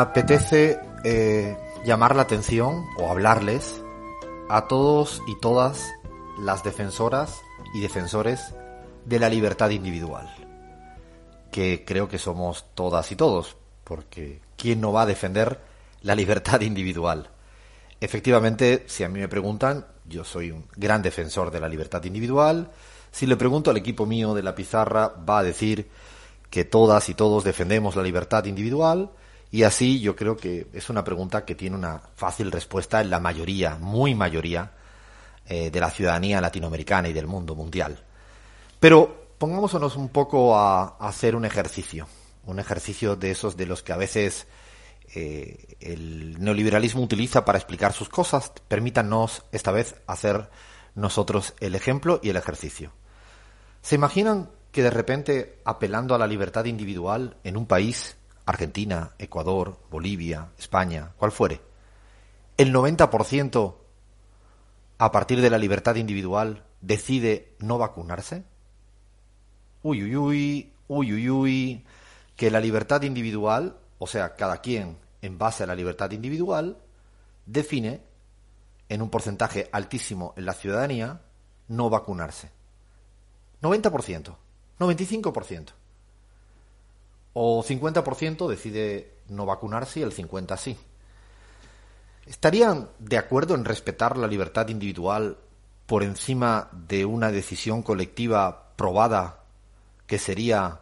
Apetece eh, llamar la atención o hablarles a todos y todas las defensoras y defensores de la libertad individual, que creo que somos todas y todos, porque ¿quién no va a defender la libertad individual? Efectivamente, si a mí me preguntan, yo soy un gran defensor de la libertad individual. Si le pregunto al equipo mío de la pizarra, va a decir que todas y todos defendemos la libertad individual. Y así yo creo que es una pregunta que tiene una fácil respuesta en la mayoría, muy mayoría, eh, de la ciudadanía latinoamericana y del mundo mundial. Pero pongámonos un poco a, hacer un ejercicio, un ejercicio de esos de los que a veces eh, el neoliberalismo utiliza para explicar sus cosas. Permítanos esta vez hacer nosotros el ejemplo y el ejercicio. ¿Se imaginan que de repente, apelando a la libertad individual en un país, Argentina, Ecuador, Bolivia, España, cual fuere, el 90% a partir de la libertad individual decide no vacunarse? Uy, uy, uy, uy, uy, uy, que la libertad individual, o sea, cada quien en base a la libertad individual, define en un porcentaje altísimo en la ciudadanía no vacunarse. 90%, 95%. O 50% decide no vacunarse y el 50% sí. ¿Estarían de acuerdo en respetar la libertad individual por encima de una decisión colectiva probada que sería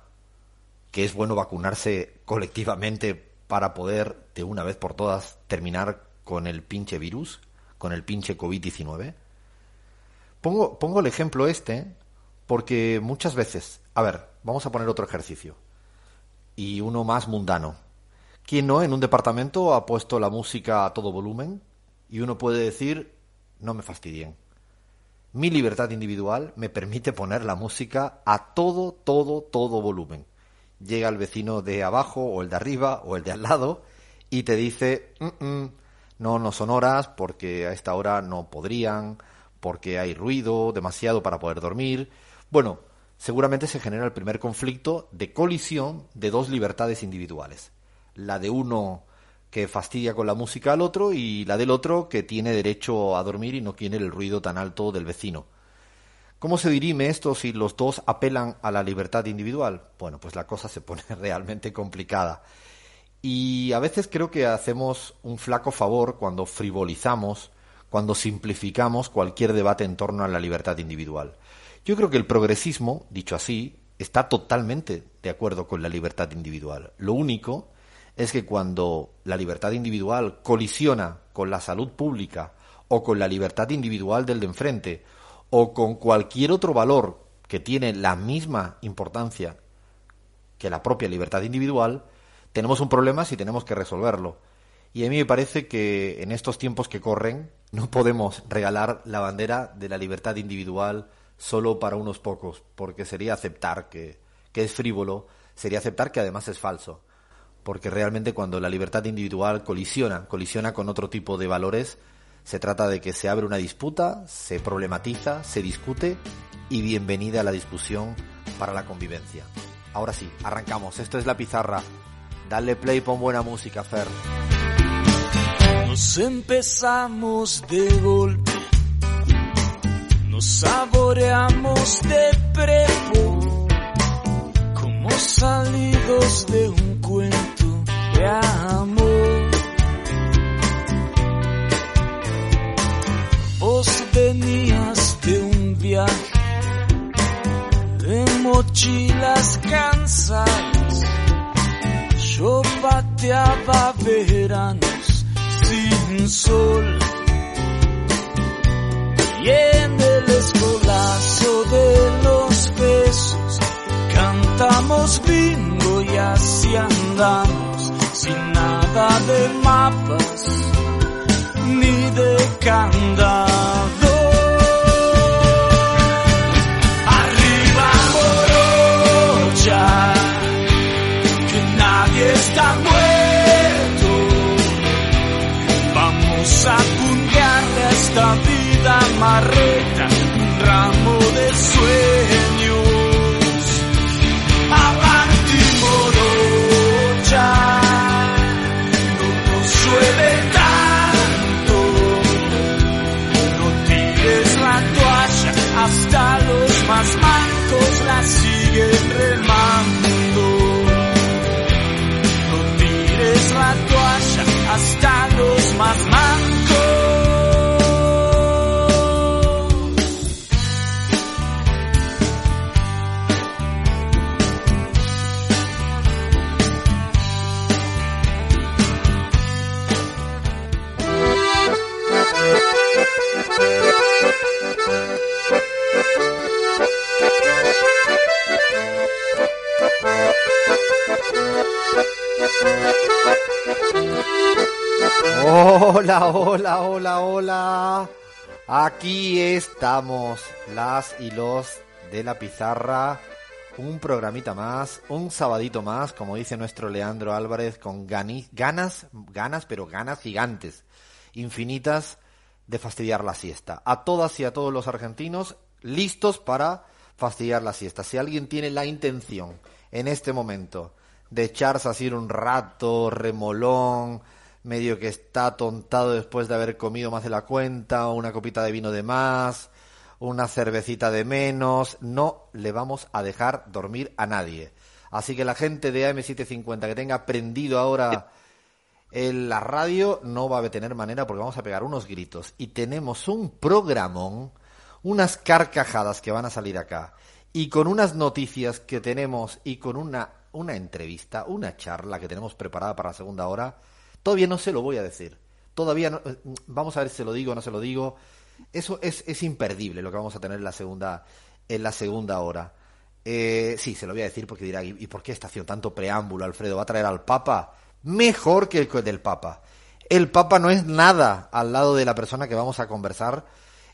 que es bueno vacunarse colectivamente para poder de una vez por todas terminar con el pinche virus, con el pinche COVID-19? Pongo, pongo el ejemplo este porque muchas veces, a ver, vamos a poner otro ejercicio y uno más mundano. ¿Quién no en un departamento ha puesto la música a todo volumen y uno puede decir, no me fastidien? Mi libertad individual me permite poner la música a todo, todo, todo volumen. Llega el vecino de abajo o el de arriba o el de al lado y te dice, "Mm, mm, no, no son horas porque a esta hora no podrían, porque hay ruido, demasiado para poder dormir. Bueno, seguramente se genera el primer conflicto de colisión de dos libertades individuales. La de uno que fastidia con la música al otro y la del otro que tiene derecho a dormir y no quiere el ruido tan alto del vecino. ¿Cómo se dirime esto si los dos apelan a la libertad individual? Bueno, pues la cosa se pone realmente complicada. Y a veces creo que hacemos un flaco favor cuando frivolizamos, cuando simplificamos cualquier debate en torno a la libertad individual. Yo creo que el progresismo, dicho así, está totalmente de acuerdo con la libertad individual. Lo único es que cuando la libertad individual colisiona con la salud pública o con la libertad individual del de enfrente o con cualquier otro valor que tiene la misma importancia que la propia libertad individual, tenemos un problema si tenemos que resolverlo. Y a mí me parece que en estos tiempos que corren no podemos regalar la bandera de la libertad individual solo para unos pocos, porque sería aceptar que, que es frívolo, sería aceptar que además es falso. Porque realmente cuando la libertad individual colisiona, colisiona con otro tipo de valores, se trata de que se abre una disputa, se problematiza, se discute y bienvenida a la discusión para la convivencia. Ahora sí, arrancamos. Esto es la pizarra. Dale play, pon buena música, Fer. Nos empezamos de golpe, nos saboreamos de prepo, como salidos de un cuento de amor. Vos venías de un viaje de mochilas cansadas, yo pateé deseaba veranos sin sol. Y de los besos cantamos bingo y así andamos sin nada de mapas ni de candado. Arriba morocha, que nadie está muerto. Vamos a puntearle esta vida marreta hasta los más mancos la siguen remando. Hola, hola, hola, hola. Aquí estamos, las y los de la pizarra. Un programita más, un sabadito más, como dice nuestro Leandro Álvarez, con ganas, ganas, pero ganas gigantes, infinitas de fastidiar la siesta. A todas y a todos los argentinos, listos para fastidiar la siesta. Si alguien tiene la intención en este momento de echarse así un rato, remolón, medio que está tontado después de haber comido más de la cuenta, o una copita de vino de más, una cervecita de menos, no le vamos a dejar dormir a nadie. Así que la gente de AM750 que tenga prendido ahora en la radio no va a tener manera porque vamos a pegar unos gritos. Y tenemos un programón, unas carcajadas que van a salir acá. Y con unas noticias que tenemos y con una, una entrevista, una charla que tenemos preparada para la segunda hora. Todavía no se lo voy a decir. Todavía no, eh, vamos a ver si se lo digo o no se lo digo. Eso es, es imperdible lo que vamos a tener en la segunda, en la segunda hora. Eh, sí, se lo voy a decir porque dirá, ¿y, por qué está haciendo tanto preámbulo, Alfredo? ¿Va a traer al Papa? Mejor que el del Papa. El Papa no es nada al lado de la persona que vamos a conversar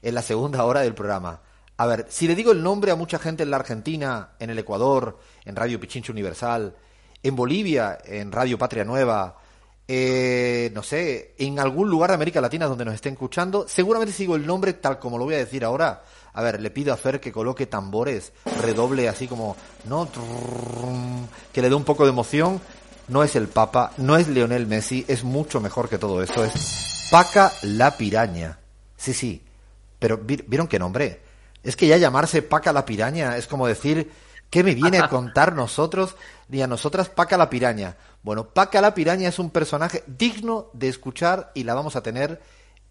en la segunda hora del programa. A ver, si le digo el nombre a mucha gente en la Argentina, en el Ecuador, en Radio Pichincho Universal, en Bolivia, en Radio Patria Nueva, eh, no sé, en algún lugar de América Latina donde nos estén escuchando, seguramente sigo el nombre tal como lo voy a decir ahora. A ver, le pido a Fer que coloque tambores, redoble así como, ¿no? Que le dé un poco de emoción. No es el Papa, no es Lionel Messi, es mucho mejor que todo eso. Es Paca la Piraña. Sí, sí. Pero vi- ¿vieron qué nombre? Es que ya llamarse Paca la Piraña es como decir, ¿qué me viene a contar nosotros ni a nosotras Paca la Piraña? Bueno, Paca la Piraña es un personaje digno de escuchar y la vamos a tener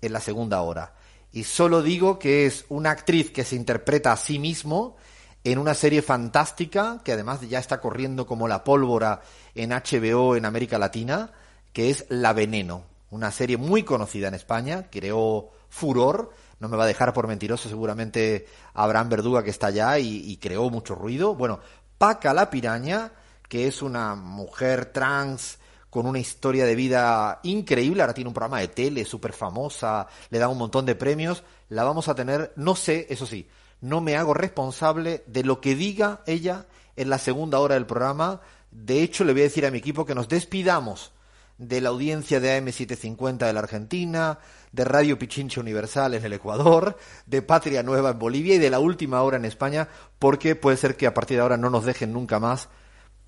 en la segunda hora. Y solo digo que es una actriz que se interpreta a sí mismo en una serie fantástica que además ya está corriendo como la pólvora en HBO en América Latina, que es La Veneno, una serie muy conocida en España, creó furor, no me va a dejar por mentiroso seguramente Abraham Verduga que está allá y, creó mucho ruido. Bueno, Paca la Piraña, que es una mujer trans con una historia de vida increíble, ahora tiene un programa de tele súper famosa, le da un montón de premios, la vamos a tener, no sé, eso sí, no me hago responsable de lo que diga ella en la segunda hora del programa, de hecho le voy a decir a mi equipo que nos despidamos de la audiencia de AM750 de la Argentina, de Radio Pichincha Universal en el Ecuador, de Patria Nueva en Bolivia y de la última hora en España, porque puede ser que a partir de ahora no nos dejen nunca más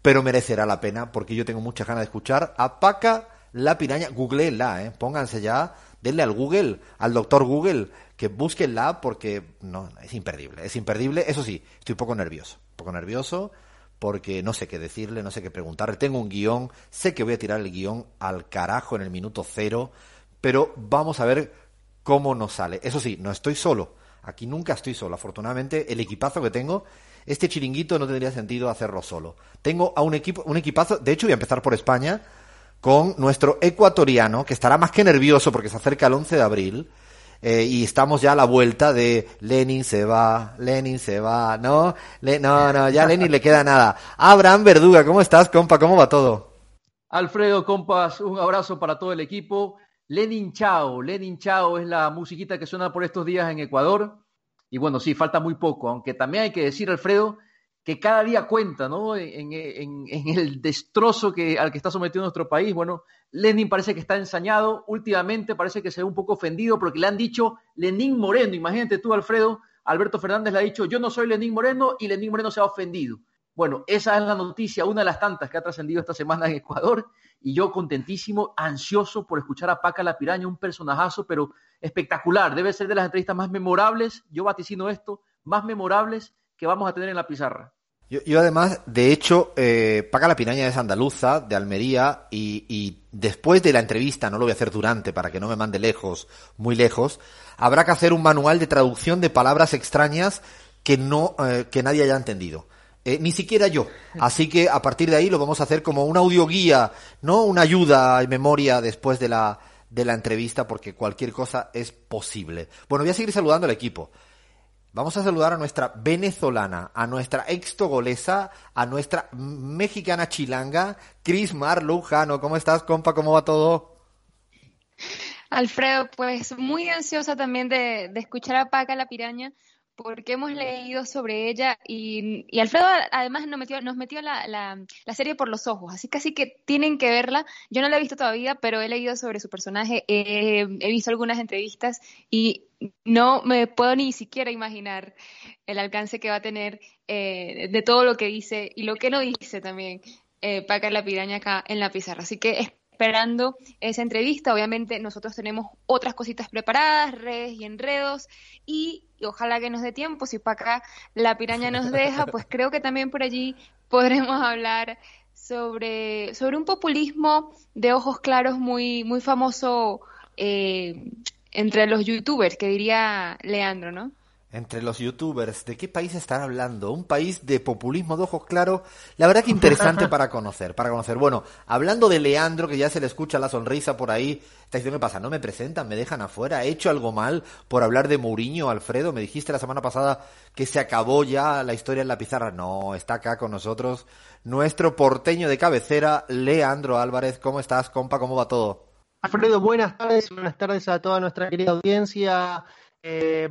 pero merecerá la pena porque yo tengo muchas ganas de escuchar a Paca la piraña. Googleenla, ¿eh? pónganse ya, denle al Google, al doctor Google, que búsquenla porque no, es imperdible, es imperdible. Eso sí, estoy un poco nervioso, poco nervioso porque no sé qué decirle, no sé qué preguntarle. Tengo un guion, sé que voy a tirar el guion al carajo en el minuto cero, pero vamos a ver cómo nos sale. Eso sí, no estoy solo. Aquí nunca estoy solo. Afortunadamente, el equipazo que tengo, este chiringuito no tendría sentido hacerlo solo. Tengo a un equipo, un equipazo, de hecho voy a empezar por España, con nuestro ecuatoriano, que estará más que nervioso porque se acerca el 11 de abril. eh, y estamos ya a la vuelta de Lenin se va, Lenin se va, ¿no? No, no, ya a Lenin le queda nada. Abraham Verduga, ¿cómo estás, compa? ¿Cómo va todo? Alfredo, compas, un abrazo para todo el equipo. Lenin Chao, Lenin Chao es la musiquita que suena por estos días en Ecuador. Y bueno, sí, falta muy poco, aunque también hay que decir, Alfredo, que cada día cuenta, ¿no? En, en- el destrozo que, al que está sometido nuestro país. Bueno, Lenin parece que está ensañado. Últimamente parece que se ve un poco ofendido porque le han dicho Lenín Moreno. Imagínate tú, Alfredo, Alberto Fernández le ha dicho, yo no soy Lenín Moreno y Lenín Moreno se ha ofendido. Bueno, esa es la noticia, una de las tantas que ha trascendido esta semana en Ecuador. Y yo contentísimo, ansioso por escuchar a Paca la Piraña, un personajazo, pero espectacular. Debe ser de las entrevistas más memorables, yo vaticino esto, más memorables que vamos a tener en la pizarra. Yo, yo además, de hecho, eh, Paca la Piraña es andaluza, de Almería, y, después de la entrevista, no lo voy a hacer durante para que no me mande lejos, muy lejos, habrá que hacer un manual de traducción de palabras extrañas que no, eh, que nadie haya entendido. Eh, ni siquiera yo. Así que a partir de ahí lo vamos a hacer como una audioguía, ¿no? Una ayuda en memoria después de la, de la entrevista, porque cualquier cosa es posible. Bueno, voy a seguir saludando al equipo. Vamos a saludar a nuestra venezolana, a nuestra extogolesa, a nuestra mexicana chilanga, Cris Mar Lujano. ¿Cómo estás, compa? ¿Cómo va todo? Alfredo, pues muy ansiosa también de, de escuchar a Paca la piraña, porque hemos leído sobre ella y, y Alfredo además nos metió, nos metió la, la, la serie por los ojos, así que así que tienen que verla. Yo no la he visto todavía, pero he leído sobre su personaje, eh, he visto algunas entrevistas y no me puedo ni siquiera imaginar el alcance que va a tener eh, de todo lo que dice y lo que no dice también eh, Paca la piraña acá en la pizarra. Así que esperando esa entrevista. Obviamente nosotros tenemos otras cositas preparadas, redes y enredos, y, y ojalá que nos dé tiempo. Si para acá la piraña nos deja, pues creo que también por allí podremos hablar sobre, sobre un populismo de ojos claros muy, muy famoso eh, entre los youtubers, que diría Leandro, ¿no? Entre los youtubers, ¿de qué país están hablando? Un país de populismo de ojos claros. La verdad que interesante para conocer, para conocer. Bueno, hablando de Leandro, que ya se le escucha la sonrisa por ahí, está diciendo, ¿qué pasa? ¿No me presentan? ¿Me dejan afuera? ¿He hecho algo mal por hablar de Mourinho, Alfredo? Me dijiste la semana pasada que se acabó ya la historia en la pizarra. No, está acá con nosotros nuestro porteño de cabecera, Leandro Álvarez. ¿Cómo estás, compa? ¿Cómo va todo? Alfredo, buenas tardes, buenas tardes a toda nuestra querida audiencia. Eh,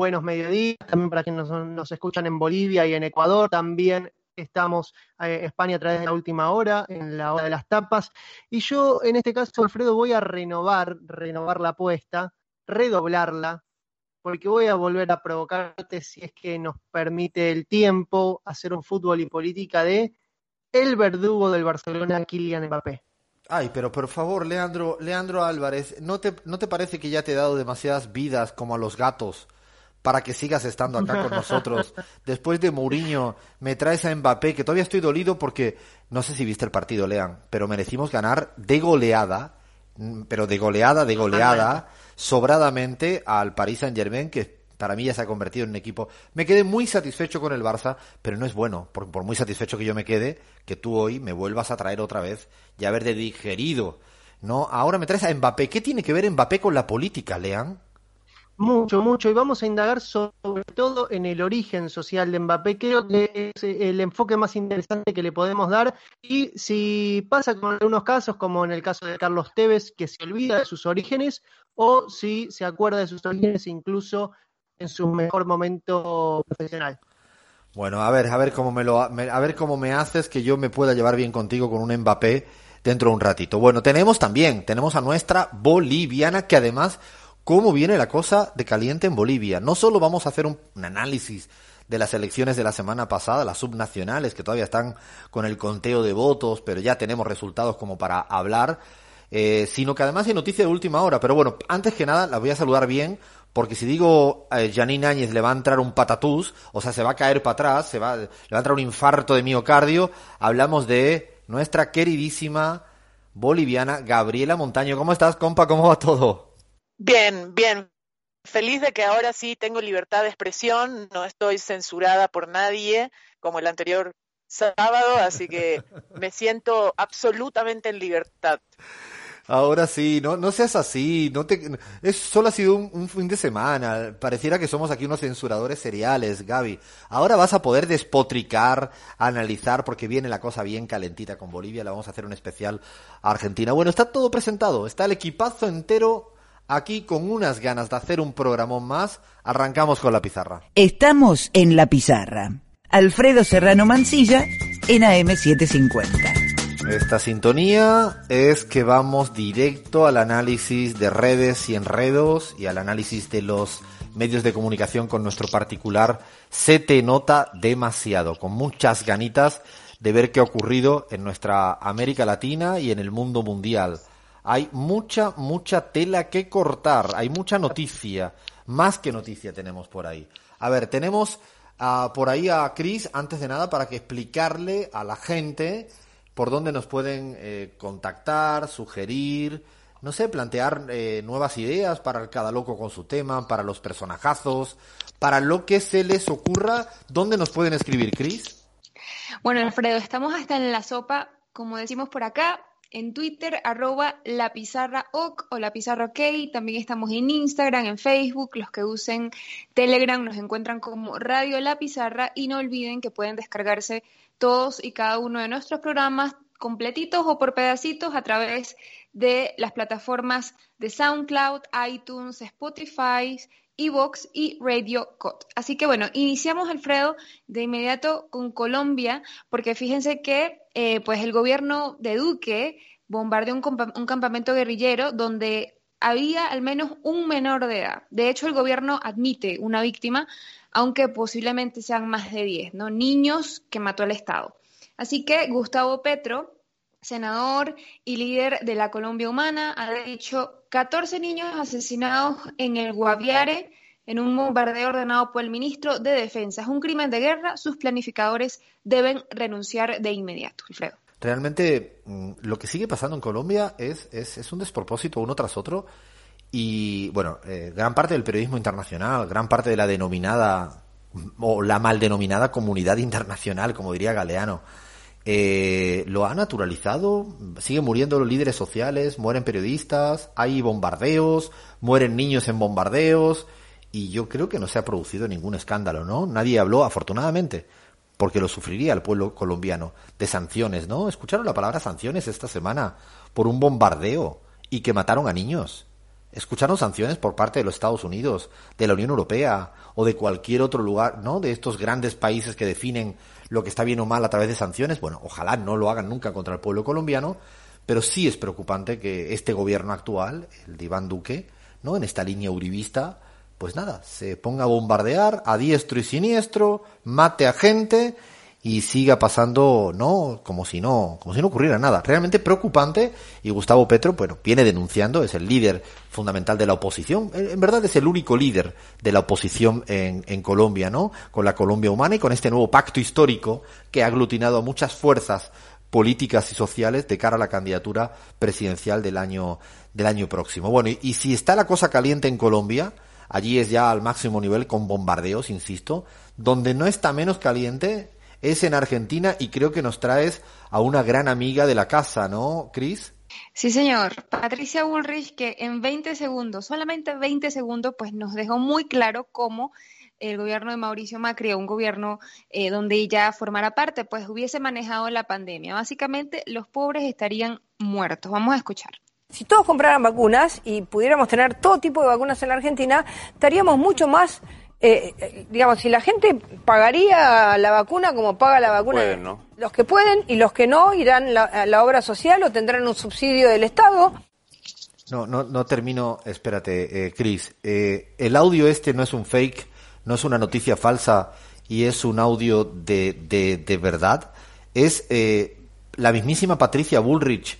buenos mediodías, también para quienes nos, escuchan en Bolivia y en Ecuador, también estamos eh, España a través de la última hora, en la hora de las tapas. Y yo, en este caso, Alfredo, voy a renovar, renovar la apuesta, redoblarla, porque voy a volver a provocarte, si es que nos permite el tiempo, hacer un fútbol y política de el verdugo del Barcelona, Kylian Mbappé. Ay, pero por favor, Leandro, Leandro Álvarez, ¿no te, ¿no te parece que ya te he dado demasiadas vidas como a los gatos? Para que sigas estando acá con nosotros. Después de Mourinho, me traes a Mbappé, que todavía estoy dolido porque no sé si viste el partido, Lean, pero merecimos ganar de goleada, pero de goleada, de goleada, sobradamente al Paris Saint Germain, que para mí ya se ha convertido en un equipo. Me quedé muy satisfecho con el Barça, pero no es bueno, por, por muy satisfecho que yo me quede, que tú hoy me vuelvas a traer otra vez y haber de digerido. No, ahora me traes a Mbappé. ¿Qué tiene que ver Mbappé con la política, Lean? Mucho, mucho, y vamos a indagar sobre todo en el origen social de Mbappé. Creo que es el enfoque más interesante que le podemos dar. Y si pasa con algunos casos, como en el caso de Carlos Tevez, que se olvida de sus orígenes, o si se acuerda de sus orígenes incluso en su mejor momento profesional. Bueno, a ver, a ver cómo me lo, a ver cómo me haces que yo me pueda llevar bien contigo con un Mbappé dentro de un ratito. Bueno, tenemos también, tenemos a nuestra boliviana que además cómo viene la cosa de caliente en Bolivia. No solo vamos a hacer un, análisis de las elecciones de la semana pasada, las subnacionales, que todavía están con el conteo de votos, pero ya tenemos resultados como para hablar, eh, sino que además hay noticia de última hora. Pero bueno, antes que nada, la voy a saludar bien, porque si digo eh, Janine Áñez le va a entrar un patatús, o sea, se va a caer para atrás, se va, le va a entrar un infarto de miocardio, hablamos de nuestra queridísima boliviana Gabriela Montaño. ¿Cómo estás, compa? ¿Cómo va todo? Bien, bien. Feliz de que ahora sí tengo libertad de expresión, no estoy censurada por nadie, como el anterior sábado, así que me siento absolutamente en libertad. Ahora sí, no, no seas así, no te, es, solo ha sido un, fin de semana, pareciera que somos aquí unos censuradores seriales, Gaby. Ahora vas a poder despotricar, analizar, porque viene la cosa bien calentita con Bolivia, la vamos a hacer un especial a Argentina. Bueno, está todo presentado, está el equipazo entero aquí con unas ganas de hacer un programón más. Arrancamos con la pizarra. Estamos en la pizarra. Alfredo Serrano Mancilla en AM750. Esta sintonía es que vamos directo al análisis de redes y enredos y al análisis de los medios de comunicación con nuestro particular Se te nota demasiado, con muchas ganitas de ver qué ha ocurrido en nuestra América Latina y en el mundo mundial. Hay mucha, mucha tela que cortar, hay mucha noticia, más que noticia tenemos por ahí. A ver, tenemos uh, por ahí a Chris, antes de nada, para que explicarle a la gente por dónde nos pueden eh, contactar, sugerir, no sé, plantear eh, nuevas ideas para cada loco con su tema, para los personajazos, para lo que se les ocurra. ¿Dónde nos pueden escribir, Cris? Bueno, Alfredo, estamos hasta en la sopa, como decimos por acá, en Twitter, arroba la pizarra o la pizarra. También estamos en Instagram, en Facebook. Los que usen Telegram nos encuentran como Radio La Pizarra. Y no olviden que pueden descargarse todos y cada uno de nuestros programas completitos o por pedacitos a través de las plataformas de SoundCloud, iTunes, Spotify, Evox y Radio Code. Así que bueno, iniciamos, Alfredo, de inmediato con Colombia, porque fíjense que eh, pues el gobierno de Duque bombardeó un, un campamento guerrillero donde había al menos un menor de edad. De hecho, el gobierno admite una víctima, aunque posiblemente sean más de 10, ¿no? Niños que mató el Estado. Así que Gustavo Petro, senador y líder de la Colombia Humana, ha dicho 14 niños asesinados en el Guaviare en un bombardeo ordenado por el ministro de Defensa. Es un crimen de guerra, sus planificadores deben renunciar de inmediato. Realmente mm, lo que sigue pasando en Colombia es, es, es un despropósito uno tras otro y bueno, eh, gran parte del periodismo internacional, gran parte de la denominada o la mal denominada comunidad internacional, como diría Galeano, eh, lo ha naturalizado, siguen muriendo los líderes sociales, mueren periodistas, hay bombardeos, mueren niños en bombardeos, y yo creo que no se ha producido ningún escándalo, ¿no? Nadie habló, afortunadamente, porque lo sufriría el pueblo colombiano, de sanciones, ¿no? Escucharon la palabra sanciones esta semana por un bombardeo y que mataron a niños. Escucharon sanciones por parte de los Estados Unidos, de la Unión Europea o de cualquier otro lugar, ¿no? De estos grandes países que definen lo que está bien o mal a través de sanciones. Bueno, ojalá no lo hagan nunca contra el pueblo colombiano, pero sí es preocupante que este gobierno actual, el de Iván Duque, ¿no? En esta línea uribista, pues nada, se ponga a bombardear a diestro y siniestro, mate a gente y siga pasando, no, como si no, como si no ocurriera nada. Realmente preocupante y Gustavo Petro, bueno, viene denunciando, es el líder fundamental de la oposición, en verdad es el único líder de la oposición en, en Colombia, ¿no? Con la Colombia humana y con este nuevo pacto histórico que ha aglutinado a muchas fuerzas políticas y sociales de cara a la candidatura presidencial del año del año próximo. Bueno, y, y si está la cosa caliente en Colombia, allí es ya al máximo nivel con bombardeos, insisto, donde no está menos caliente es en Argentina y creo que nos traes a una gran amiga de la casa, ¿no, Cris? Sí, señor. Patricia Bullrich, que en 20 segundos, solamente 20 segundos, pues nos dejó muy claro cómo el gobierno de Mauricio Macri, un gobierno eh, donde ella formara parte, pues hubiese manejado la pandemia. Básicamente, los pobres estarían muertos. Vamos a escuchar. Si todos compraran vacunas y pudiéramos tener todo tipo de vacunas en la Argentina, estaríamos mucho más eh, eh, digamos, si la gente pagaría la vacuna como paga la vacuna, los que pueden y los que no irán a la obra social o tendrán un subsidio del Estado. No, no, no termino, espérate, eh, Cris. Eh, el audio este no es un fake, no es una noticia falsa y es un audio de, de, de verdad. Es la mismísima Patricia Bullrich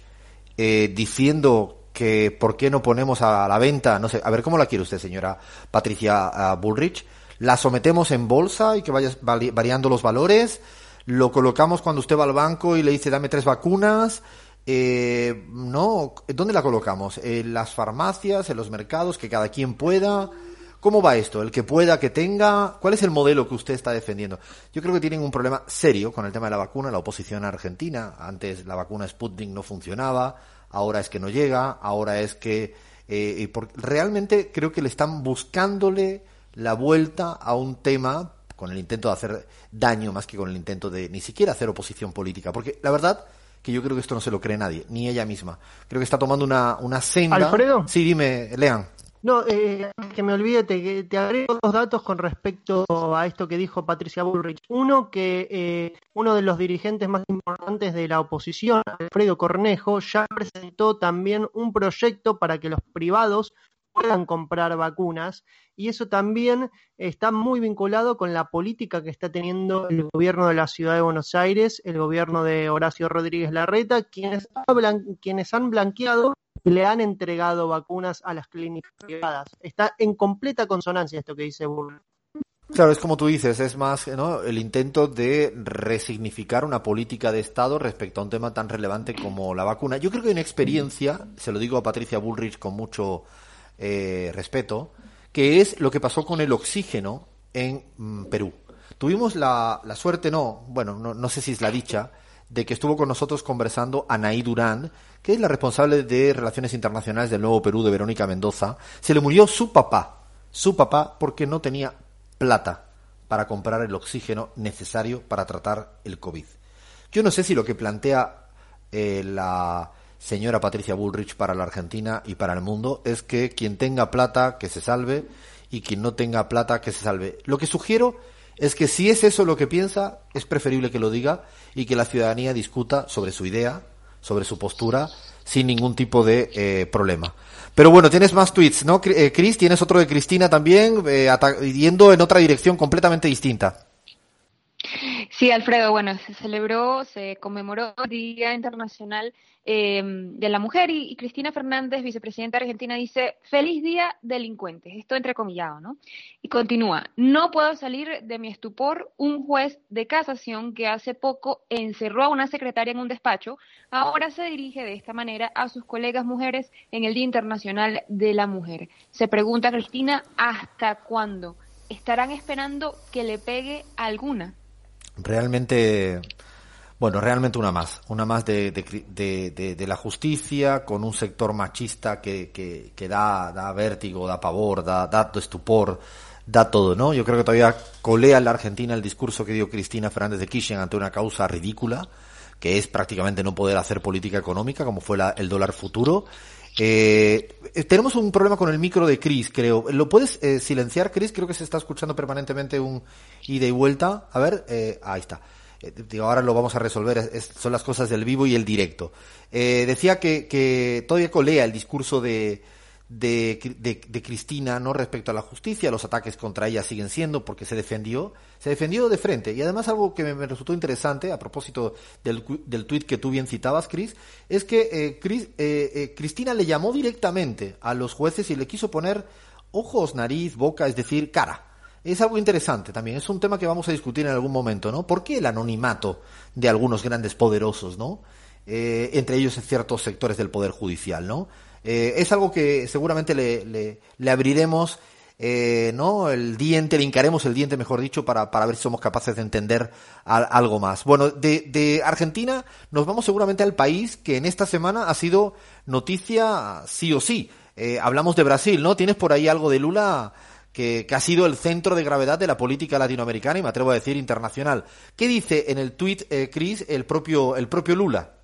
diciendo que por qué no ponemos a la venta, no sé, a ver cómo la quiere usted, señora Patricia Bullrich, la sometemos en bolsa y que vaya variando los valores, lo colocamos cuando usted va al banco y le dice dame tres vacunas, eh, no, ¿dónde la colocamos? En las farmacias, en los mercados, que cada quien pueda. ¿Cómo va esto? El que pueda, que tenga, ¿cuál es el modelo que usted está defendiendo? Yo creo que tienen un problema serio con el tema de la vacuna, la oposición argentina. Antes la vacuna Sputnik no funcionaba, ahora es que no llega, ahora es que eh, realmente creo que le están buscándole la vuelta a un tema con el intento de hacer daño más que con el intento de ni siquiera hacer oposición política. Porque la verdad que yo creo que esto no se lo cree nadie, ni ella misma. Creo que está tomando una, una senda. ¿Alfredo? Sí, dime, Lean. No, eh, que me olvide, te, te, agrego dos datos con respecto a esto que dijo Patricia Bullrich. Uno, que eh, uno de los dirigentes más importantes de la oposición, Alfredo Cornejo, ya presentó también un proyecto para que los privados puedan comprar vacunas y eso también está muy vinculado con la política que está teniendo el gobierno de la ciudad de Buenos Aires, el gobierno de Horacio Rodríguez Larreta, quienes, quienes han blanqueado y le han entregado vacunas a las clínicas privadas. Está en completa consonancia esto que dice Burr. Claro, es como tú dices, es más ¿no? el intento de resignificar una política de Estado respecto a un tema tan relevante como la vacuna. Yo creo que hay una experiencia, se lo digo a Patricia Bullrich con mucho eh, respeto, que es lo que pasó con el oxígeno en mm, Perú. Tuvimos la, la suerte, no, bueno, no, no, sé si es la dicha, de que estuvo con nosotros conversando Anaí Durán, que es la responsable de Relaciones Internacionales del Nuevo Perú de Verónica Mendoza. Se le murió su papá, su papá, porque no tenía plata para comprar el oxígeno necesario para tratar el COVID. Yo no sé si lo que plantea eh, la señora Patricia Bullrich para la Argentina y para el mundo es que quien tenga plata que se salve y quien no tenga plata que se salve. Lo que sugiero es que si es eso lo que piensa, es preferible que lo diga y que la ciudadanía discuta sobre su idea, sobre su postura, sin ningún tipo de eh, problema. Pero bueno, tienes más tweets, ¿no, eh, Chris? Tienes otro de Cristina también, eh, yendo en otra dirección completamente distinta. Sí, Alfredo, bueno, se celebró, se conmemoró el Día Internacional eh, de la Mujer y, Cristina Fernández, vicepresidenta argentina, dice, feliz día delincuentes, esto entrecomillado, ¿no? Y continúa, no puedo salir de mi estupor, un juez de casación que hace poco encerró a una secretaria en un despacho, ahora se dirige de esta manera a sus colegas mujeres en el Día Internacional de la Mujer. Se pregunta Cristina, ¿hasta cuándo? ¿Estarán esperando que le pegue alguna? Realmente, bueno, realmente una más, una más de, de, de, la justicia con un sector machista que, que, que, da, da vértigo, da pavor, da, da estupor, da todo, ¿no? Yo creo que todavía colea en la Argentina el discurso que dio Cristina Fernández de Kirchner ante una causa ridícula, que es prácticamente no poder hacer política económica, como fue la, el dólar futuro. Eh, tenemos un problema con el micro de Chris, creo. ¿Lo puedes eh, silenciar, Chris? Creo que se está escuchando permanentemente un ida y vuelta. A ver, eh, ahí está. Eh, digo, ahora lo vamos a resolver. son las cosas del vivo y el directo. Eh, decía que, que todavía colea el discurso de, de, de, Cristina no respecto a la justicia, los ataques contra ella siguen siendo porque se defendió, se defendió de frente. Y además algo que me, resultó interesante a propósito del, del tuit que tú bien citabas, Cris, es que eh, Cris, eh, eh, Cristina le llamó directamente a los jueces y le quiso poner ojos, nariz, boca, es decir, cara. Es algo interesante también, es un tema que vamos a discutir en algún momento, ¿no? ¿Por qué el anonimato de algunos grandes poderosos, ¿no? entre ellos en ciertos sectores del Poder Judicial, ¿no? Eh, es algo que seguramente le, abriremos eh, ¿no? el diente, le el diente, mejor dicho, para, para ver si somos capaces de entender algo más. Bueno, de, de, Argentina nos vamos seguramente al país que en esta semana ha sido noticia sí o sí. Eh, hablamos de Brasil, ¿no? ¿Tienes por ahí algo de Lula que, que, ha sido el centro de gravedad de la política latinoamericana y me atrevo a decir internacional? ¿Qué dice en el tuit, eh, Chris, el propio, el propio Lula?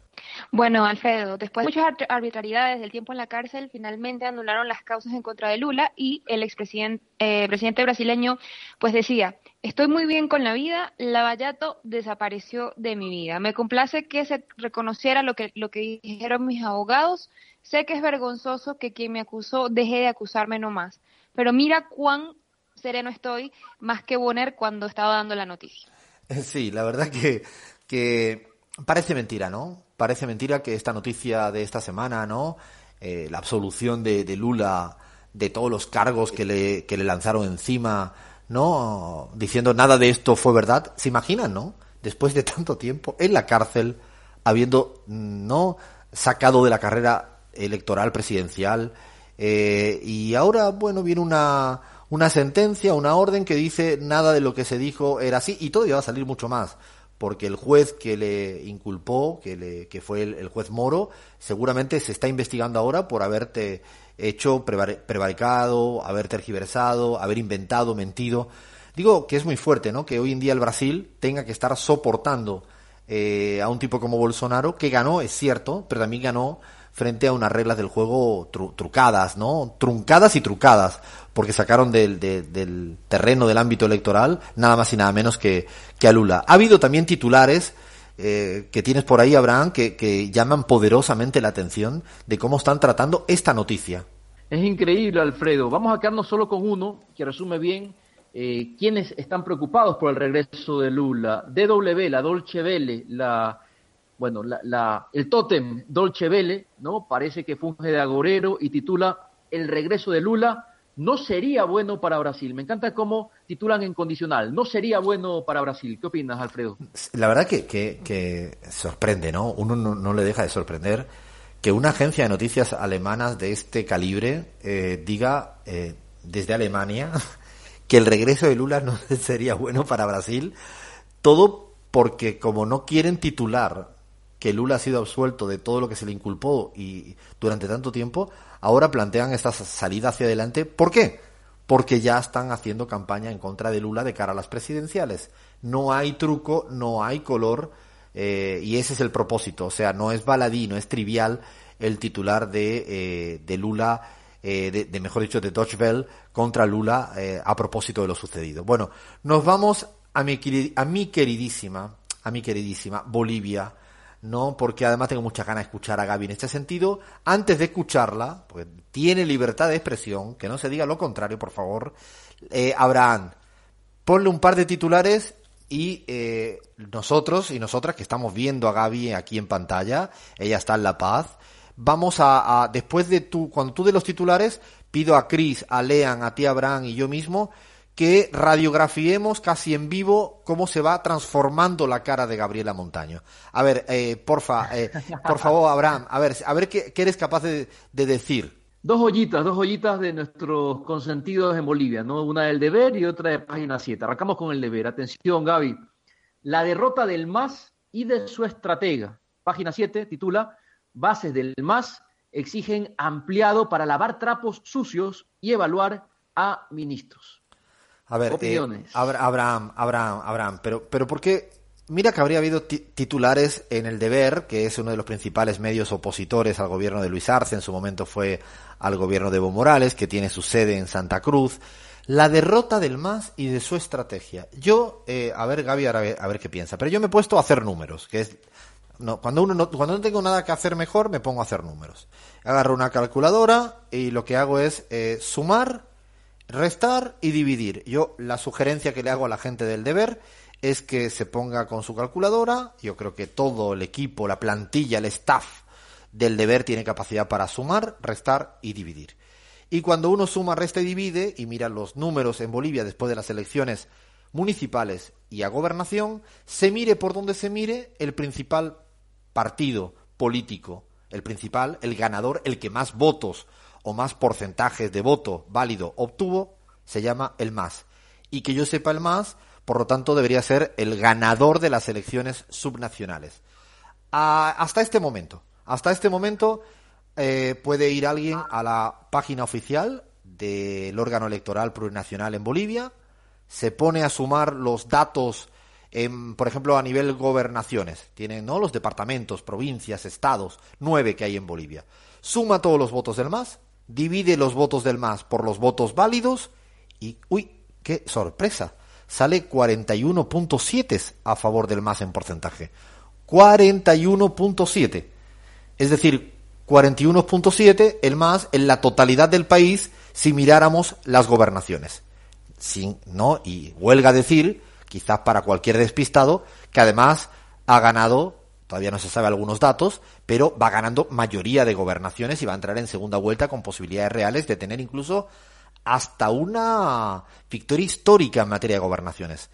Bueno, Alfredo, después de muchas arbitrariedades del tiempo en la cárcel, finalmente anularon las causas en contra de Lula y el expresidente eh, presidente brasileño pues decía, estoy muy bien con la vida, Lavallato desapareció de mi vida. Me complace que se reconociera lo que, lo que dijeron mis abogados. Sé que es vergonzoso que quien me acusó deje de acusarme no más, pero mira cuán sereno estoy más que Bonner cuando estaba dando la noticia. Sí, la verdad que, que parece mentira, ¿no? parece mentira que esta noticia de esta semana, ¿no? Eh, la absolución de, Lula de todos los cargos que le, que le lanzaron encima, ¿no? Diciendo nada de esto fue verdad. ¿Se imaginan, no? Después de tanto tiempo en la cárcel, habiendo, ¿no? Sacado de la carrera electoral presidencial. Eh, y ahora, bueno, viene una, una sentencia, una orden que dice nada de lo que se dijo era así y todavía va a salir mucho más porque el juez que le inculpó, que, le, que fue el, juez Moro, seguramente se está investigando ahora por haberte hecho prevaricado, haber tergiversado, haber inventado, mentido. Digo que es muy fuerte, ¿no? Que hoy en día el Brasil tenga que estar soportando eh, a un tipo como Bolsonaro, que ganó, es cierto, pero también ganó frente a unas reglas del juego trucadas, ¿no? Truncadas y trucadas, porque sacaron del, del, terreno del ámbito electoral nada más y nada menos que, que a Lula. Ha habido también titulares eh, que tienes por ahí, Abraham, que, que llaman poderosamente la atención de cómo están tratando esta noticia. Es increíble, Alfredo. Vamos a quedarnos solo con uno que resume bien eh, quiénes están preocupados por el regreso de Lula. DW, la Dolce Vele, la bueno, la, el tótem Dolce Vele, ¿no? Parece que funge de agorero y titula El regreso de Lula no sería bueno para Brasil. Me encanta cómo titulan en condicional. No sería bueno para Brasil. ¿Qué opinas, Alfredo? La verdad que, que, sorprende, ¿no? Uno no, le deja de sorprender que una agencia de noticias alemanas de este calibre eh, diga eh, desde Alemania que el regreso de Lula no sería bueno para Brasil. Todo porque como no quieren titular que Lula ha sido absuelto de todo lo que se le inculpó y durante tanto tiempo, ahora plantean esta salida hacia adelante. ¿Por qué? Porque ya están haciendo campaña en contra de Lula de cara a las presidenciales. No hay truco, no hay color, eh, y ese es el propósito. O sea, no es baladí, no es trivial el titular de, eh, de Lula, eh, de, mejor dicho, de Dodge Bell contra Lula a propósito de lo sucedido. Bueno, nos vamos a mi, a mi queridísima, a mi queridísima Bolivia ¿no? Porque además tengo muchas ganas de escuchar a Gaby en este sentido. Antes de escucharla, pues tiene libertad de expresión, que no se diga lo contrario, por favor. Eh, Abraham, ponle un par de titulares y eh, nosotros y nosotras que estamos viendo a Gaby aquí en pantalla, ella está en La Paz, vamos a, a después de tu, cuando tú de los titulares, pido a Chris, a Lean, a ti Abraham y yo mismo que radiografiemos casi en vivo cómo se va transformando la cara de Gabriela Montaño. A ver, eh, porfa, eh, por favor, Abraham, a ver, a ver qué, eres capaz de, decir. Dos joyitas, dos joyitas de nuestros consentidos en Bolivia, ¿no? Una del deber y otra de página 7. Arrancamos con el deber. Atención, Gaby. La derrota del MAS y de su estratega. Página 7 titula Bases del MAS exigen ampliado para lavar trapos sucios y evaluar a ministros. A ver, eh, Abraham, Abraham, Abraham, pero, pero ¿por qué? Mira que habría habido titulares en El Deber, que es uno de los principales medios opositores al gobierno de Luis Arce, en su momento fue al gobierno de Evo Morales, que tiene su sede en Santa Cruz. La derrota del MAS y de su estrategia. Yo, eh, a ver, Gaby, a ver, a ver qué piensa, pero yo me he puesto a hacer números, que es no, cuando uno no, cuando no tengo nada que hacer mejor, me pongo a hacer números. Agarro una calculadora y lo que hago es eh, sumar restar y dividir. Yo la sugerencia que le hago a la gente del deber es que se ponga con su calculadora. Yo creo que todo el equipo, la plantilla, el staff del deber tiene capacidad para sumar, restar y dividir. Y cuando uno suma, resta y divide y mira los números en Bolivia después de las elecciones municipales y a gobernación, se mire por donde se mire, el principal partido político, el principal, el ganador, el que más votos o más porcentajes de voto válido obtuvo, se llama el MAS. Y que yo sepa el MAS, por lo tanto, debería ser el ganador de las elecciones subnacionales. hasta este momento, hasta este momento eh, puede ir alguien a la página oficial del órgano electoral plurinacional en Bolivia, se pone a sumar los datos, en, por ejemplo, a nivel gobernaciones. Tienen ¿no? los departamentos, provincias, estados, nueve que hay en Bolivia. Suma todos los votos del MAS divide los votos del MAS por los votos válidos y, uy, qué sorpresa, sale 41.7 a favor del MAS en porcentaje. 41.7. Es decir, 41.7 el MAS en la totalidad del país si miráramos las gobernaciones. Sin, ¿no? Y huelga decir, quizás para cualquier despistado, que además ha ganado todavía no se sabe algunos datos, pero va ganando mayoría de gobernaciones y va a entrar en segunda vuelta con posibilidades reales de tener incluso hasta una victoria histórica en materia de gobernaciones.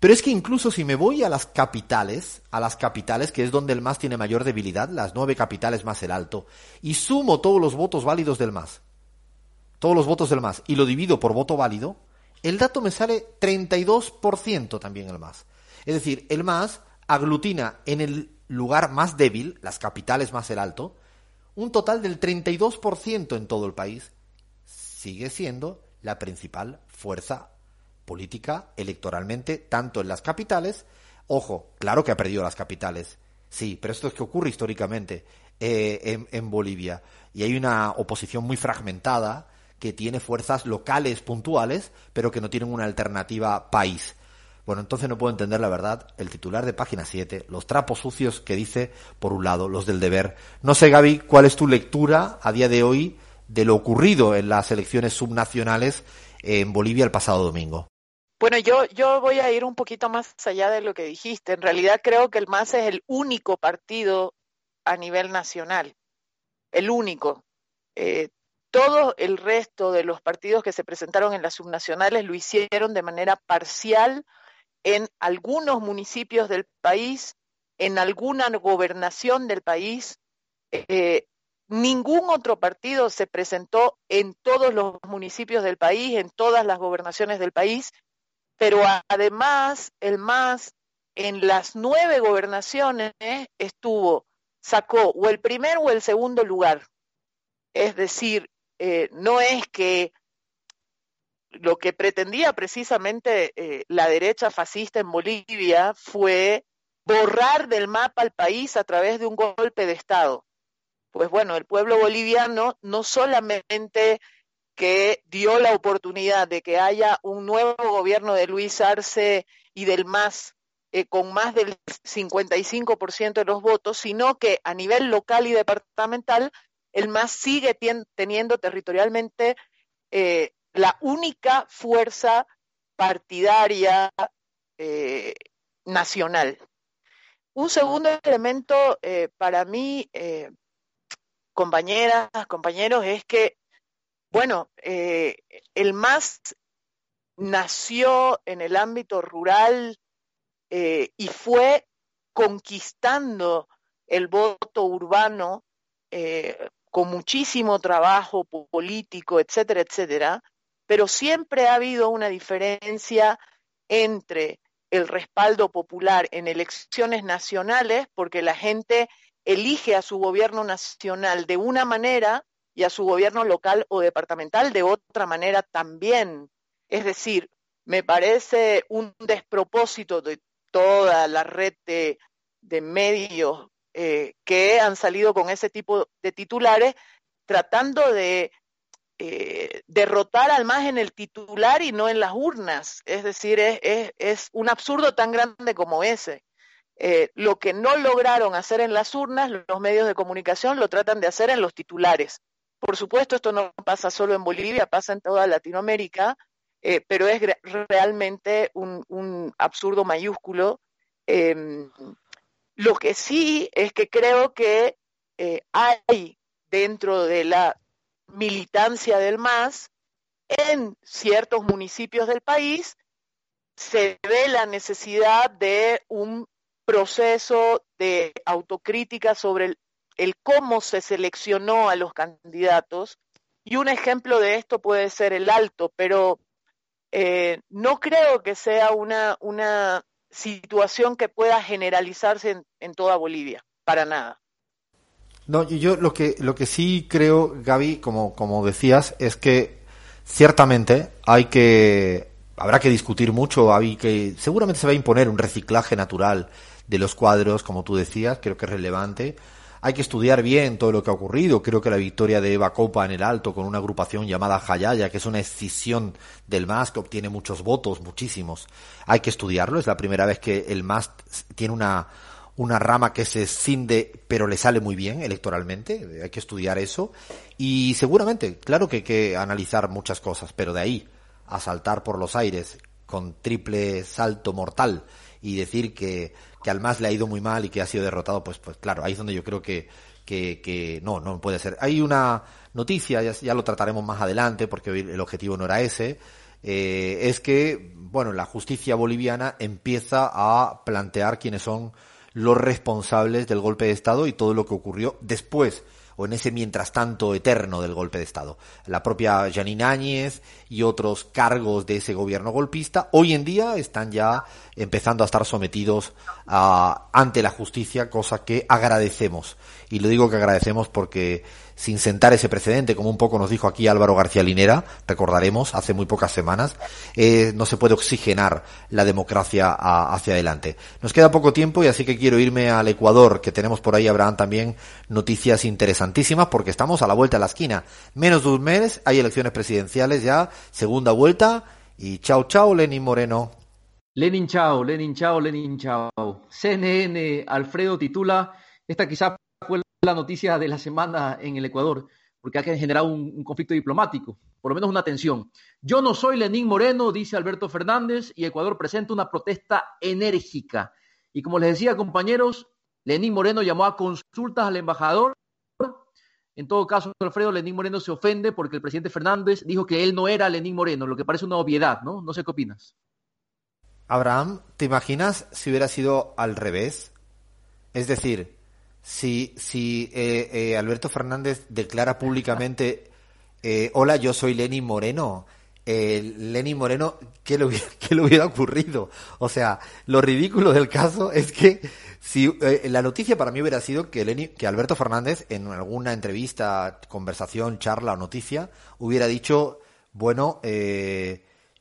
Pero es que incluso si me voy a las capitales, a las capitales, que es donde el MAS tiene mayor debilidad, las nueve capitales más el alto, y sumo todos los votos válidos del MAS, todos los votos del MAS, y lo divido por voto válido, el dato me sale 32% también el MAS. Es decir, el MAS aglutina en el lugar más débil, las capitales más el alto, un total del 32% en todo el país. Sigue siendo la principal fuerza política electoralmente, tanto en las capitales, ojo, claro que ha perdido las capitales, sí, pero esto es que ocurre históricamente eh, en, Bolivia. Y hay una oposición muy fragmentada que tiene fuerzas locales puntuales, pero que no tienen una alternativa país. Bueno, entonces no puedo entender la verdad. El titular de página 7, los trapos sucios que dice, por un lado, los del deber. No sé, Gaby, cuál es tu lectura a día de hoy de lo ocurrido en las elecciones subnacionales en Bolivia el pasado domingo. Bueno, yo, yo voy a ir un poquito más allá de lo que dijiste. En realidad creo que el MAS es el único partido a nivel nacional, el único. Eh, todo el resto de los partidos que se presentaron en las subnacionales lo hicieron de manera parcial en algunos municipios del país, en alguna gobernación del país. Eh, ningún otro partido se presentó en todos los municipios del país, en todas las gobernaciones del país, pero además el MAS en las nueve gobernaciones estuvo, sacó o el primer o el segundo lugar. Es decir, eh, no es que lo que pretendía precisamente eh, la derecha fascista en Bolivia fue borrar del mapa al país a través de un golpe de Estado. Pues bueno, el pueblo boliviano no solamente que dio la oportunidad de que haya un nuevo gobierno de Luis Arce y del MAS eh, con más del 55% de los votos, sino que a nivel local y departamental el MAS sigue teniendo territorialmente eh, la única fuerza partidaria eh, nacional. Un segundo elemento para mí, compañeras, compañeros, es que bueno, eh, el MAS nació en el ámbito rural eh, y fue conquistando el voto urbano eh, con muchísimo trabajo político, etcétera, etcétera, pero siempre ha habido una diferencia entre el respaldo popular en elecciones nacionales, porque la gente elige a su gobierno nacional de una manera y a su gobierno local o departamental de otra manera también. Es decir, me parece un despropósito de toda la red de, medios eh, que han salido con ese tipo de titulares tratando de eh, derrotar al más en el titular y no en las urnas. Es decir, es, un absurdo tan grande como ese. Eh, lo que no lograron hacer en las urnas, los medios de comunicación lo tratan de hacer en los titulares. Por supuesto, esto no pasa solo en Bolivia, pasa en toda Latinoamérica, eh, pero es realmente un, absurdo mayúsculo. Em, lo que sí es que creo que hay dentro de la militancia del MAS, en ciertos municipios del país, se ve la necesidad de un proceso de autocrítica sobre el cómo se seleccionó a los candidatos. Y un ejemplo de esto puede ser el alto, pero eh, no creo que sea una, una situación que pueda generalizarse en, toda Bolivia, para nada. No, yo lo que, lo que sí creo, Gaby, como, como decías, es que ciertamente hay que, habrá que discutir mucho, Gaby, que seguramente se va a imponer un reciclaje natural de los cuadros, como tú decías, creo que es relevante hay que estudiar bien todo lo que ha ocurrido. Creo que la victoria de Eva Copa en el Alto con una agrupación llamada Jayaya, que es una escisión del MAS que obtiene muchos votos, muchísimos. Hay que estudiarlo. Es la primera vez que el MAS tiene una, una rama que se escinde, pero le sale muy bien electoralmente. Hay que estudiar eso. Y seguramente, claro que hay que analizar muchas cosas, pero de ahí a saltar por los aires con triple salto mortal y decir que que al más le ha ido muy mal y que ha sido derrotado, pues, pues claro, ahí es donde yo creo que, que, no, no puede ser. Hay una noticia, ya, lo trataremos más adelante, porque el objetivo no era ese, eh, es que, bueno, la justicia boliviana empieza a plantear quiénes son los responsables del golpe de Estado y todo lo que ocurrió después. o en ese mientras tanto eterno del golpe de Estado. La propia Janine Áñez y otros cargos de ese gobierno golpista hoy en día están ya empezando a estar sometidos a, ante la justicia, cosa que agradecemos. Y lo digo que agradecemos porque sin sentar ese precedente, como un poco nos dijo aquí Álvaro García Linera, recordaremos, hace muy pocas semanas, eh, no se puede oxigenar la democracia hacia adelante. Nos queda poco tiempo y así que quiero irme al Ecuador, que tenemos por ahí, Abraham, también noticias interesantísimas, porque estamos a la vuelta de la esquina. Menos de un mes, hay elecciones presidenciales ya, segunda vuelta, y chao, chao, Lenin Moreno. Lenin chao, Lenin chao, Lenin chao. CNN, Alfredo titula, esta quizá fue la noticia de la semana en el Ecuador, porque ha generado un, conflicto diplomático, por lo menos una tensión. Yo no soy Lenín Moreno, dice Alberto Fernández, y Ecuador presenta una protesta enérgica. Y como les decía, compañeros, Lenín Moreno llamó a consultas al embajador. En todo caso, Alfredo Lenín Moreno se ofende porque el presidente Fernández dijo que él no era Lenín Moreno, lo que parece una obviedad, ¿no? No sé qué opinas. Abraham, ¿te imaginas si hubiera sido al revés? Es decir, si, si eh, eh, Alberto Fernández declara públicamente, eh, hola, yo soy Lenin Moreno, Lenin Moreno, ¿qué le, hubiera, ¿qué le, hubiera, ocurrido? O sea, lo ridículo del caso es que si la noticia para mí hubiera sido que, Lenin, que Alberto Fernández en alguna entrevista, conversación, charla o noticia hubiera dicho, bueno,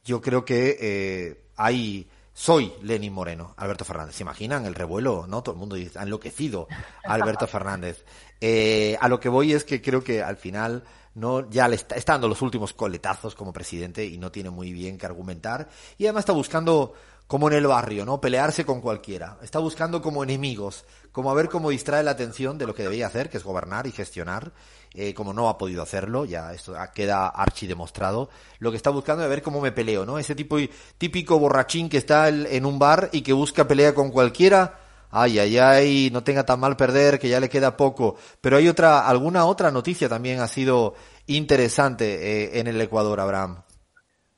yo creo que hay soy Lenin Moreno, Alberto Fernández. ¿Se imaginan el revuelo? ¿No? Todo el mundo dice, ha enloquecido Alberto Fernández. Eh, a lo que voy es que creo que al final no ya le está, está, dando los últimos coletazos como presidente y no tiene muy bien que argumentar. Y además está buscando como en el barrio, ¿no? Pelearse con cualquiera. Está buscando como enemigos, como a ver cómo distrae la atención de lo que debía hacer, que es gobernar y gestionar. Eh, como no ha podido hacerlo, ya esto queda archi demostrado, lo que está buscando es ver cómo me peleo, ¿no? Ese tipo típico borrachín que está en un bar y que busca pelea con cualquiera. Ay, ay, ay, no tenga tan mal perder, que ya le queda poco. Pero hay otra, alguna otra noticia también ha sido interesante eh, en el Ecuador, Abraham.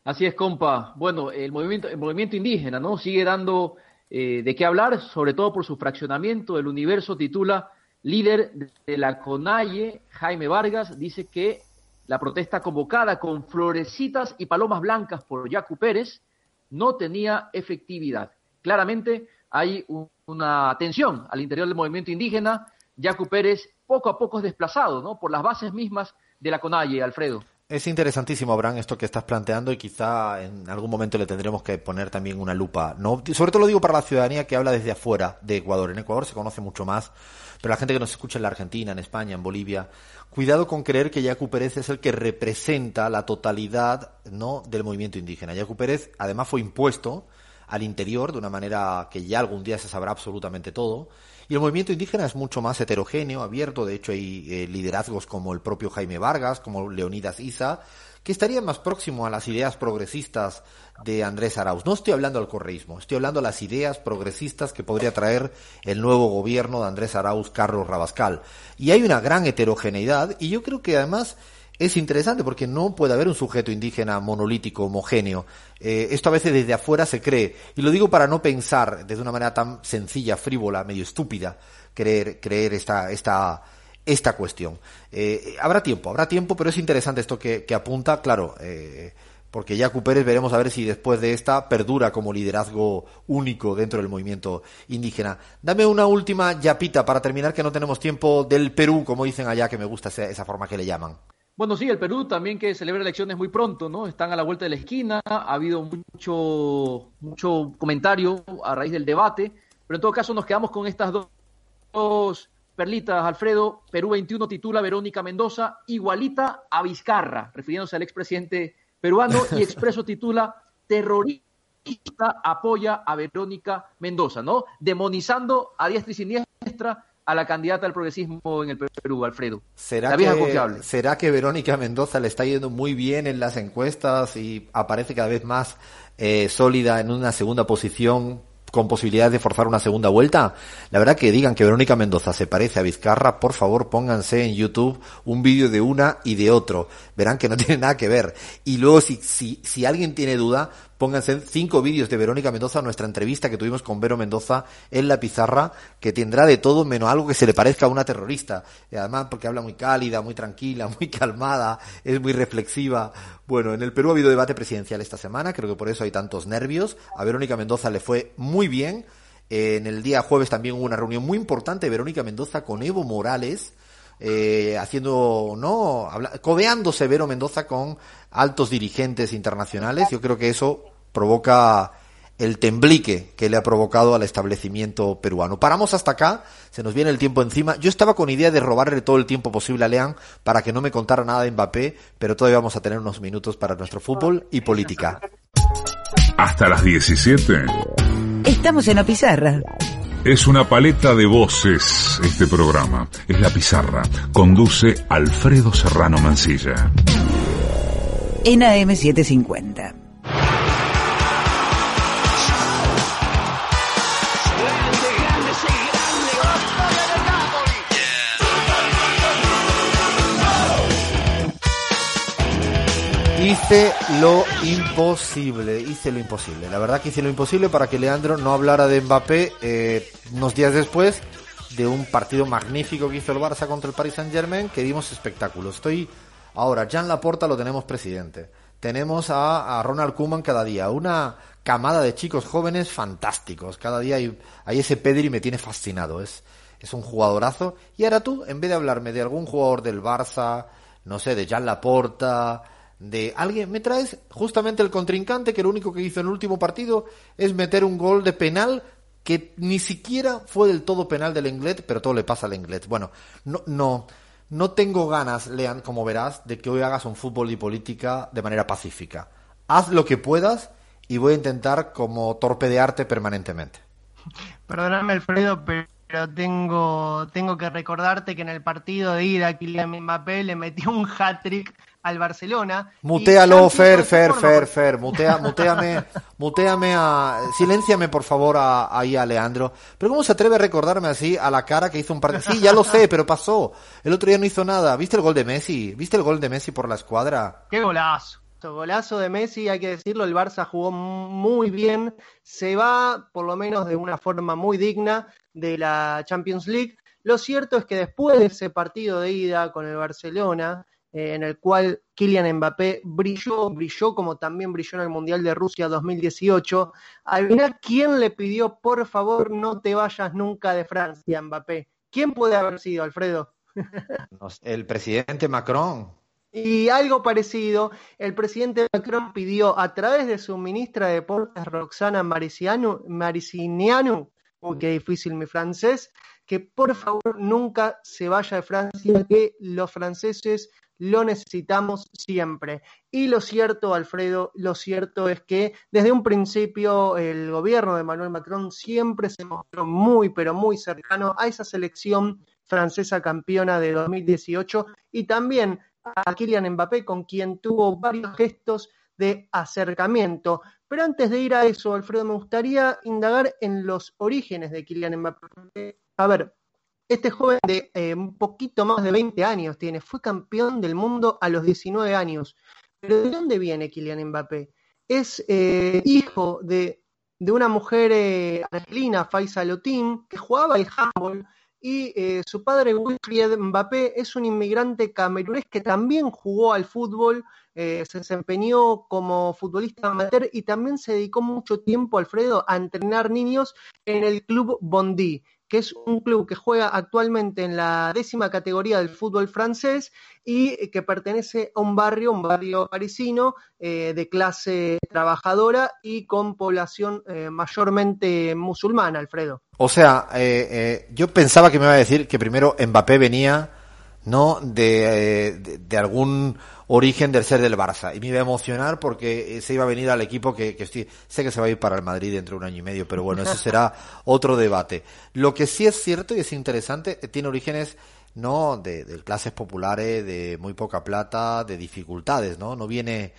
Así es, compa. Bueno, el movimiento, el movimiento indígena, ¿no? Sigue dando eh, de qué hablar, sobre todo por su fraccionamiento. El universo titula Líder de la CONAIE, Jaime Vargas, dice que la protesta convocada con florecitas y palomas blancas por Yacu Pérez no tenía efectividad. Claramente hay una tensión al interior del movimiento indígena. Yacu Pérez poco a poco es desplazado ¿no? por las bases mismas de la CONAIE, Alfredo. Es interesantísimo, Abraham, esto que estás planteando y quizá en algún momento le tendremos que poner también una lupa. ¿no? Sobre todo lo digo para la ciudadanía que habla desde afuera de Ecuador. En Ecuador se conoce mucho más, pero la gente que nos escucha en la Argentina, en España, en Bolivia, cuidado con creer que Yacu Pérez es el que representa la totalidad ¿no? del movimiento indígena. Yacu Pérez además fue impuesto al interior de una manera que ya algún día se sabrá absolutamente todo y el movimiento indígena es mucho más heterogéneo, abierto. De hecho, hay eh, liderazgos como el propio Jaime Vargas, como Leonidas Isa, que estarían más próximos a las ideas progresistas de Andrés Arauz. No estoy hablando del correísmo, estoy hablando de las ideas progresistas que podría traer el nuevo gobierno de Andrés Arauz, Carlos Rabascal. Y hay una gran heterogeneidad y yo creo que además es interesante porque no puede haber un sujeto indígena monolítico, homogéneo. Eh, esto a veces desde afuera se cree. Y lo digo para no pensar desde una manera tan sencilla, frívola, medio estúpida, creer, creer esta, esta, esta cuestión. Eh, habrá tiempo, habrá tiempo, pero es interesante esto que, que apunta, claro, eh, porque ya Pérez veremos a ver si después de esta perdura como liderazgo único dentro del movimiento indígena. Dame una última yapita para terminar, que no tenemos tiempo del Perú, como dicen allá, que me gusta esa, esa forma que le llaman. Bueno, sí, el Perú también que celebra elecciones muy pronto, ¿no? Están a la vuelta de la esquina, ha habido mucho, mucho comentario a raíz del debate, pero en todo caso nos quedamos con estas dos, perlitas, Alfredo. Perú 21 titula Verónica Mendoza, igualita a Vizcarra, refiriéndose al expresidente peruano, y Expreso titula Terrorista apoya a Verónica Mendoza, ¿no? Demonizando a diestra y siniestra a la candidata al progresismo en el Perú, Alfredo. ¿Será, que, ¿Será que Verónica Mendoza le está yendo muy bien en las encuestas y aparece cada vez más eh, sólida en una segunda posición con posibilidades de forzar una segunda vuelta? La verdad que digan que Verónica Mendoza se parece a Vizcarra, por favor pónganse en YouTube un vídeo de una y de otro. Verán que no tiene nada que ver. Y luego si, si, si alguien tiene duda, pónganse cinco vídeos de Verónica Mendoza, nuestra entrevista que tuvimos con Vero Mendoza en la pizarra, que tendrá de todo menos algo que se le parezca a una terrorista. Y además porque habla muy cálida, muy tranquila, muy calmada, es muy reflexiva. Bueno, en el Perú ha habido debate presidencial esta semana, creo que por eso hay tantos nervios. A Verónica Mendoza le fue muy bien. En el día jueves también hubo una reunión muy importante de Verónica Mendoza con Evo Morales, eh, haciendo, ¿no? Habla, codeándose Vero Mendoza con altos dirigentes internacionales. Yo creo que eso provoca el temblique que le ha provocado al establecimiento peruano. Paramos hasta acá, se nos viene el tiempo encima. Yo estaba con idea de robarle todo el tiempo posible a Leán para que no me contara nada de Mbappé, pero todavía vamos a tener unos minutos para nuestro fútbol y política. Hasta las 17. Estamos en la pizarra. Es una paleta de voces este programa. Es la pizarra. Conduce Alfredo Serrano Mancilla. En AM750. Hice lo imposible, hice lo imposible. La verdad que hice lo imposible para que Leandro no hablara de Mbappé eh, unos días después de un partido magnífico que hizo el Barça contra el Paris Saint Germain, que dimos espectáculo. Estoy ahora, Jan Laporta lo tenemos presidente. Tenemos a, Ronald Koeman cada día, una camada de chicos jóvenes fantásticos. Cada día hay, hay ese Pedri me tiene fascinado. Es, es un jugadorazo. Y ahora tú, en vez de hablarme de algún jugador del Barça, no sé, de Jan Laporta, de alguien, me traes justamente el contrincante que lo único que hizo en el último partido es meter un gol de penal que ni siquiera fue del todo penal del Englet, pero todo le pasa al Englet. Bueno, no, no, no tengo ganas, Lean, como verás, de que hoy hagas un fútbol y política de manera pacífica. Haz lo que puedas y voy a intentar como torpedearte permanentemente. Perdóname, Alfredo, pero tengo, tengo que recordarte que en el partido de ida Kylian Mbappé le metió un hat-trick al Barcelona. Mutealo, Fer, Fer, Fer, Fer, mutea, muteame, muteame a, silenciame por favor a, ahí a Leandro. Pero ¿cómo se atreve a recordarme así a la cara que hizo un partido? Sí, ya lo sé, pero pasó. El otro día no hizo nada. ¿Viste el gol de Messi? ¿Viste el gol de Messi por la escuadra? Qué golazo. Golazo de Messi, hay que decirlo, el Barça jugó muy bien, se va por lo menos de una forma muy digna de la Champions League. Lo cierto es que después de ese partido de ida con el Barcelona, en el cual Kylian Mbappé brilló, brilló como también brilló en el Mundial de Rusia 2018. ¿Alguna quién le pidió, por favor, no te vayas nunca de Francia, Mbappé? ¿Quién puede haber sido, Alfredo? El presidente Macron. Y algo parecido, el presidente Macron pidió a través de su ministra de Deportes, Roxana Maricinianu, uy, qué difícil mi francés, que por favor nunca se vaya de Francia, que los franceses lo necesitamos siempre. Y lo cierto, Alfredo, lo cierto es que desde un principio el gobierno de Emmanuel Macron siempre se mostró muy, pero muy cercano a esa selección francesa campeona de 2018 y también a Kylian Mbappé, con quien tuvo varios gestos de acercamiento. Pero antes de ir a eso, Alfredo, me gustaría indagar en los orígenes de Kylian Mbappé. A ver, este joven de eh, un poquito más de 20 años tiene, fue campeón del mundo a los 19 años. Pero ¿de dónde viene Kylian Mbappé? Es eh, hijo de, de, una mujer eh, argelina, Faisa Lotin, que jugaba el handball y eh, su padre Wilfried Mbappé es un inmigrante camerunés que también jugó al fútbol, eh, se desempeñó como futbolista amateur y también se dedicó mucho tiempo, Alfredo, a entrenar niños en el club Bondy que es un club que juega actualmente en la décima categoría del fútbol francés y que pertenece a un barrio, un barrio parisino eh, de clase trabajadora y con población eh, mayormente musulmana, Alfredo. O sea, eh, eh, yo pensaba que me iba a decir que primero Mbappé venía no de, de, de, algún origen del ser del Barça. Y me iba a emocionar porque se iba a venir al equipo que, que estoy, sé que se va a ir para el Madrid dentro de un año y medio pero bueno eso será otro debate. Lo que sí es cierto y es interesante tiene orígenes no de, de clases populares de muy poca plata de dificultades no no viene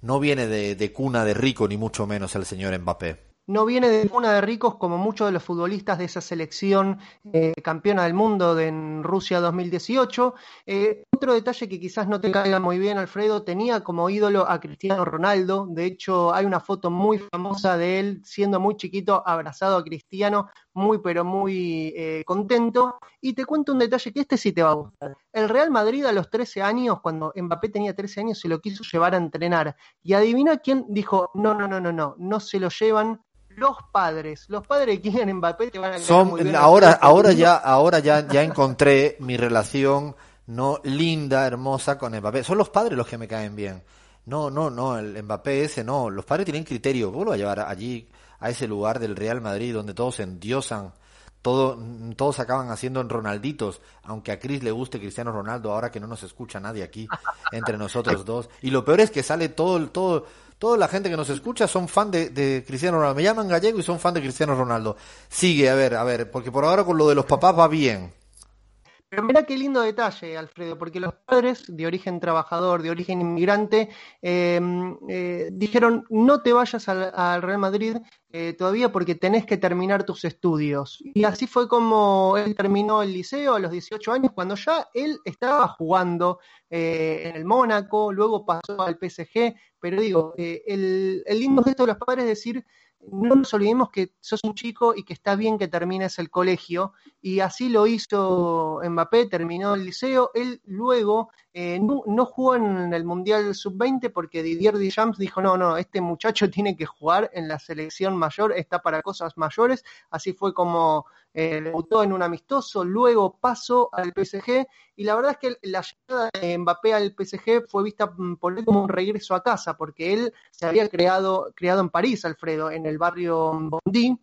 no viene de, de cuna de rico ni mucho menos el señor Mbappé no viene de una de ricos como muchos de los futbolistas de esa selección eh, campeona del mundo de, en Rusia 2018. Eh, otro detalle que quizás no te caiga muy bien, Alfredo, tenía como ídolo a Cristiano Ronaldo. De hecho, hay una foto muy famosa de él siendo muy chiquito, abrazado a Cristiano, muy pero muy eh, contento. Y te cuento un detalle que este sí te va a gustar. El Real Madrid a los 13 años, cuando Mbappé tenía 13 años, se lo quiso llevar a entrenar. Y adivina quién dijo, no, no, no, no, no, no se lo llevan los padres, los padres Kylian Mbappé te van a Son, muy bien ahora, ahora ya, ahora ya, ya encontré mi relación no linda, hermosa con Mbappé. Son los padres los que me caen bien. No, no, no, el Mbappé ese no. Los padres tienen criterio. ¿Cómo lo va a llevar allí, a ese lugar del Real Madrid donde todos se endiosan? Todo, todos acaban haciendo en Ronalditos, aunque a Chris le guste Cristiano Ronaldo, ahora que no nos escucha nadie aquí, entre nosotros dos. Y lo peor es que sale todo, todo, toda la gente que nos escucha son fan de, Cristiano Ronaldo. Me llaman gallego y son fan de Cristiano Ronaldo. Sigue, a ver, a ver, porque por ahora con lo de los papás va bien. Pero mira qué lindo detalle, Alfredo, porque los padres de origen trabajador, de origen inmigrante, eh, eh, dijeron no te vayas al, al Real Madrid eh, todavía porque tenés que terminar tus estudios. Y así fue como él terminó el liceo a los 18 años, cuando ya él estaba jugando en el Mónaco, luego pasó al PSG, pero digo, el, el lindo gesto de los padres es decir, no nos olvidemos que sos un chico y que está bien que termines el colegio, y así lo hizo Mbappé, terminó el liceo, él luego eh, no, jugó en el Mundial Sub-20 porque Didier Deschamps dijo, no, no, este muchacho tiene que jugar en la selección mayor, está para cosas mayores, así fue como eh, debutó en un amistoso, luego pasó al PSG, y la verdad es que la llegada de Mbappé al PSG fue vista por él como un regreso a casa, porque él se había creado, creado en París, Alfredo, en el barrio Bondy,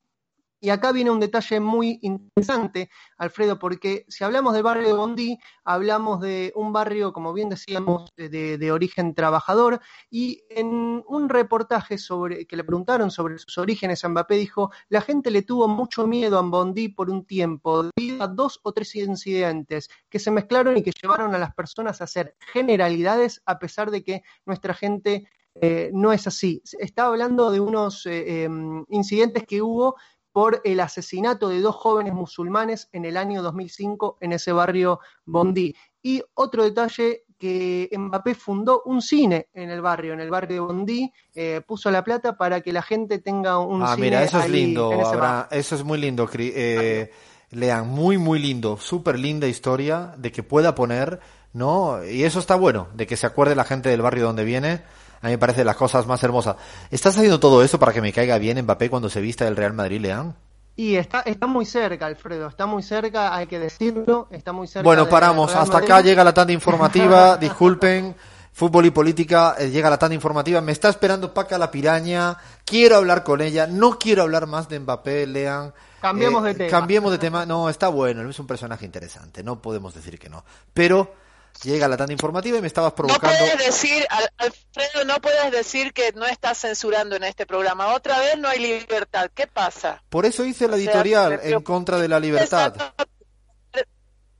y acá viene un detalle muy interesante, Alfredo, porque si hablamos del barrio de Bondí, hablamos de un barrio, como bien decíamos, de, origen trabajador, y en un reportaje sobre que le preguntaron sobre sus orígenes, Mbappé dijo, la gente le tuvo mucho miedo a Bondí por un tiempo, debido a dos o tres incidentes que se mezclaron y que llevaron a las personas a hacer generalidades, a pesar de que nuestra gente eh, no es así. Está hablando de unos eh, eh, incidentes que hubo por el asesinato de dos jóvenes musulmanes en el año 2005 en ese barrio Bondí. Y otro detalle que Mbappé fundó un cine en el barrio, en el barrio de Bondí, eh, puso la plata para que la gente tenga un ah, cine. mira, eso es ahí lindo, Abraham, eso es muy lindo. Eh, lean, muy, muy lindo, súper linda historia de que pueda poner, ¿no? Y eso está bueno, de que se acuerde la gente del barrio donde viene. A mí me parece las cosas más hermosas. ¿Estás haciendo todo eso para que me caiga bien Mbappé cuando se vista del Real Madrid, Leán? Y está, está muy cerca, Alfredo, está muy cerca, hay que decirlo, está muy cerca. Bueno, paramos. Real Hasta Madrid. acá llega la tanda informativa. Disculpen. Fútbol y política, eh, llega la tanda informativa. Me está esperando Paca la piraña. Quiero hablar con ella. No quiero hablar más de Mbappé, Lean. Cambiemos Eh, de tema. Cambiemos de tema. No, está bueno. Es un personaje interesante. No podemos decir que no. Pero llega la tanda informativa y me estabas No provocando. puedes decir, Al- Alfredo, no puedes decir que no estás censurando en este programa. Otra vez no hay libertad. ¿Qué pasa? Por eso hice la O sea, editorial en contra de la libertad.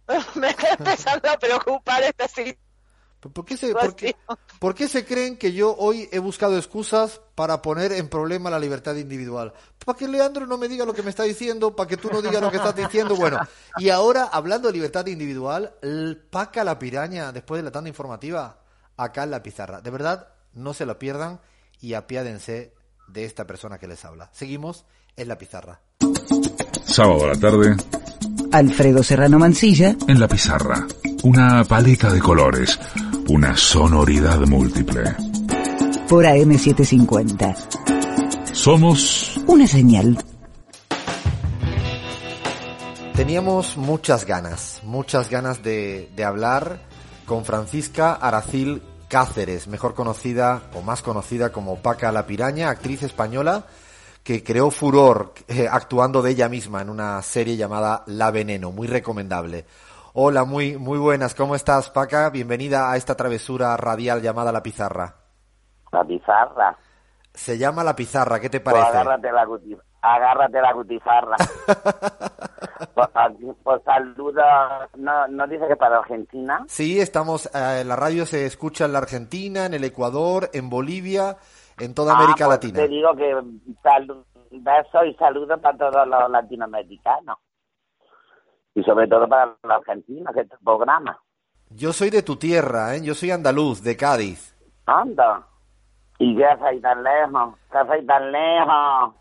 Me está empezando a preocupar esta situación. ¿Por qué, se, por, qué, por qué se creen que yo hoy he buscado excusas para poner en problema la libertad individual? Para que Leandro no me diga lo que me está diciendo, para que tú no digas lo que estás diciendo. Bueno, y ahora, hablando de libertad individual, el Paca la piraña, después de la tanda informativa, acá en la pizarra. De verdad, no se lo pierdan y apiádense de esta persona que les habla. Seguimos en la pizarra. Sábado a la tarde, Alfredo Serrano Mancilla, en la pizarra. Una paleta de colores, una sonoridad múltiple. por AM750. Somos Una señal. Teníamos muchas ganas, muchas ganas de, de hablar con Francisca Aracil Cáceres, mejor conocida o más conocida como Paca la Piraña, actriz española que creó furor eh, actuando de ella misma en una serie llamada La Veneno, muy recomendable. Hola, muy, muy buenas, ¿cómo estás Paca? Bienvenida a esta travesura radial llamada La Pizarra. La pizarra. Se llama La Pizarra, ¿qué te Pues parece? agárrate la, cuti- agárrate la cutizarra. pues, aquí, pues saluda, no, no dice que para Argentina. Sí, estamos, eh, la radio se escucha en la Argentina, en el Ecuador, en Bolivia, en toda Ah, América pues Latina. Te digo que besos y saludos para todos los latinoamericanos. Y sobre todo para los argentinos, que este programa. Yo soy de tu tierra, ¿eh? Yo soy andaluz, de Cádiz. Anda. ¿Y haces ahí tan lejos? ¿Qué haces ahí tan lejos?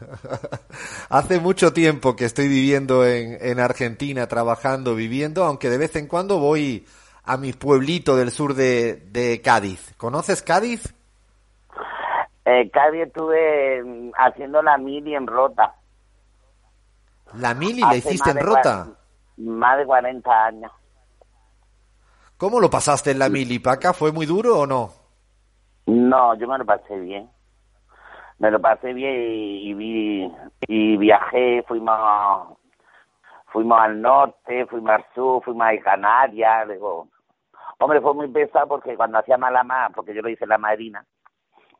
Hace mucho tiempo que estoy viviendo en, en Argentina, trabajando, viviendo, aunque de vez en cuando voy a mi pueblito del sur de, de Cádiz. ¿Conoces Cádiz? Eh, Cádiz estuve mm, haciendo la mili en Rota. ¿La mili la hiciste en Rota? Más de 40 años. ¿Cómo lo pasaste en la mili, Paca? ¿Fue muy duro o no? No, yo me lo pasé bien. Me lo pasé bien y, y vi y viajé, fuimos fuimos al norte, fuimos al sur, fuimos a Canarias, hombre fue muy pesado porque cuando hacía mala más, porque yo lo hice en la marina,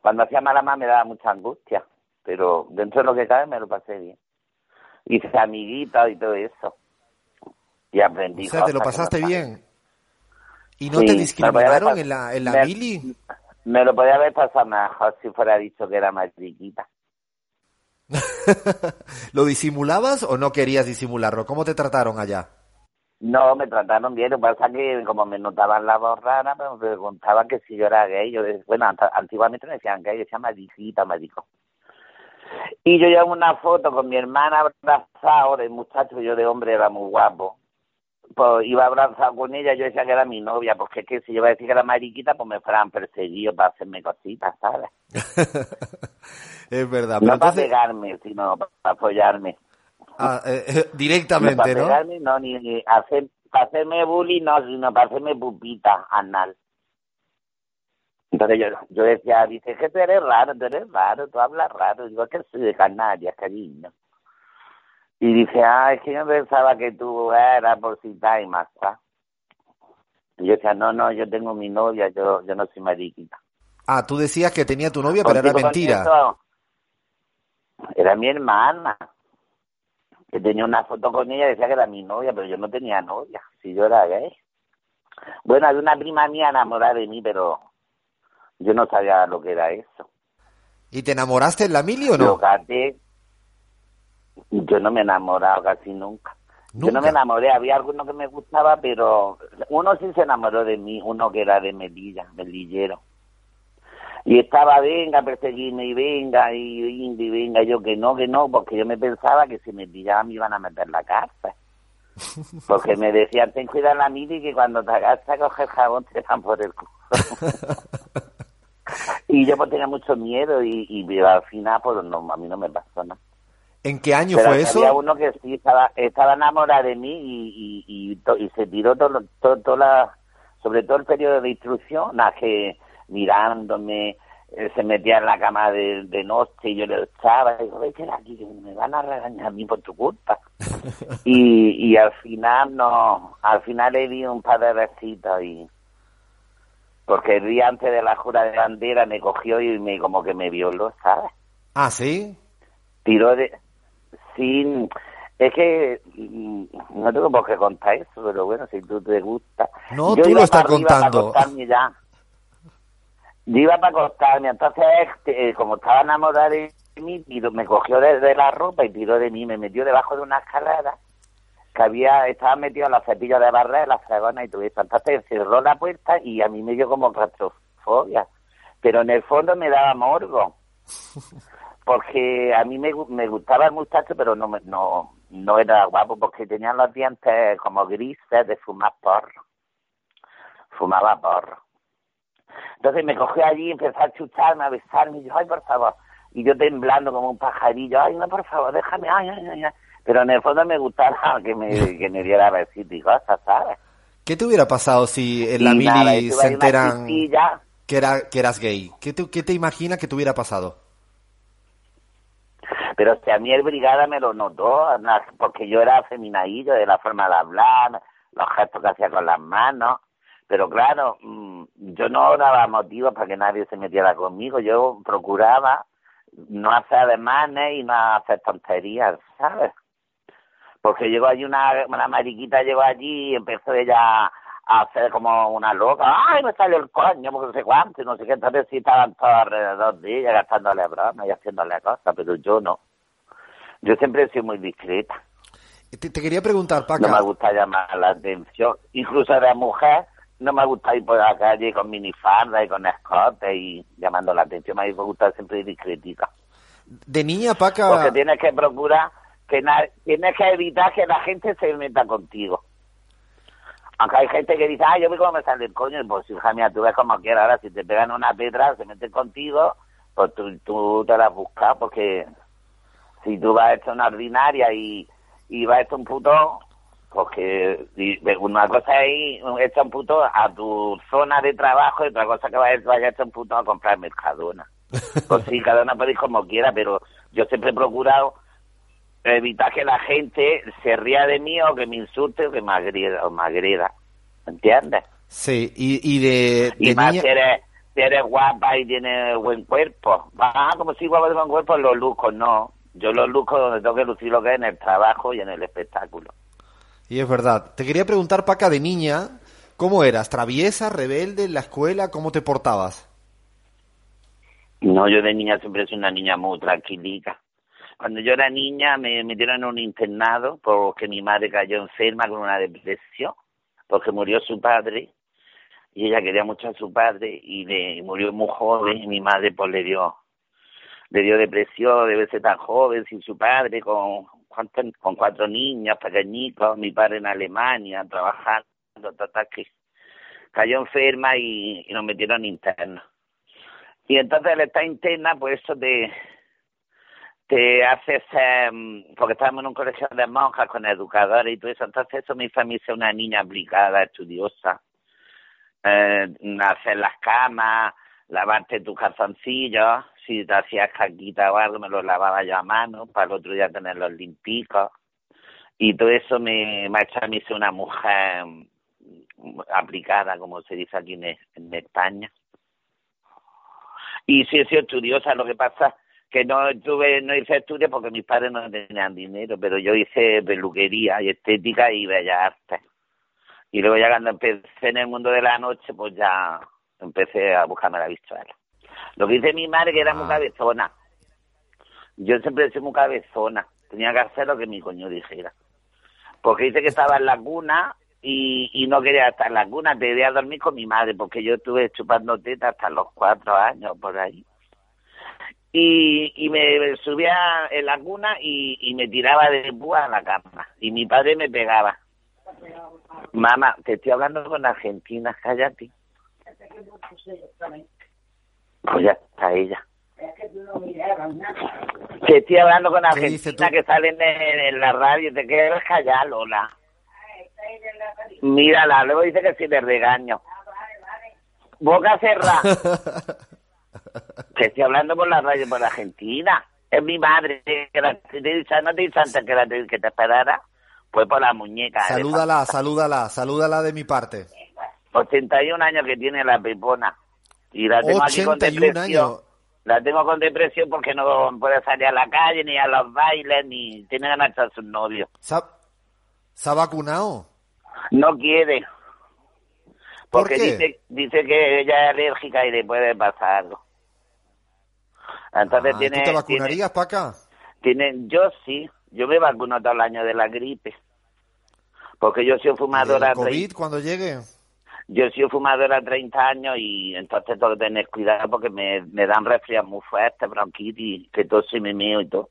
cuando hacía mala más me daba mucha angustia, pero dentro de lo que cabe me lo pasé bien. Hice amiguitas y todo eso. Y aprendí O sea, te lo pasaste no bien. ¿Y no Sí, te discriminaron en la, en la me- mili? Me lo podía haber pasado mejor si fuera dicho que era más chiquita. ¿Lo disimulabas o no querías disimularlo? ¿Cómo te trataron allá? No, me trataron bien. Lo que pasa que como me notaban la voz rara, me preguntaban que si yo era gay. Yo, bueno, ant- antiguamente me decían gay, yo decía maricita, marico. Y yo llevo una foto con mi hermana abrazado de muchacho, yo de hombre era muy guapo. Pues iba abrazado con ella, yo decía que era mi novia, porque es que si yo iba a decir que era mariquita, pues me fueran perseguidos para hacerme cositas, ¿sabes? Es verdad. Pero No para pegarme, sino para apoyarme. Ah, eh, eh, No directamente, para ¿no? pegarme, no, ni, ni hacer, para hacerme bullying, no, sino para hacerme pupita anal. Entonces yo, yo decía, dice que tú eres raro, tú eres raro, tú hablas raro. Digo, es que soy de Canarias, cariño. Y dice, ah, es que yo pensaba que tú eras por si y más. ¿ah?". Y yo decía, no, no, yo tengo mi novia, yo, yo no soy mariquita. Ah, tú decías que tenía tu novia, pero era mentira. Era mi hermana. Que tenía una foto con ella, decía que era mi novia, pero yo no tenía novia. Si yo era gay. Bueno, había una prima mía enamorada de mí, pero yo no sabía lo que era eso. ¿Y te enamoraste en la mili o Yo, no? Cate, yo no me he enamorado casi nunca. Yo no me enamoré, había alguno que me gustaba, pero uno sí se enamoró de mí, uno que era de Melilla, melillero. Y estaba, venga, a perseguirme, y venga, y venga, y venga, yo que no, que no, porque yo me pensaba que si me pillaban me iban a meter la cárcel. Porque me decían, ten cuidado la mili que cuando te hagas a coger jabón te dan por el culo. y yo pues tenía mucho miedo y, y al final pues no, a mí no me pasó nada. ¿En qué año Pero fue eso? Había uno que sí estaba, estaba enamorado de mí y, y, y, to- y se tiró todo, todo, la, sobre todo el periodo de instrucción, a que mirándome, eh, se metía en la cama de, de noche y yo le echaba, y digo, vete de aquí, que me van a regañar a mí por tu culpa. y, y al final no, al final le di un par de besitos y, porque el día antes de la jura de bandera me cogió y me como que me violó, ¿sabes? Ah, ¿sí? tiró de sin es que mm, no tengo por qué contar eso pero bueno si tú te gusta No, Yo tú lo estás contando. ya yo iba para acostarme entonces este, como estaba enamorada de mí me cogió de, de la ropa y tiró de mí me metió debajo de una escalera que había estaba metido en la cepilla de barra de la fregona y todo eso entonces cerró la puerta y a mí me dio como claustrofobia pero en el fondo me daba morbo porque a mí me, me gustaba el muchacho, pero no, no, no era guapo porque tenía los dientes como grises de fumar porro. Fumaba porro. Entonces me cogió allí y empezó a chucharme, a besarme, y yo, ay, por favor. Y yo temblando como un pajarillo, ay, no, por favor, déjame, ay, ay, ay. ay. Pero en el fondo me gustaba que me, que me diera besitos y cosas, ¿sabes? ¿Qué te hubiera pasado si en la Y mili se enteran que, era, que eras gay? ¿Qué te, ¿Qué te imaginas que te hubiera pasado? Pero si a mí el brigada me lo notó, porque yo era feminadillo de la forma de hablar, los gestos que hacía con las manos. Pero claro, mm, yo no daba motivos para que nadie se metiera conmigo. Yo procuraba no hacer ademanes y no hacer tonterías, ¿sabes? Porque llegó allí una, una mariquita, llegó allí y empezó ella a hacer como una loca. ¡Ay, me salió el coño! Porque no sé cuánto, y no sé qué. Entonces sí estaban todos alrededor de ella gastándole bromas y haciéndole cosas, pero yo no. Yo siempre he sido muy discreta. Te, te quería preguntar, Paca. No me gusta llamar la atención. Incluso de mujer, no me gusta ir por la calle con minifarda y con escote y llamando la atención. A mí me gusta siempre ir discretita. De niña, Paca. Porque tienes que procurar que na- tienes que evitar que la gente se meta contigo. Aunque hay gente que dice, ah, yo vi cómo me sale el coño, pues hija mía, tú ves como quieras. Ahora, si te pegan una pedra, se meten contigo, pues tú, tú te las buscas, porque si tú vas a esta una ordinaria y, y vas a esta un puto, porque una cosa es ir esta un puto a tu zona de trabajo y otra cosa que vayas vaya a esta un puto a comprar Mercadona. Pues sí, cada uno puede ir como quiera, pero yo siempre he procurado evitar que la gente se ría de mí o que me insulte o que me agreda. O me agreda. ¿Entiendes? Sí, y, y de, Y más niña... si eres, si eres guapa y tienes buen cuerpo. Ah, como si guapa de buen cuerpo, los luzcos no. Yo los luzco donde tengo que lucir lo que es en el trabajo y en el espectáculo. Y es verdad. Te quería preguntar, Paca, de niña, ¿cómo eras? ¿Traviesa, rebelde en la escuela? ¿Cómo te portabas? No, yo de niña siempre soy una niña muy tranquilita. Cuando yo era niña me metieron en un internado porque mi madre cayó enferma con una depresión, porque murió su padre y ella quería mucho a su padre y le murió muy joven y mi madre pues le dio le dio depresión de verse tan joven sin su padre con con cuatro niños pequeñitos mi padre en Alemania trabajando total que cayó enferma y, y nos metieron internos y entonces al estar interna pues eso te te hace ser, mm, porque estábamos en un colegio de monjas con educadores y todo eso, entonces eso me hizo a mí ser una niña aplicada, estudiosa, eh, hacer las camas, lavarte tus calzoncillos, si te hacías caquita o algo me lo lavaba yo a mano para el otro día tenerlos limpicos y todo eso me, me ha hecho a mí ser una mujer mm, aplicada, como se dice aquí en, en España. Y sí he sido estudiosa, lo que pasa que no tuve, no hice estudios porque mis padres no tenían dinero, pero yo hice peluquería y estética y bellas artes. Y luego ya cuando empecé en el mundo de la noche, pues ya empecé a buscarme la visual. Lo que dice mi madre que era muy cabezona. Yo siempre he sido muy cabezona. Tenía que hacer lo que mi coño dijera. Porque dice que estaba en la cuna y, y no quería estar en la cuna, quería dormir con mi madre, porque yo estuve chupando teta hasta los cuatro años por ahí. Y, y me subía en la cuna y, y me tiraba de púa a la cama. Y mi padre me pegaba. Mamá, te estoy hablando con Argentina, cállate. Pues ya está ella. Te estoy hablando con ¿Qué dice Argentina que salen en, en la radio. Te quieres callar, Lola. Mírala, luego dice que si le regaño. Boca cerrada. Te estoy hablando por la radio por Argentina. Es mi madre. Que la, te no te antes que, la, que te esperara. Pues por la muñeca. Salúdala, salúdala, salúdala de mi parte. 81 años que tiene la pepona. Y la tengo aquí con 81 depresión. La tengo con depresión porque no puede salir a la calle, ni a los bailes, ni tiene ganas de estar su novio. ¿Se ha, se ha vacunado? No quiere. ¿Por Porque qué? dice, dice que ella es alérgica y le puede pasar algo. Entonces Ah, tiene, ¿Tú te vacunarías, Paca? tiene- yo sí, yo me vacuno todo el año de la gripe. Porque yo soy ¿Y fumadora el trein- COVID cuando llegue? Yo soy fumadora 30 años y entonces tengo que tener cuidado porque me, me dan resfriados muy fuertes, bronquitis, que todo se me meo y todo.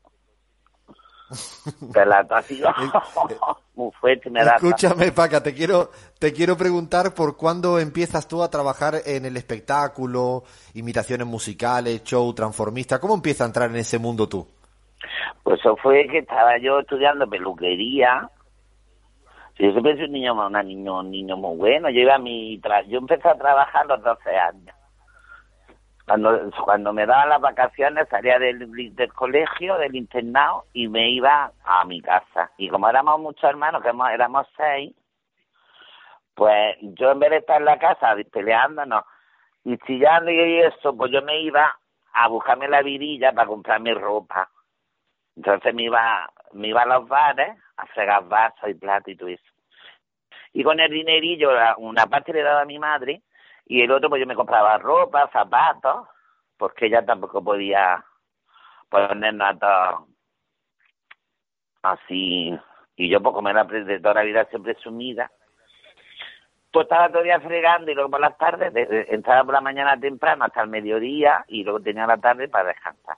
Pero la muy fuerte me da. Escúchame, Paca, te quiero, te quiero preguntar por cuándo empiezas tú a trabajar en el espectáculo, imitaciones musicales, show, transformista. ¿Cómo empieza a entrar en ese mundo tú? Pues eso fue que estaba yo estudiando peluquería. Yo siempre soy un niño, una niño, un niño muy bueno. Yo iba a mi tra- yo empecé a trabajar a los 12 años. Cuando, cuando me daban las vacaciones salía del, del colegio, del internado y me iba a mi casa. Y como éramos muchos hermanos, que éramos seis, pues yo en vez de estar en la casa peleándonos y chillando y eso, pues yo me iba a buscarme la virilla para comprar mi ropa. Entonces me iba, me iba a los bares a fregar vasos y platos y todo eso. Y con el dinerillo, una parte le daba a mi madre y el otro pues yo me compraba ropa, zapatos, porque ella tampoco podía ponernos a todos así. Y yo pues como era de toda la vida siempre sumida, pues estaba todavía fregando y luego por las tardes, de- de- entraba por la mañana temprano hasta el mediodía y luego tenía la tarde para descansar.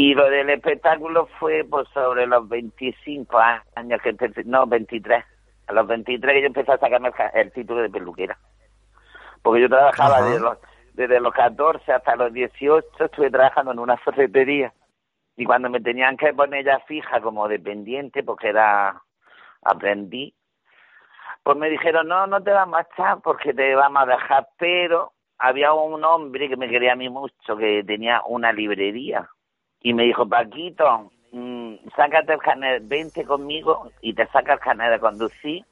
Y lo del espectáculo fue pues sobre los 25 años que empecé, no, 23. A los 23 que yo empecé a sacarme el, título de peluquera. Porque yo trabajaba desde los, desde los 14 hasta los 18, estuve trabajando en una ferretería. Y cuando me tenían que poner ya fija como dependiente, porque era aprendí, pues me dijeron, no, no te vamos a echar porque te vamos a dejar, pero había un hombre que me quería a mí mucho, que tenía una librería. Y me dijo, Paquito, mm, sácate el carnet, vente conmigo y te saca el carnet de conducir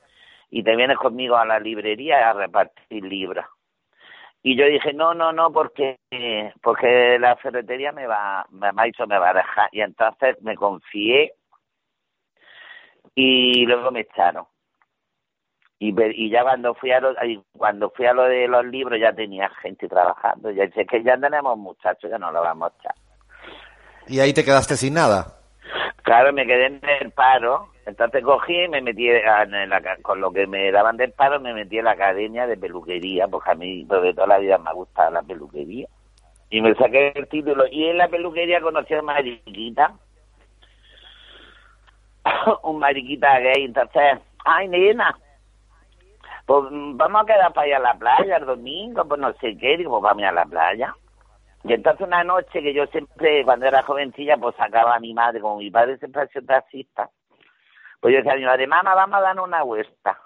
y te vienes conmigo a la librería a repartir libros. Y yo dije, no, no, no, porque porque la ferretería me va, me ha dicho me va a dejar. Y entonces me confié y luego me echaron. Y, y ya cuando fui a lo, cuando fui a lo de los libros ya tenía gente trabajando. Ya dice que ya tenemos muchachos, ya no lo vamos a echar. Y ahí te quedaste sin nada. Claro, me quedé en el paro, entonces cogí y me metí en la, con lo que me daban del paro, me metí en la academia de peluquería, porque a mí de toda la vida me ha gustado la peluquería. Y me saqué el título. Y en la peluquería conocí a mariquita, un mariquita gay, entonces, ay nena, pues mm, vamos a quedar para ir a la playa el domingo, pues no sé qué, digo, pues vamos a la playa. Y entonces una noche que yo siempre, cuando era jovencilla, pues sacaba a mi madre, como mi padre siempre ha sido taxista, pues yo decía a mi madre, mamá, vamos a dar una vuelta.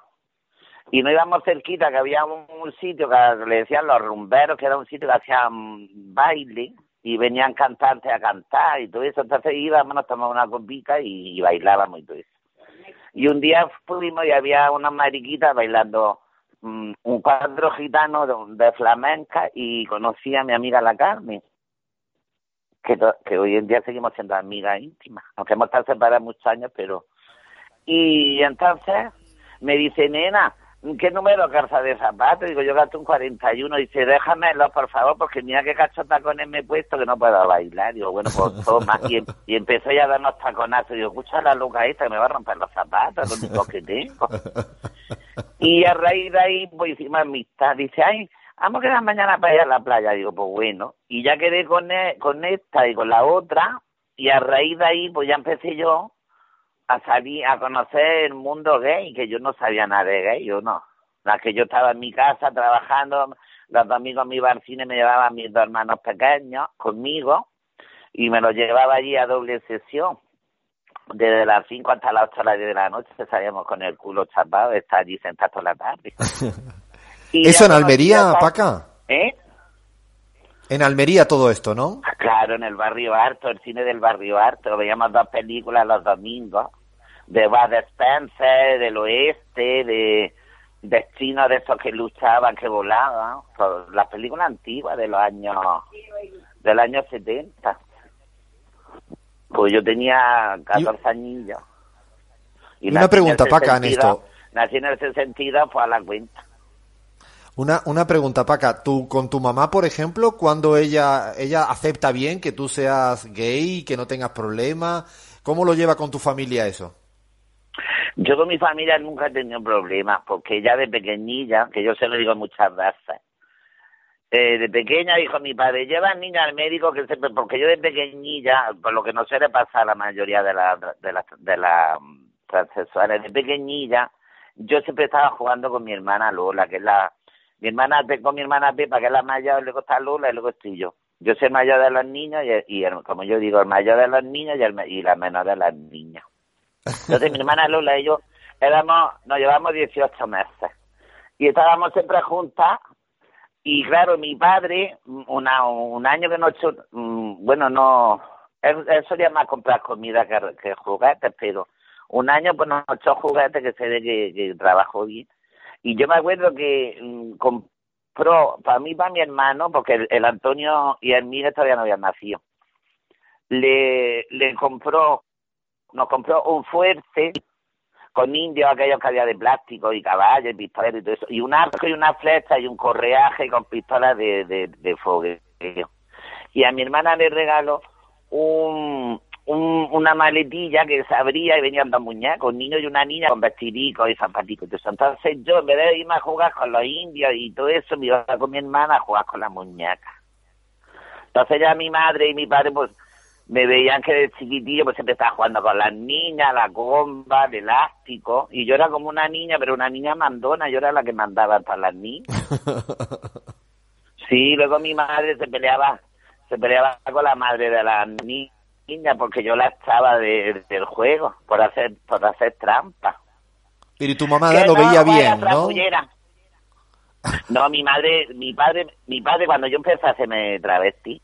Y no íbamos cerquita, que había un, sitio que le decían los rumberos, que era un sitio que hacían baile, y venían cantantes a cantar y todo eso. Entonces íbamos, nos tomábamos una copita y, y bailábamos y todo eso. Y un día fuimos y había unas mariquitas bailando un cuadro gitano de, de flamenca y conocí a mi amiga la Carmen, que, que hoy en día seguimos siendo amigas íntimas, aunque hemos estado separadas muchos años, pero... Y entonces me dice, nena, ¿qué número calza de zapatos? Digo, yo gasto un 41. Dice, déjamelo, por favor, porque mira qué cacho tacones me he puesto que no puedo bailar. Digo, bueno, pues toma. Y, em- y empezó ya a darnos taconazos. Digo, escucha la loca esta que me va a romper los zapatos, los únicos que tengo. Y a raíz de ahí, pues hicimos amistad. Dice, ay, vamos a quedar mañana para ir a la playa. Digo, pues bueno. Y ya quedé con, e- con esta y con la otra. Y a raíz de ahí, pues ya empecé yo a salir, a conocer el mundo gay, que yo no sabía nada de gay, yo no. La que yo estaba en mi casa trabajando, los domingos me iba al cine, me llevaba a mis dos hermanos pequeños conmigo y me los llevaba allí a doble sesión. Desde las 5 hasta las 8 a las 10 de la noche salíamos con el culo chapado, estar allí sentados toda la tarde. Y ¿Eso en Almería, Paca? ¿Eh? En Almería todo esto, ¿no? Claro, en el barrio Harto, el cine del barrio Harto. Veíamos dos películas los domingos. De Bud Spencer, del oeste, de destinos de esos que luchaban, que volaban. Las películas antiguas de los años, del año 70. Pues yo tenía 14 añillos. y una pregunta, Paca, en 62, esto. Nací en el 62, fue a la cuenta. Una, una pregunta, Paca. ¿Tú con tu mamá, por ejemplo, cuando ella, ella acepta bien que tú seas gay, que no tengas problemas? ¿Cómo lo lleva con tu familia eso? Yo con mi familia nunca he tenido problemas, porque ya de pequeñilla, que yo se lo digo muchas veces, eh, de pequeña dijo mi padre, lleva al niño al médico, que sepa, porque yo de pequeñilla, por lo que no suele pasar a la mayoría de las de las de las mm, transexuales, de pequeñilla, yo siempre estaba jugando con mi hermana Lola, que es la, mi hermana, con mi hermana Pepa, que es la mayor, luego está Lola y luego estoy yo. Yo soy el mayor de los niños y, y el- como yo digo, el mayor de los niños y, el, y la menor de las niñas. Entonces mi hermana Lola y yo éramos, nos llevamos 18 meses y estábamos siempre juntas y claro, mi padre, una, un año que no echó, mm, bueno, no, él, él solía más comprar comida que, que juguetes, pero un año pues nos echó juguetes que se ve que, que trabajó bien. Y yo me acuerdo que mm, compró, para mí, para mi hermano, porque el, el Antonio y el Miguel todavía no habían nacido, le, le compró, nos compró un fuerte con indios aquellos que había de plástico y caballos y pistolas y todo eso, y un arco y una flecha y un correaje con pistolas de, de, de fogueo. Y a mi hermana le regaló un, un, una maletilla que se abría y venían dos muñecos, un niño y una niña con vestidicos y zapaticos. Entonces yo, en vez de irme a jugar con los indios y todo eso, me iba con mi hermana a jugar con las muñecas. Entonces ya mi madre y mi padre, pues, me veían que de chiquitillo pues siempre estaba jugando con las niñas, la gomba, el elástico, y yo era como una niña, pero una niña mandona, yo era la que mandaba para las niñas. Sí, luego mi madre se peleaba, se peleaba con la madre de la niña porque yo la echaba de, del juego por hacer, por hacer trampa. Pero tu mamá lo veía bien, ¿no? No, mi madre, mi padre, mi padre cuando yo empecé a hacerme travesti,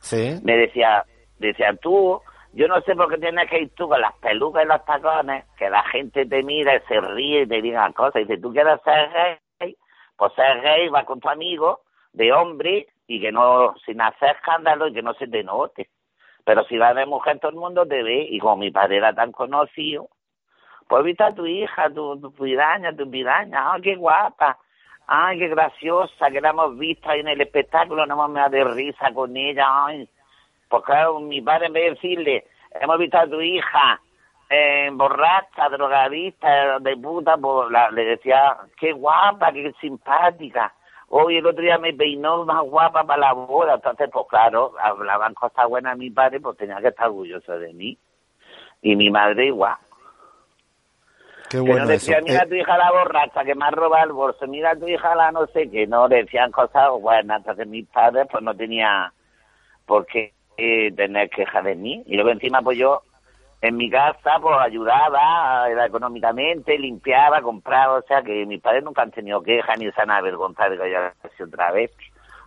¿Sí? me decía, decía tú, yo no sé por qué tienes que ir tú con las pelucas y los tacones, que la gente te mira y se ríe y te diga cosas. Dice, tú quieres ser gay, pues ser gay, va con tu amigo de hombre y que no, sin hacer escándalo y que no se te note. Pero si vas de mujer, todo el mundo te ve. Y como mi padre era tan conocido, pues viste a tu hija, tu, tu piraña, tu piraña, ¡ay, qué guapa! ¡Ay, qué graciosa! Que la hemos visto ahí en el espectáculo, no me da risa con ella, ¡ay! Pues claro, mi padre en vez de decirle, hemos visto a tu hija eh, borracha, drogadista, de puta, pues la, le decía, qué guapa, qué simpática. Hoy el otro día me peinó más guapa para la boda. Entonces, pues claro, hablaban cosas buenas a mi padre, pues tenía que estar orgulloso de mí. Y mi madre igual. Qué que bueno no decía, eso. mira Eh, tu hija la borracha que me ha robado el bolso, mira tu hija la no sé qué, no, le decían cosas buenas. Entonces mis padres pues no tenía por qué eh, tener quejas de mí. Y luego encima pues yo en mi casa pues ayudaba era económicamente, limpiaba, compraba, o sea que mis padres nunca han tenido quejas ni se han avergonzado de que haya sido otra vez.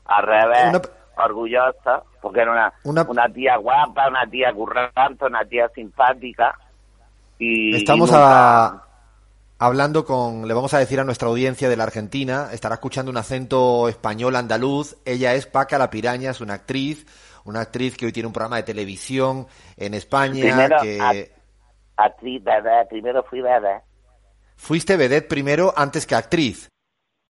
Al revés, orgullosa, porque era una, Una- una tía guapa, una tía currante, una tía simpática. Y, Estamos y nunca- a- hablando con, le vamos a decir a nuestra audiencia de la Argentina, estará escuchando un acento español andaluz. Ella es Paca la Piraña, es una actriz, una actriz que hoy tiene un programa de televisión en España. Primero, que actriz, ¿verdad? Primero fui, ¿verdad? fuiste vedette primero antes que actriz.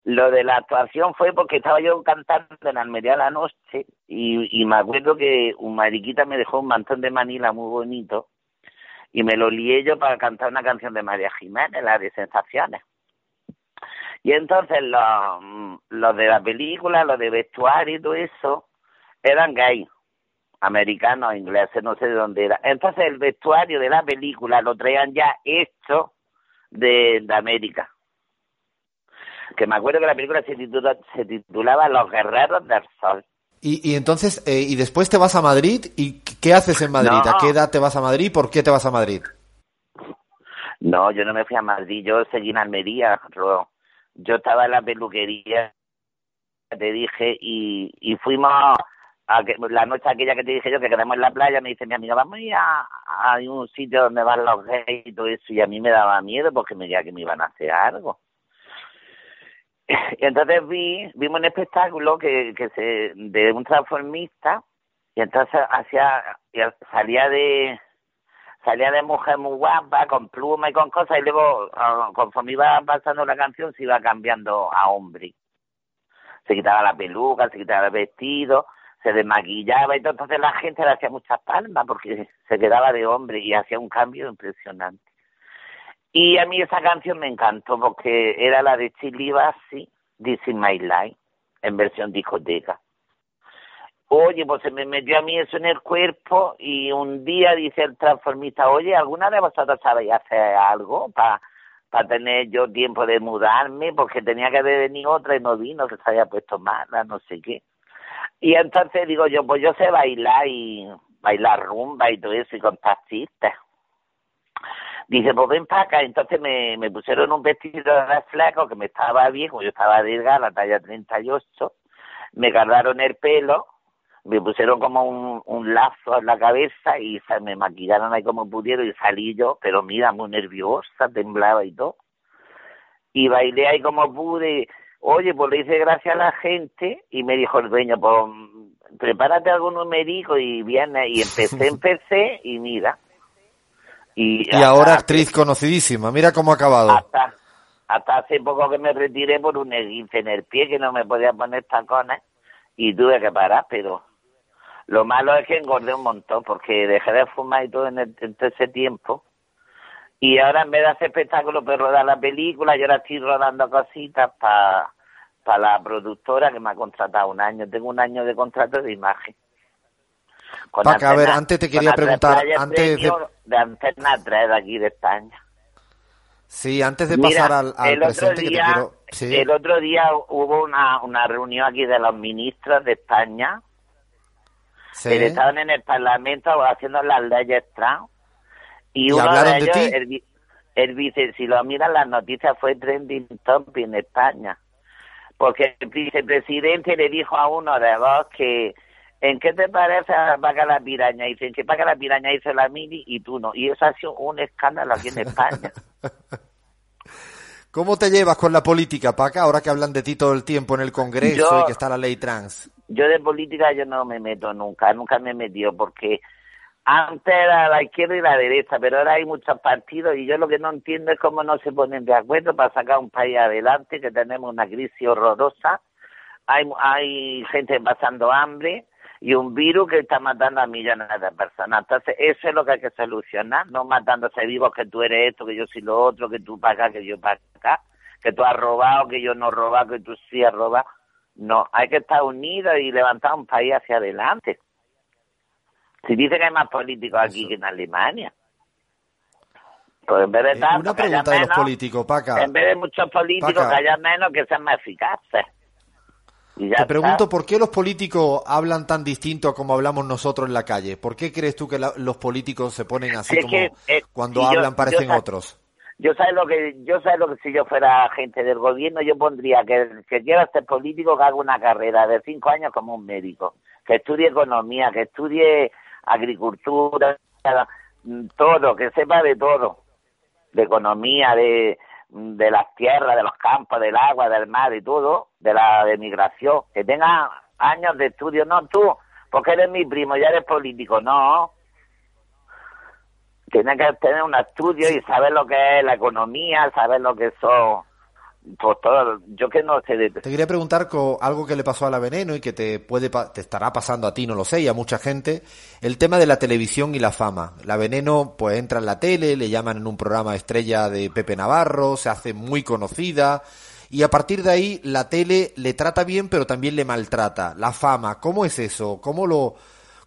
Lo de la actuación fue porque estaba yo cantando en Almería la noche y, y me acuerdo que un mariquita me dejó un mantón de Manila muy bonito y me lo lié yo para cantar una canción de María Jiménez, la de Sensaciones. Y entonces los, los de la película, los de vestuario y todo eso, eran gay, americanos, ingleses, no sé de dónde era. Entonces el vestuario de la película lo traían ya hecho de, de América que me acuerdo que la película se, titula- se titulaba Los Guerreros del Sol. Y, y entonces, eh, y después te vas a Madrid, ¿y qué haces en Madrid? No. ¿A qué edad te vas a Madrid? ¿Por qué te vas a Madrid? No, yo no me fui a Madrid, yo seguí en Almería. Ro. Yo estaba en la peluquería, te dije, y, y fuimos que, la noche aquella que te dije yo que quedamos en la playa, me dice mi amiga, vamos a ir a, un sitio donde van los gays y todo eso, y a mí me daba miedo porque me decía que me iban a hacer algo. Y entonces vi, vimos un espectáculo que, que se, de un transformista, y entonces hacía, salía de, salía de mujer muy guapa, con pluma y con cosas, y luego, ah, conforme iba pasando la canción, se iba cambiando a hombre. Se quitaba la peluca, se quitaba el vestido, se desmaquillaba y. Entonces la gente le hacía muchas palmas porque se quedaba de hombre y hacía un cambio impresionante. Y a mí esa canción me encantó porque era la de Chili Bassi, This is My Life, en versión discoteca. Oye, pues se me metió a mí eso en el cuerpo y un día dice el transformista, oye, ¿alguna de vosotros sabéis hacer algo para tener yo tiempo de mudarme? Porque tenía que haber venido otra y no vino, que se había puesto mala, no sé qué. Y entonces digo yo, pues yo sé bailar y bailar rumba y todo eso y con taxistas. Dice, pues ven para acá. Entonces me, me pusieron un vestido de flaco que me estaba bien, como yo estaba delgada, la talla 38. Me cargaron el pelo, me pusieron como un, un lazo en la cabeza y se me maquillaron ahí como pudieron y salí yo, pero mira, muy nerviosa, temblaba y todo. Y bailé ahí como pude. Oye, pues le hice gracias a la gente y me dijo el dueño, pues prepárate algún numerico y viene. Y empecé, empecé y mira. Y, Y ahora actriz conocidísima. Mira cómo ha acabado. hasta, hasta hace poco que me retiré por un esguince en el pie que no me podía poner tacones y tuve que parar, pero lo malo es que engordé un montón porque dejé de fumar y todo en, el- en todo ese tiempo. Y ahora en vez de hacer espectáculos, pues rodar la película, yo ahora estoy rodando cositas para la productora que me ha contratado un año. Tengo un año de contrato de imagen. Con Paca, a ver, antes te quería preguntar, antes de- de Antena 3 de aquí de España. Sí, antes de Mira, pasar al, al el otro presente que te día, quiero... Sí. El otro día hubo una, una reunión aquí de los ministros de España Sí. que estaban en el Parlamento haciendo las leyes trans y, ¿Y uno de hablaron de ellos, ti? el, el vice, si lo miran las noticias, fue trending topic en España. Porque el vicepresidente le dijo a uno de dos que ¿en qué te parece a Paca la Piraña? Y dicen que Paca la Piraña hizo la mili y tú no. Y eso ha sido un escándalo aquí en España. ¿Cómo te llevas con la política, Paca, ahora que hablan de ti todo el tiempo en el Congreso Yo- y que está la ley trans? Yo de política yo no me meto nunca, nunca me he metido porque antes era la izquierda y la derecha, pero ahora hay muchos partidos y yo lo que no entiendo es cómo no se ponen de acuerdo para sacar un país adelante, que tenemos una crisis horrorosa, hay, hay gente pasando hambre y un virus que está matando a millones de personas. Entonces eso es lo que hay que solucionar, no matándose vivos que tú eres esto, que yo soy lo otro, que tú para acá, que yo para acá, que tú has robado, que yo no he robado, que tú sí has robado. No, hay que estar unidos y levantar un país hacia adelante. Si dice que hay más políticos aquí que en Alemania. Pues en vez de Eh, tanto, una pregunta de los políticos, Paca. en vez de muchos políticos Paca. que haya menos, que sean más eficaces. Y ya Te está. pregunto, ¿por qué los políticos hablan tan distinto a como hablamos nosotros en la calle? ¿Por qué crees tú que la- los políticos se ponen así es como que, eh, cuando si yo- hablan parecen yo otros? Yo sé lo que yo sé lo que si yo fuera agente del gobierno yo pondría que el que quiera ser político que haga una carrera de cinco años como un médico, que estudie economía, que estudie agricultura, todo, que sepa de todo, de economía, de de las tierras, de los campos, del agua, del mar y todo, de la de migración, que tenga años de estudio, no tú, porque eres mi primo, ya eres político, no, tiene que tener un estudio y saber lo que es la economía, saber lo que son, pues todo, yo que no sé de... Te quería preguntar con algo que le pasó a la Veneno y que te puede te estará pasando a ti, no lo sé, y a mucha gente, el tema de la televisión y la fama. La Veneno pues entra en la tele, le llaman en un programa estrella de Pepe Navarro, se hace muy conocida y a partir de ahí la tele le trata bien pero también le maltrata. La fama, ¿cómo es eso? ¿Cómo lo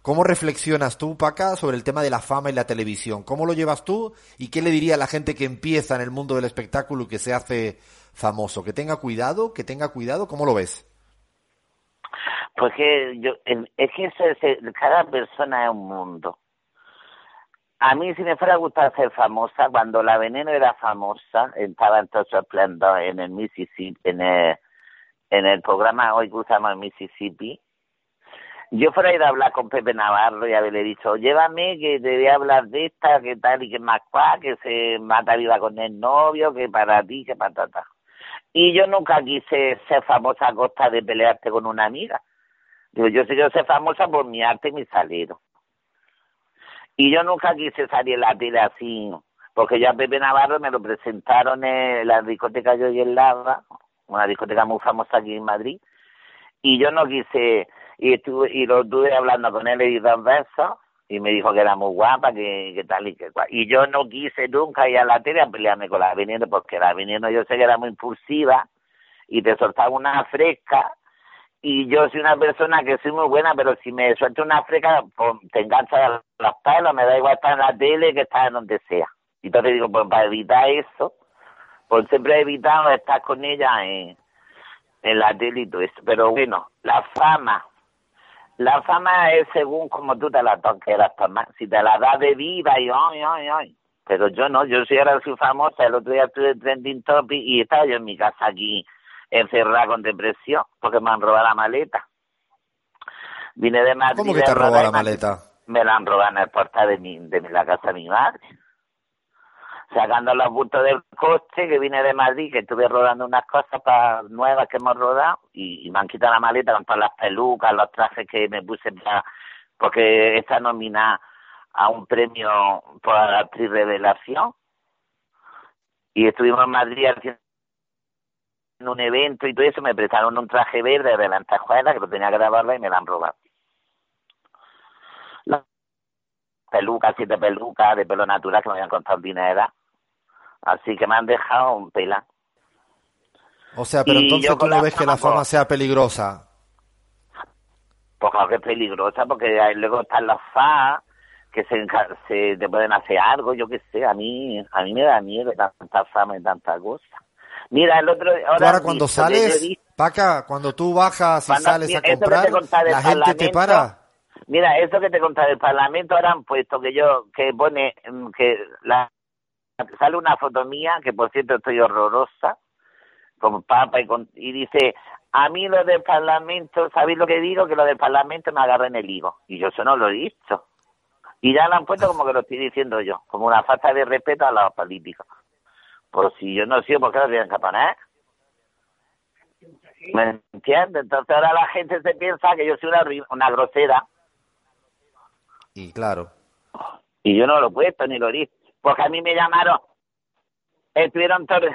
cómo reflexionas tú, Paca, sobre el tema de la fama y la televisión? ¿Cómo lo llevas tú y qué le diría a la gente que empieza en el mundo del espectáculo y que se hace famoso? Que tenga cuidado, que tenga cuidado, ¿cómo lo ves? Pues que yo, el- es que eso es- cada persona es un mundo. A mí si me fuera a gustar ser famosa, cuando la Veneno era famosa, estaba en todo su esplendor en el Mississippi, en el, en el programa hoy que usamos en Mississippi, yo fuera a ir a hablar con Pepe Navarro y haberle dicho, llévame que te voy a hablar de esta, que tal y que más cuá, que se mata viva con el novio, que para ti, que patata. Y yo nunca quise ser famosa a costa de pelearte con una amiga. Digo, yo sí quiero ser famosa por mi arte y mi salero. Y yo nunca quise salir en la tele así, porque ya Pepe Navarro me lo presentaron en la discoteca Yo y el Lava, una discoteca muy famosa aquí en Madrid, y yo no quise, y, estuve, y lo estuve hablando con él y dos besos, y me dijo que era muy guapa, que, que tal y que cual. Y yo no quise nunca ir a la tele a pelearme con la Veneno, porque la Veneno yo sé que era muy impulsiva, y te soltaba una fresca, y yo soy una persona que soy muy buena, pero si me suelto una fresca, pues, te engancha los pelos, me da igual estar en la tele que estar en donde sea. Y entonces digo, pues para evitar eso, pues siempre he evitado estar con ella en, en la tele y todo eso. Pero bueno, la fama, la fama es según como tú te la fama. Si te la das de viva y ay, ay, ay. Pero yo no, yo soy ahora soy famosa, el otro día estuve en Trending Topic y estaba yo en mi casa aquí encerrada con depresión porque me han robado la maleta. Vine de Madrid. ¿Cómo que te rodar la maleta? Me la han robado en el portal de, mi, de la casa de mi madre. Sacando los bultos del coche que vine de Madrid, que estuve rodando unas cosas para nuevas que hemos rodado y, me han quitado la maleta con todas las pelucas, los trajes que me puse para, porque está nominada a un premio por la actriz revelación y estuvimos en Madrid haciendo un evento y todo eso, me prestaron un traje verde de lentejuela que lo tenía que grabarla y me la han robado. La peluca, siete pelucas de pelo natural que me habían costado dinero. Así que me han dejado un pela. O sea, pero Y entonces tú no ves que la fama, pues- sea peligrosa. Pues claro que es peligrosa porque ahí luego están las FA que se, se te pueden hacer algo, yo qué sé, a mí a mí me da miedo tanta fama y tanta cosa. Mira, el otro ahora, ahora cuando visto sales, visto- Paca, cuando tú bajas y Cuando- sales a eso que te comprar, la gente te Parlamento, para. Mira, eso que te contaba del Parlamento ahora han puesto que yo, que pone, mm, que la, sale una foto mía, que por cierto estoy horrorosa, con papa y, con, y dice, a mí lo del Parlamento, ¿sabéis lo que digo? Que lo del Parlamento me agarra en el higo. Y yo eso no lo he dicho. Y ya lo han puesto como que lo estoy diciendo yo, como una falta de respeto a los políticos. Pues si yo no sigo, ¿por qué lo tienen que poner? ¿Me entiendes? Entonces ahora la gente se piensa que yo soy una, una grosera Y claro. y yo no lo he puesto ni lo di. Porque a mí me llamaron, estuvieron todo,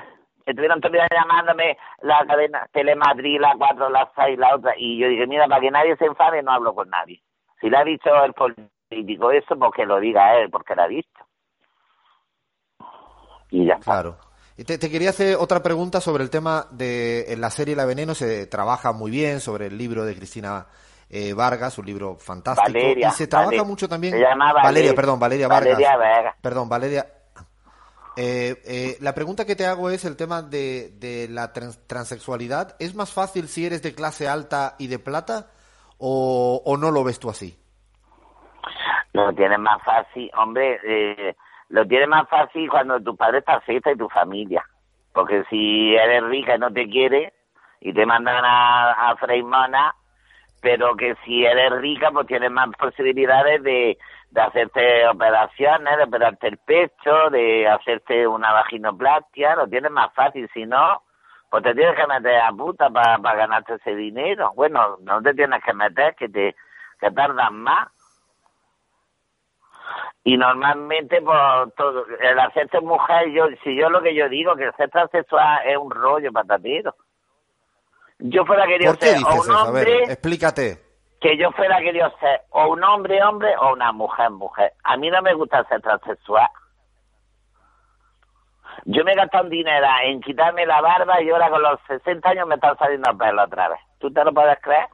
estuvieron día llamándome la cadena Telemadrid, la 4, la 6, la otra. Y yo dije, mira, para que nadie se enfade, no hablo con nadie. Si le ha dicho el político eso, pues que lo diga él, porque lo ha dicho. Y ya. Claro. Y te, te quería hacer otra pregunta sobre el tema de en la serie La Veneno se trabaja muy bien sobre el libro de Cristina eh, Vargas, un libro fantástico. Valeria, y se trabaja mucho también. se llama Valeria, Valeria- perdón, Valeria Vargas. Valeria Vargas. Perdón, Valeria. Eh, eh, la pregunta que te hago es el tema de, de la trans- transexualidad. ¿Es más fácil si eres de clase alta y de plata o, o no lo ves tú así? Lo tienes más fácil, hombre, eh, lo tienes más fácil cuando tu padre está fiesta y tu familia. Porque si eres rica y no te quiere y te mandan a, a Freimona, pero que si eres rica, pues tienes más posibilidades de, de hacerte operaciones, de operarte el pecho, de hacerte una vaginoplastia, lo tienes más fácil. Si no, pues te tienes que meter a puta para ganarte ese dinero. Bueno, no te tienes que meter, que te que tardan más. Y normalmente, pues, todo, el hacerte mujer, yo, si yo lo que yo digo, que el ser transexual es un rollo patatero. Yo fuera querido ¿Por qué ser o un eso? A ver, hombre, explícate. que yo fuera querido ser o un hombre hombre o una mujer mujer. A mí no me gusta ser transexual. Yo me he gastado un dinero en quitarme la barba y ahora con los 60 años me están saliendo pelos otra vez. ¿Tú te lo puedes creer?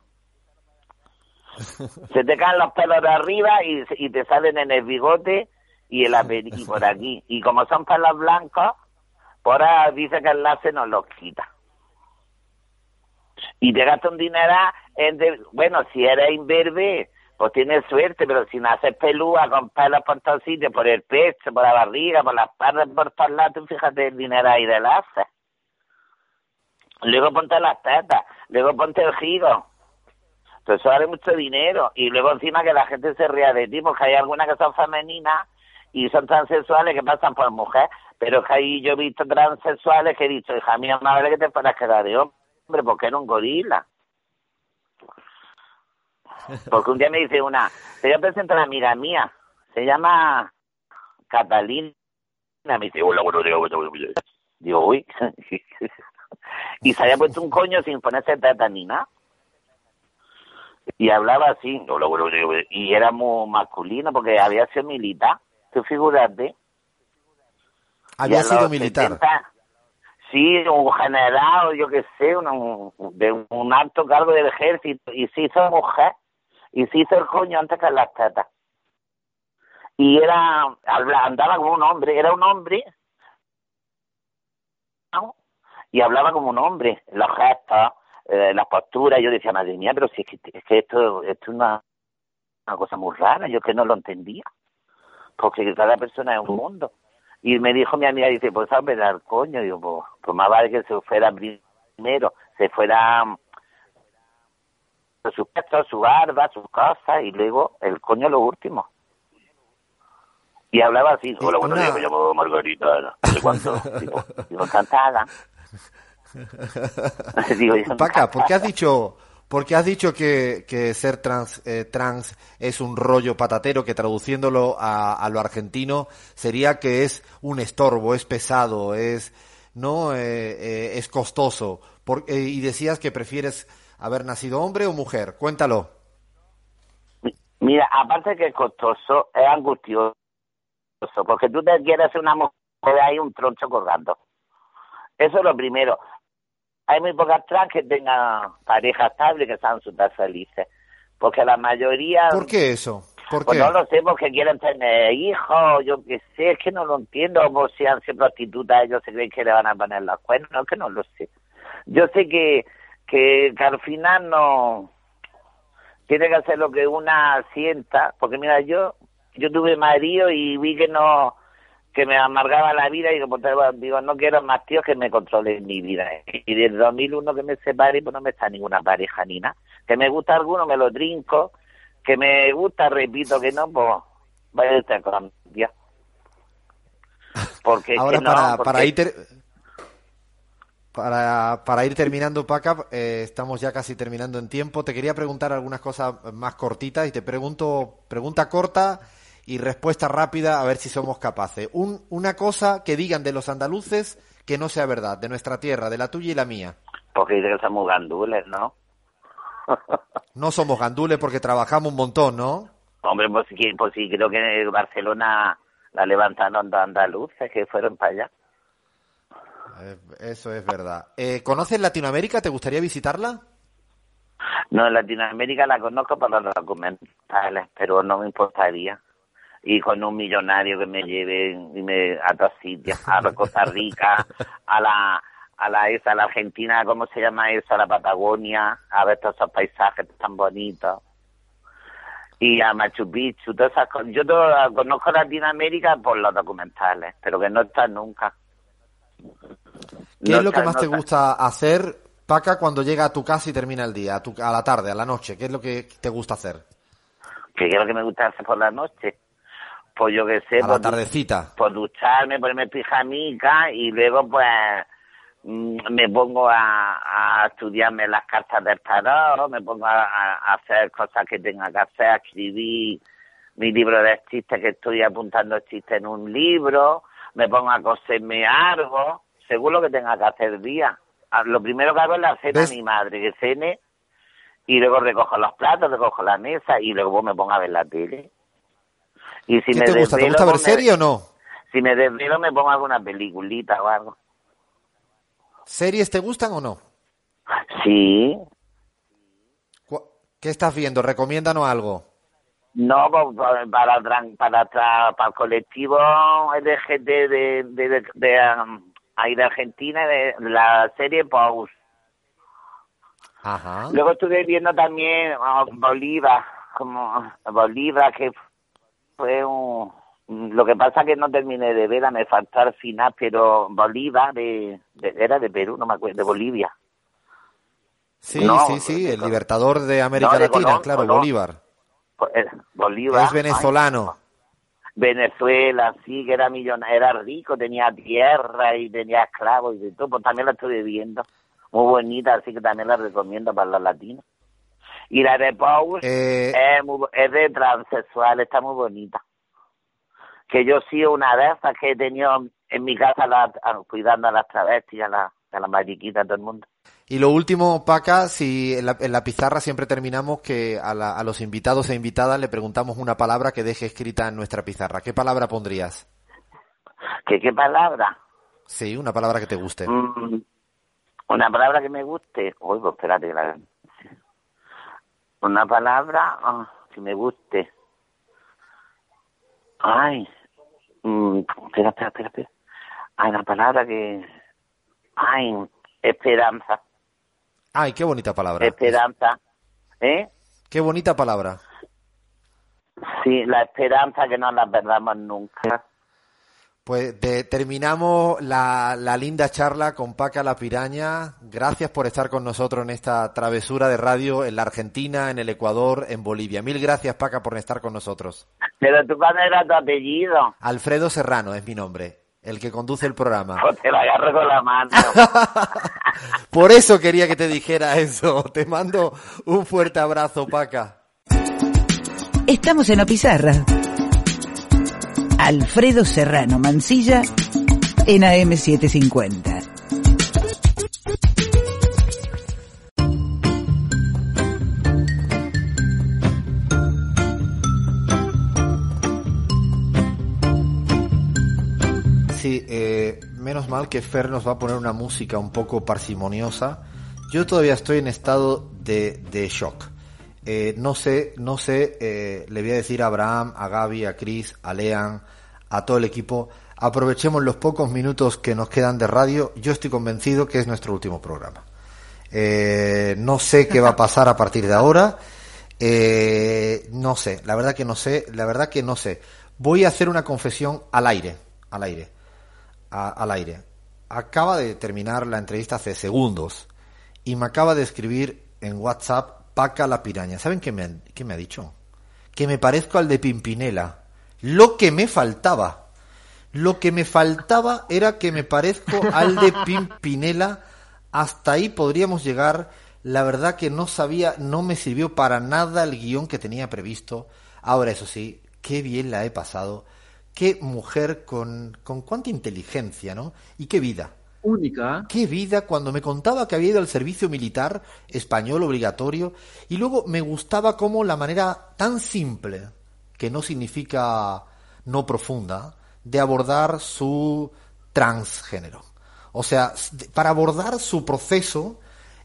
Se te caen los pelos de arriba y, y te salen en el bigote y el y por aquí. Y como son pelos blancos, por ahora dice que el láser nos los quita. Y te gasta un dinero en... de- bueno, si eres imberbe, pues tienes suerte, pero si naces pelúa con pelos por todos sitios, por el pecho, por la barriga, por las partes, por todos lados, fíjate el dinero ahí de láser. Luego ponte las tetas, luego ponte el giro. Entonces eso vale mucho dinero. Y luego encima que la gente se ría de ti, porque hay algunas que son femeninas y son transexuales que pasan por mujer. Pero es que ahí yo he visto transexuales que he dicho, hija mía, vale que te fueras quedar de hombre, porque era un gorila. Porque un día me dice una, te voy a presentar a una amiga mía, se llama Catalina. Me dice, hola, bueno, digo, uy. y se había puesto un coño sin ponerse teta ni nada. Y hablaba así, hola, bueno, y era muy masculino porque había sido militar. Tú figúrate. Había sido militar. 70, sí, un general, yo qué sé, un, de un alto cargo del ejército, y se hizo mujer, y se hizo el coño antes que las tetas. Y era, andaba como un hombre, era un hombre, ¿no? y hablaba como un hombre, los gestos, eh, las posturas, yo decía, madre mía, pero si es que, es que esto, esto es una, una cosa muy rara, yo que no lo entendía, porque cada persona es un mundo. Y me dijo mi amiga, dice, pues a ver al coño, digo, pues, pues más vale que se fuera primero, se fuera mm, sus pechos, su barba, sus cosas, y luego el coño lo último. Y hablaba así, hola, buenos días, me llamo Margarita, no sé cuánto, digo, encantada. Digo, Paca, ¿por qué has dicho, Porque has dicho que, que ser trans, eh, trans es un rollo patatero que traduciéndolo a, a, lo argentino sería que es un estorbo, es pesado, es no eh, eh, es costoso. Por, eh, y decías que prefieres haber nacido hombre o mujer. Cuéntalo. Mira, aparte que es costoso, es angustioso, porque tú te quieres hacer una mujer hay un troncho colgando. Eso es lo primero. Hay muy pocas trans que tengan pareja estable que sean súper felices. Porque la mayoría... ¿Por qué eso? ¿Por pues qué? no lo sé, porque quieren tener hijos, yo qué sé, es que no lo entiendo, o si han sido prostitutas, ellos se creen que le van a poner los cuernos, no, es que no lo sé. Yo sé que, que, que al final no tiene que hacer lo que una sienta, porque mira, yo yo tuve marido y vi que no que me amargaba la vida y como te digo, no quiero más tíos que me controlen mi vida. Y desde 2001 que me separé, pues no me está ninguna pareja ni nada. Que me gusta alguno, me lo trinco. Que me gusta, repito que no, pues vaya a estar con Dios. Porque Ahora no, para, porque- para para, para ir terminando, Paca, eh, estamos ya casi terminando en tiempo. Te quería preguntar algunas cosas más cortitas y te pregunto, pregunta corta y respuesta rápida a ver si somos capaces. Un, una cosa que digan de los andaluces que no sea verdad, de nuestra tierra, de la tuya y la mía. porque dice que somos gandules, ¿no? No somos gandules porque trabajamos un montón, ¿no? Hombre, pues sí, pues sí, creo que Barcelona la levantaron de andaluces que fueron para allá. Eh, eso es verdad. Eh, ¿Conoces Latinoamérica? ¿Te gustaría visitarla? No, Latinoamérica la conozco para los documentales, pero no me importaría. Y con un millonario que me lleve y me, a todos sitios, a Costa Rica, a la a la esa, a la Argentina, ¿cómo se llama eso? A la Patagonia, a ver todos esos paisajes tan bonitos. Y a Machu Picchu, todas esas cosas. Yo todo- conozco Latinoamérica por los documentales, pero que no está nunca. ¿Qué No es lo que más no te está- gusta hacer, Paca, cuando llega a tu casa y termina el día, a, tu- a la tarde, a la noche? ¿Qué es lo que te gusta hacer? ¿Qué es lo que me gusta hacer por la noche? Pues yo que sé, A la pues, tardecita. pues ducharme, ponerme pijamica y luego pues mm, me pongo a, a estudiarme las cartas del tarot, me pongo a, hacer cosas que tenga que hacer, a escribir mi libro de chistes que estoy apuntando chistes en un libro, me pongo a coserme algo, según lo que tenga que hacer día. Ah, Lo primero que hago es la cena ¿Ves? a mi madre, que cene, y luego recojo los platos, recojo la mesa y luego pues, me pongo a ver la tele. Y si ¿Qué me te gusta? ¿Te gusta ver me- serie o no? si me desvelo me pongo alguna peliculita o algo. ¿Series te gustan o no? Sí, ¿Qué estás viendo? Recomiéndanos algo. no pues, para para para, para el colectivo LGT de de, de, de, um, ahí de Argentina de la serie Pause. Ajá. Luego estuve viendo también ah, Bolívar, como Bolívar que fue un lo que pasa que no terminé de verla, me faltó al final, pero Bolívar de, de- era de Perú, no me acuerdo, de Bolivia. Sí, No, sí, sí, el libertador de América No, de Latina, Colón, claro, Colón. Bolívar. Pues, eh, Bolívar. Es venezolano. Ay, Venezuela, sí, que era millonario, era rico, tenía tierra y tenía esclavos y de todo, pues también la estoy viendo. Muy bonita, así que también la recomiendo para los latinos. Y la de Paul Eh, es, muy es de transexual, está muy bonita. Que yo sí una de esas que he tenido en mi casa la- a- cuidando a las travestis, a, la- a las mariquitas, a todo el mundo. Y lo último, Paca, si en la, en la pizarra siempre terminamos que a, la- a los invitados e invitadas le preguntamos una palabra que deje escrita en nuestra pizarra. ¿Qué palabra pondrías? ¿Qué, qué palabra? Sí, una palabra que te guste. Mm, una palabra que me guste. Uy, pues espérate. que la- Una palabra ah, que me guste. Ay. mm, espera, espera, espera, espera. Hay una palabra que... Ay, esperanza. Ay, qué bonita palabra. Esperanza. ¿Eh? Qué bonita palabra. Sí, la esperanza que no la perdamos nunca. Pues de- terminamos la, la linda charla con Paca la Piraña. Gracias por estar con nosotros en esta travesura de radio en la Argentina, en el Ecuador, en Bolivia. Mil gracias, Paca, por estar con nosotros. Pero tú, ¿cuál era tu apellido? Alfredo Serrano es mi nombre. el que conduce el programa. Pues te la agarro con la mano. Por eso quería que te dijera eso. Te mando un fuerte abrazo, Paca. Estamos en la pizarra. Alfredo Serrano Mancilla en AM750. Sí, eh, menos mal que Fer nos va a poner una música un poco parsimoniosa. Yo todavía estoy en estado de, de shock. Eh, no sé, no sé, eh, le voy a decir a Abraham, a Gaby, a Chris, a Lean, a todo el equipo, aprovechemos los pocos minutos que nos quedan de radio. Yo estoy convencido que es nuestro último programa. Eh, no sé qué va a pasar a partir de ahora. No sé, la verdad que no sé, la verdad que no sé. Voy a hacer una confesión al aire, al aire, al aire. Acaba de terminar la entrevista hace segundos y me acaba de escribir en WhatsApp Paca la piraña. ¿Saben qué me, han- qué me ha dicho? Que me parezco al de Pimpinela. Lo que me faltaba. Lo que me faltaba era que me parezco al de Pimpinela. Hasta ahí podríamos llegar. La verdad que no sabía, no me sirvió para nada el guion que tenía previsto. Ahora, eso sí, qué bien la he pasado. Qué mujer con, con cuánta inteligencia, ¿no? Y qué vida. Qué vida cuando me contaba que había ido al servicio militar español obligatorio y luego me gustaba como la manera tan simple, que no significa no profunda, de abordar su transgénero. O sea, para abordar su proceso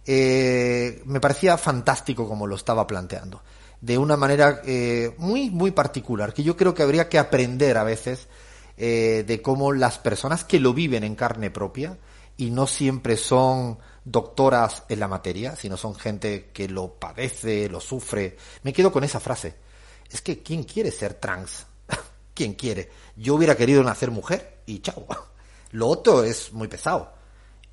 eh, me parecía fantástico como lo estaba planteando. De una manera eh, muy, muy particular, que yo creo que habría que aprender a veces eh, de cómo las personas que lo viven en carne propia y no siempre son doctoras en la materia, sino son gente que lo padece, lo sufre. Me quedo con esa frase. Es que ¿quién quiere ser trans? ¿Quién quiere? Yo hubiera querido nacer mujer y chao. Lo otro es muy pesado.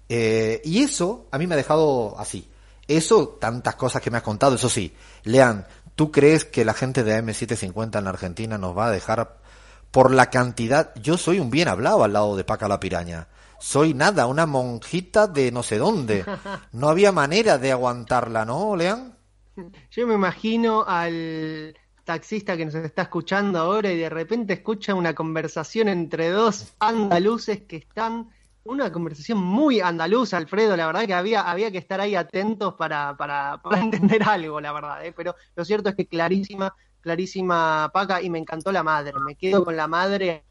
Eh, y eso a mí me ha dejado así. Eso, tantas cosas que me has contado, eso sí. Lean, ¿tú crees que la gente de AM750 en la Argentina nos va a dejar por la cantidad? Yo soy un bien hablado al lado de Paca la Piraña. Soy nada, una monjita de no sé dónde. No había manera de aguantarla, ¿no, Lean? Yo me imagino al taxista que nos está escuchando ahora y de repente escucha una conversación entre dos andaluces que están, una conversación muy andaluza, Alfredo, la verdad que había, había que estar ahí atentos para, para, para entender algo, la verdad, ¿eh? pero lo cierto es que clarísima, clarísima Paca y me encantó la madre, me quedo con la madre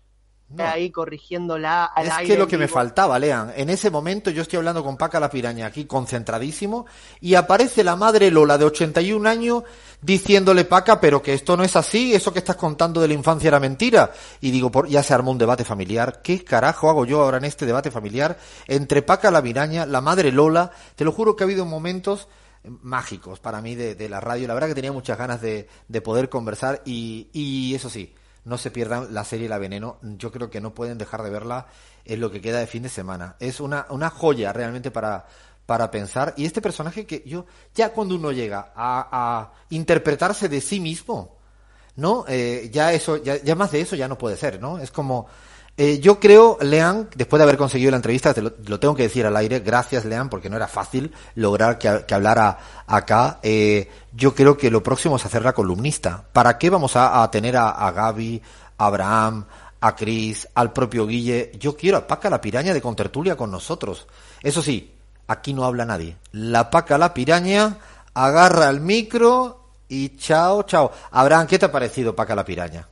ahí corrigiéndola al Es aire que lo que me faltaba, Lean. En ese momento yo estoy hablando con Paca la Piraña aquí concentradísimo y aparece la madre Lola de 81 años diciéndole Paca, pero que esto no es así, eso que estás contando de la infancia era mentira. Y digo, por, ya se armó un debate familiar. ¿Qué carajo hago yo ahora en este debate familiar entre Paca la Piraña, la madre Lola? Te lo juro que ha habido momentos mágicos para mí de, de la radio. La verdad que tenía muchas ganas de, de poder conversar y, y eso sí, no se pierdan la serie La Veneno. Yo creo que no pueden dejar de verla en lo que queda de fin de semana. Es una, una joya realmente para, para pensar. Y este personaje que yo, ya cuando uno llega a, a interpretarse de sí mismo, ¿no? Eh, ya eso, ya, ya más de eso ya no puede ser, ¿no? Es como, eh, yo creo, Lean, después de haber conseguido la entrevista, te lo, tengo que decir al aire, gracias Lean, porque no era fácil lograr que, hablara acá. Eh, yo creo que lo próximo es hacer la columnista. ¿Para qué vamos a, tener a, Gaby, a Abraham, a Chris, al propio Guille? Yo quiero a Paca la piraña de contertulia con nosotros. Eso sí, aquí no habla nadie. La Paca la piraña agarra el micro y chao, chao. Abraham, ¿qué te ha parecido Paca la piraña?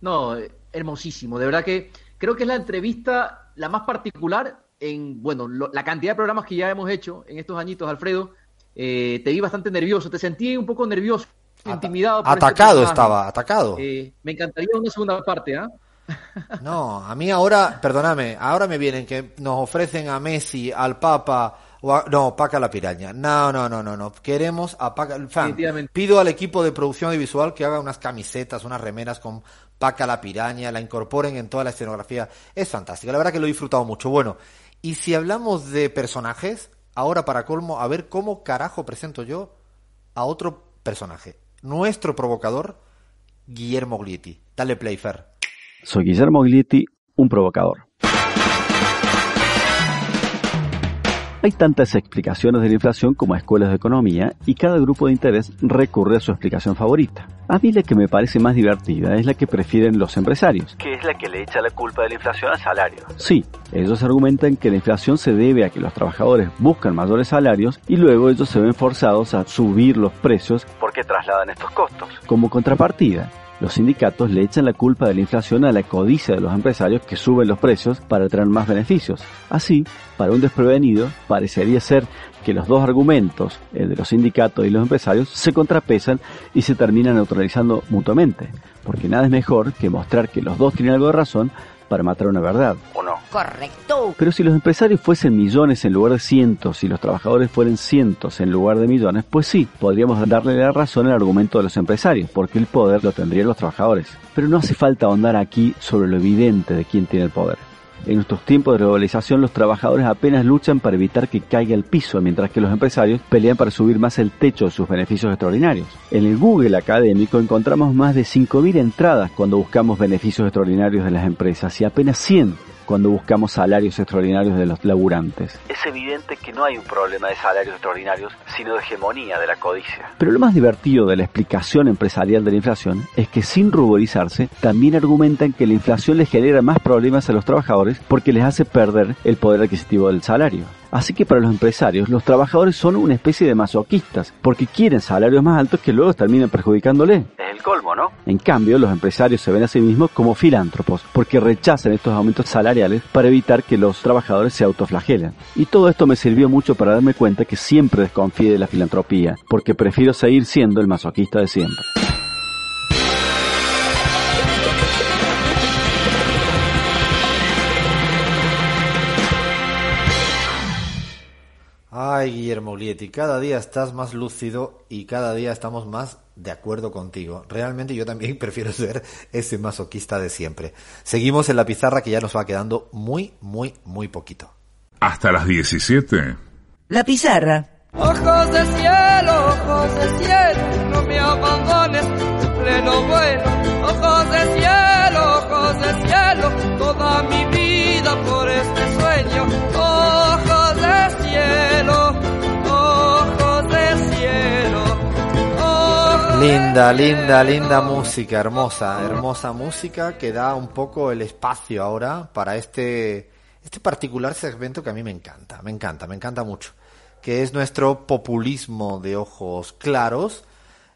No, hermosísimo. De verdad que creo que es la entrevista la más particular en, bueno, lo- la cantidad de programas que ya hemos hecho en estos añitos, Alfredo. Eh, te vi bastante nervioso, te sentí un poco nervioso, intimidado. por este Atacado estaba, atacado. Eh, me encantaría una segunda parte, ¿ah? No, a mí ahora, perdóname, ahora me vienen que nos ofrecen a Messi, al Papa, o a- no, Paca la piraña. No, no, no, no, no. Queremos a Paca, el fan. Pido al equipo de producción audiovisual que haga unas camisetas, unas remeras con Paca la piraña, la incorporen en toda la escenografía. Es fantástico, la verdad que lo he disfrutado mucho. Bueno, y si hablamos de personajes, ahora para colmo, a ver cómo carajo presento yo a otro personaje. Nuestro provocador, Guillermo Glietti. Dale play, Fer. Soy Guillermo Glietti, un provocador. Hay tantas explicaciones de la inflación como escuelas de economía y cada grupo de interés recurre a su explicación favorita. A mí la que me parece más divertida es la que prefieren los empresarios. Que es la que le echa la culpa de la inflación al salario. Sí, ellos argumentan que la inflación se debe a que los trabajadores buscan mayores salarios y luego ellos se ven forzados a subir los precios porque trasladan estos costos. Como contrapartida, los sindicatos le echan la culpa de la inflación a la codicia de los empresarios que suben los precios para tener más beneficios. Así, para un desprevenido, parecería ser que los dos argumentos, el de los sindicatos y los empresarios, se contrapesan y se terminan neutralizando mutuamente. Porque nada es mejor que mostrar que los dos tienen algo de razón para matar una verdad. ¿O no? Correcto. Pero si los empresarios fuesen millones en lugar de cientos y los trabajadores fueran cientos en lugar de millones, pues sí, podríamos darle la razón al argumento de los empresarios, porque el poder lo tendrían los trabajadores. Pero no hace falta ahondar aquí sobre lo evidente de quién tiene el poder. En nuestros tiempos de globalización los trabajadores apenas luchan para evitar que caiga el piso, mientras que los empresarios pelean para subir más el techo de sus beneficios extraordinarios. En el Google académico encontramos más de 5.000 entradas cuando buscamos beneficios extraordinarios de las empresas y apenas 100 cuando buscamos salarios extraordinarios de los laburantes. Es evidente que no hay un problema de salarios extraordinarios, sino de hegemonía de la codicia. Pero lo más divertido de la explicación empresarial de la inflación es que sin ruborizarse, también argumentan que la inflación les genera más problemas a los trabajadores porque les hace perder el poder adquisitivo del salario. Así que para los empresarios, los trabajadores son una especie de masoquistas, porque quieren salarios más altos que luego terminan perjudicándole. Es el colmo, ¿no? En cambio, los empresarios se ven a sí mismos como filántropos, porque rechazan estos aumentos salariales para evitar que los trabajadores se autoflagelen. Y todo esto me sirvió mucho para darme cuenta que siempre desconfíe de la filantropía, porque prefiero seguir siendo el masoquista de siempre. Ay, Guillermo Ulietti, cada día estás más lúcido y cada día estamos más de acuerdo contigo. Realmente yo también prefiero ser ese masoquista de siempre. Seguimos en la pizarra que ya nos va quedando muy, muy, muy poquito. Hasta las 17. La pizarra. Ojos de cielo, ojos de cielo, no me abandones en pleno vuelo. Ojos de cielo, ojos de cielo, toda mi vida por este sueño. Linda, linda, linda música, hermosa, hermosa música que da un poco el espacio ahora para este, este particular segmento que a mí me encanta, me encanta, me encanta mucho, que es nuestro populismo de ojos claros,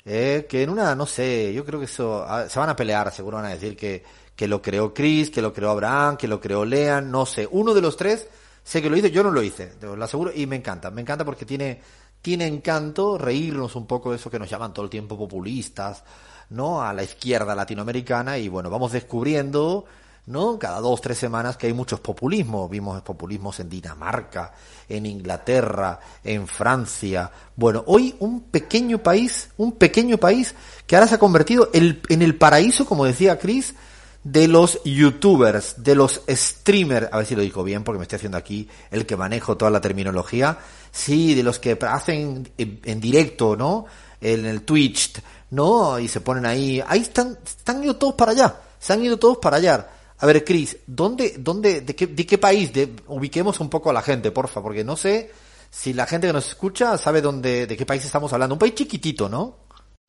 eh, que en una, no sé, yo creo que eso, ah, se van a pelear, seguro van a decir que, que lo creó Chris, que lo creó Abraham, que lo creó Lean, no sé, uno de los tres sé que lo hizo, yo no lo hice, lo aseguro, y me encanta, me encanta porque tiene, tiene encanto reírnos un poco de eso que nos llaman todo el tiempo populistas, ¿no? A la izquierda latinoamericana y bueno, vamos descubriendo, ¿no? Cada dos, tres semanas que hay muchos populismos. Vimos populismos en Dinamarca, en Inglaterra, en Francia. Bueno, hoy un pequeño país, un pequeño país que ahora se ha convertido el- en el paraíso, como decía Chris, de los youtubers, de los streamers, a ver si lo digo bien porque me estoy haciendo aquí el que manejo toda la terminología, sí, de los que hacen en, en directo, ¿no? En el Twitch, ¿no? Y se ponen ahí, ahí están, están ido todos para allá, se han ido todos para allá. A ver, Chris, ¿dónde, dónde, de qué, de qué país? Ubiquemos un poco a la gente, porfa, porque no sé si la gente que nos escucha sabe dónde, de qué país estamos hablando. Un país chiquitito, ¿no?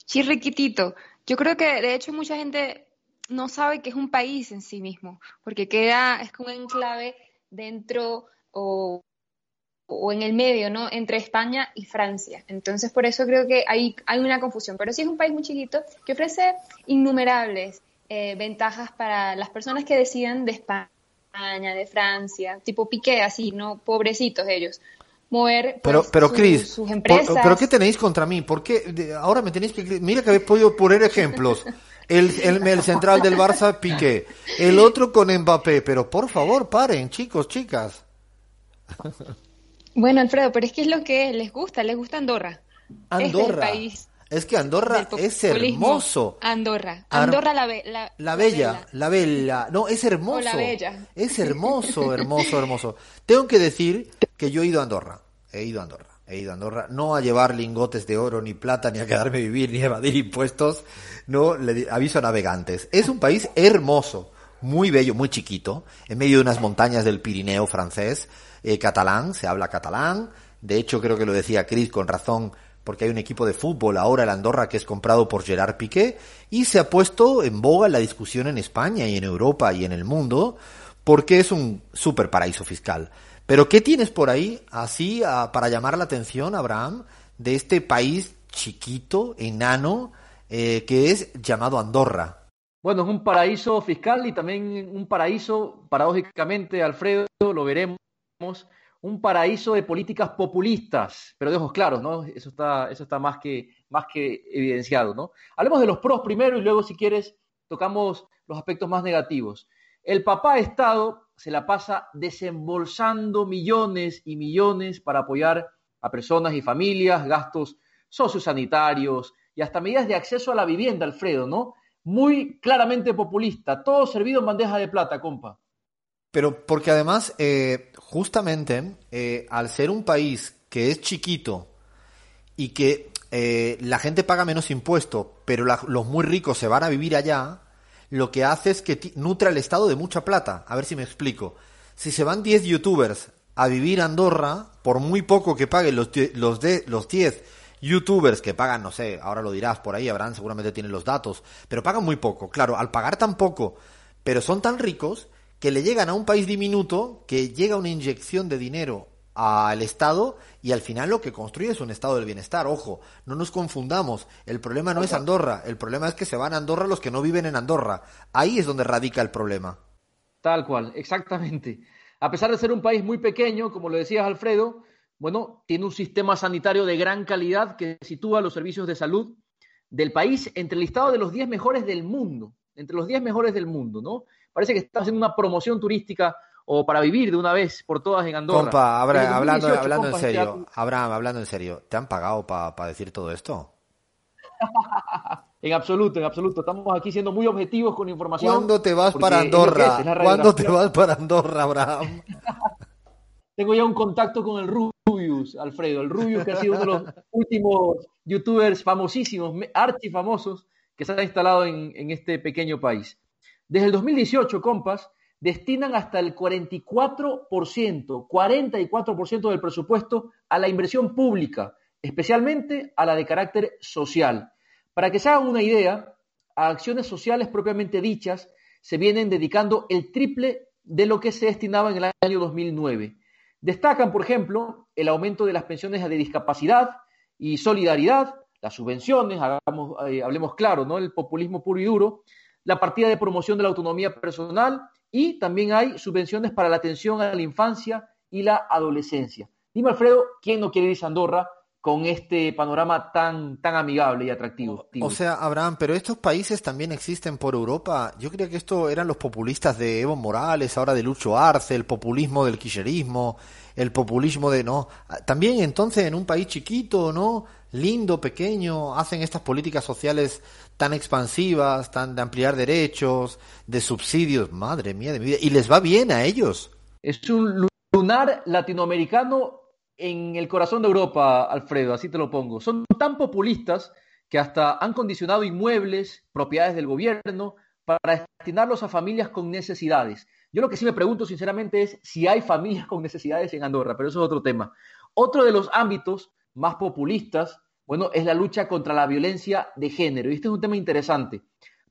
Chirriquitito. Yo creo que de hecho mucha gente no sabe que es un país en sí mismo, porque queda, es como un enclave dentro o, o en el medio, ¿no? Entre España y Francia. Entonces, por eso creo que hay, hay una confusión. Pero sí es un país muy chiquito que ofrece innumerables eh, ventajas para las personas que decidan de España, de Francia, tipo Piqué, así, ¿no? Pobrecitos ellos. Mover Pero, pues, pero sus- Chris, sus por- empresas. ¿pero qué tenéis contra mí? ¿Por qué de- ahora me tenéis que... Mira que habéis podido poner ejemplos. El, el, el central del Barça, Piqué. El otro con Mbappé. Pero por favor, paren, chicos, chicas. Bueno, Alfredo, pero es que es lo que les gusta, les gusta Andorra. Este es Andorra. país Es que Andorra es hermoso. Andorra. Andorra la, be- la, La bella, la bella. No, es hermoso. O la bella. Es hermoso, hermoso, hermoso. Tengo que decir que yo he ido a Andorra. He ido a Andorra. He ido a Andorra. No a llevar lingotes de oro, ni plata, ni a quedarme a vivir, ni a evadir impuestos. No, le aviso a navegantes. Es un país hermoso. muy bello, muy chiquito, en medio de unas montañas del Pirineo francés, eh, catalán, se habla catalán. De hecho, creo que lo decía Chris con razón, porque hay un equipo de fútbol ahora, el Andorra, que es comprado por Gerard Piqué, y se ha puesto en boga la discusión en España y en Europa y en el mundo, porque es un super paraíso fiscal. Pero ¿qué tienes por ahí así para llamar la atención, Abraham, de este país chiquito, enano, eh, que es llamado Andorra? Bueno, es un paraíso fiscal y también un paraíso, paradójicamente, Alfredo, lo veremos, un paraíso de políticas populistas, pero de ojos claros, ¿no? Eso está, eso está más, que, más que evidenciado, ¿no? Hablemos de los pros primero y luego, si quieres, tocamos los aspectos más negativos. El papá Estado se la pasa desembolsando millones y millones para apoyar a personas y familias, gastos sociosanitarios y hasta medidas de acceso a la vivienda, Alfredo, ¿no? Muy claramente populista, todo servido en bandeja de plata, compa. Pero porque además, eh, justamente, eh, al ser un país que es chiquito y que eh, la gente paga menos impuestos, pero los muy ricos se van a vivir allá, lo que hace es que nutre al Estado de mucha plata. A ver si me explico. Si se van 10 youtubers a vivir a Andorra, por muy poco que paguen los, los, de, los 10 youtubers que pagan, no sé, ahora lo dirás por ahí, Abraham seguramente tienen los datos, pero pagan muy poco. Claro, al pagar tan poco, pero son tan ricos, que le llegan a un país diminuto, que llega una inyección de dinero al Estado y al final lo que construye es un estado del bienestar. Ojo, no nos confundamos. El problema no es Andorra, el problema es que se van a Andorra los que no viven en Andorra. Ahí es donde radica el problema. Tal cual, exactamente. A pesar de ser un país muy pequeño, como lo decías Alfredo, bueno, tiene un sistema sanitario de gran calidad que sitúa los servicios de salud del país entre el listado de los 10 mejores del mundo, entre los 10 mejores del mundo, ¿no? Parece que está haciendo una promoción turística o para vivir de una vez por todas en Andorra. Compa, hablando, hablando en serio, Abraham, hablando en serio, ¿te han pagado para decir todo esto? en absoluto, en absoluto. Estamos aquí siendo muy objetivos con información. ¿Cuándo te vas para Andorra? ¿Cuándo te vas para Andorra, Abraham? Tengo ya un contacto con el Rubius, Alfredo. El Rubius que ha sido uno de los últimos youtubers famosísimos, archifamosos, que se ha instalado en, en este pequeño país. Desde el 2018, compas, destinan hasta el 44%, 44% del presupuesto a la inversión pública, especialmente a la de carácter social. Para que se hagan una idea, a acciones sociales propiamente dichas se vienen dedicando el triple de lo que se destinaba en el año 2009. Destacan, por ejemplo, el aumento de las pensiones de discapacidad y solidaridad, las subvenciones, eh, hablemos claro, ¿no? el populismo puro y duro, la partida de promoción de la autonomía personal y también hay subvenciones para la atención a la infancia y la adolescencia. Dime, Alfredo, ¿quién no quiere irse a Andorra con este panorama tan, tan amigable y atractivo? O, sea, Abraham, pero estos países también existen por Europa. Yo creía que esto eran los populistas de Evo Morales, ahora de Lucho Arce, el populismo del kirchnerismo, el populismo de no. También entonces en un país chiquito, ¿no? Lindo, pequeño, hacen estas políticas sociales tan expansivas, tan de ampliar derechos, de subsidios, madre mía de mi vida, y les va bien a ellos. Es un lunar latinoamericano en el corazón de Europa, Alfredo, así te lo pongo. Son tan populistas que hasta han condicionado inmuebles, propiedades del gobierno, para destinarlos a familias con necesidades. Yo lo que sí me pregunto sinceramente es si hay familias con necesidades en Andorra, pero eso es otro tema. Otro de los ámbitos más populistas bueno, es la lucha contra la violencia de género. Y este es un tema interesante.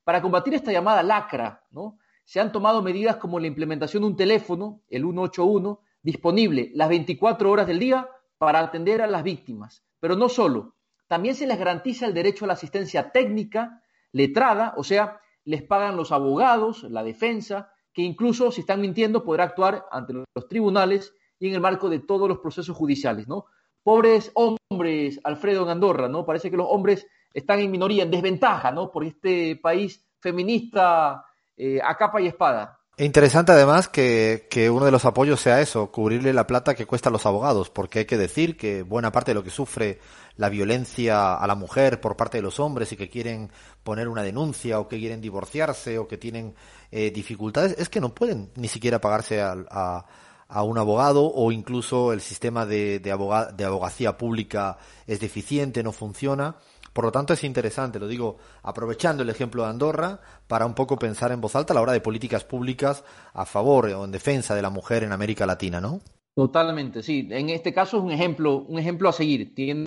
Para combatir esta llamada lacra, ¿no? se han tomado medidas como la implementación de un teléfono, el 181, disponible las 24 horas del día para atender a las víctimas. Pero no solo, también se les garantiza el derecho a la asistencia técnica, letrada, o sea, les pagan los abogados, la defensa, que incluso si están mintiendo podrá actuar ante los tribunales y en el marco de todos los procesos judiciales, ¿no? Pobres hombres, Alfredo en Andorra, ¿no? Parece que los hombres están en minoría, en desventaja, ¿no? Por este país feminista eh, a capa y espada. E interesante además que, que, uno de los apoyos sea eso, cubrirle la plata que cuesta a los abogados, porque hay que decir que buena parte de lo que sufre la violencia a la mujer por parte de los hombres y que quieren poner una denuncia o que quieren divorciarse o que tienen eh, dificultades es que no pueden ni siquiera pagarse a a un abogado o incluso el sistema de, de, abogacía pública es deficiente, no funciona. Por lo tanto, es interesante, lo digo aprovechando el ejemplo de Andorra, para un poco pensar en voz alta a la hora de políticas públicas a favor o en defensa de la mujer en América Latina, ¿no? Totalmente, sí. En este caso es un ejemplo, un ejemplo a seguir. Tiene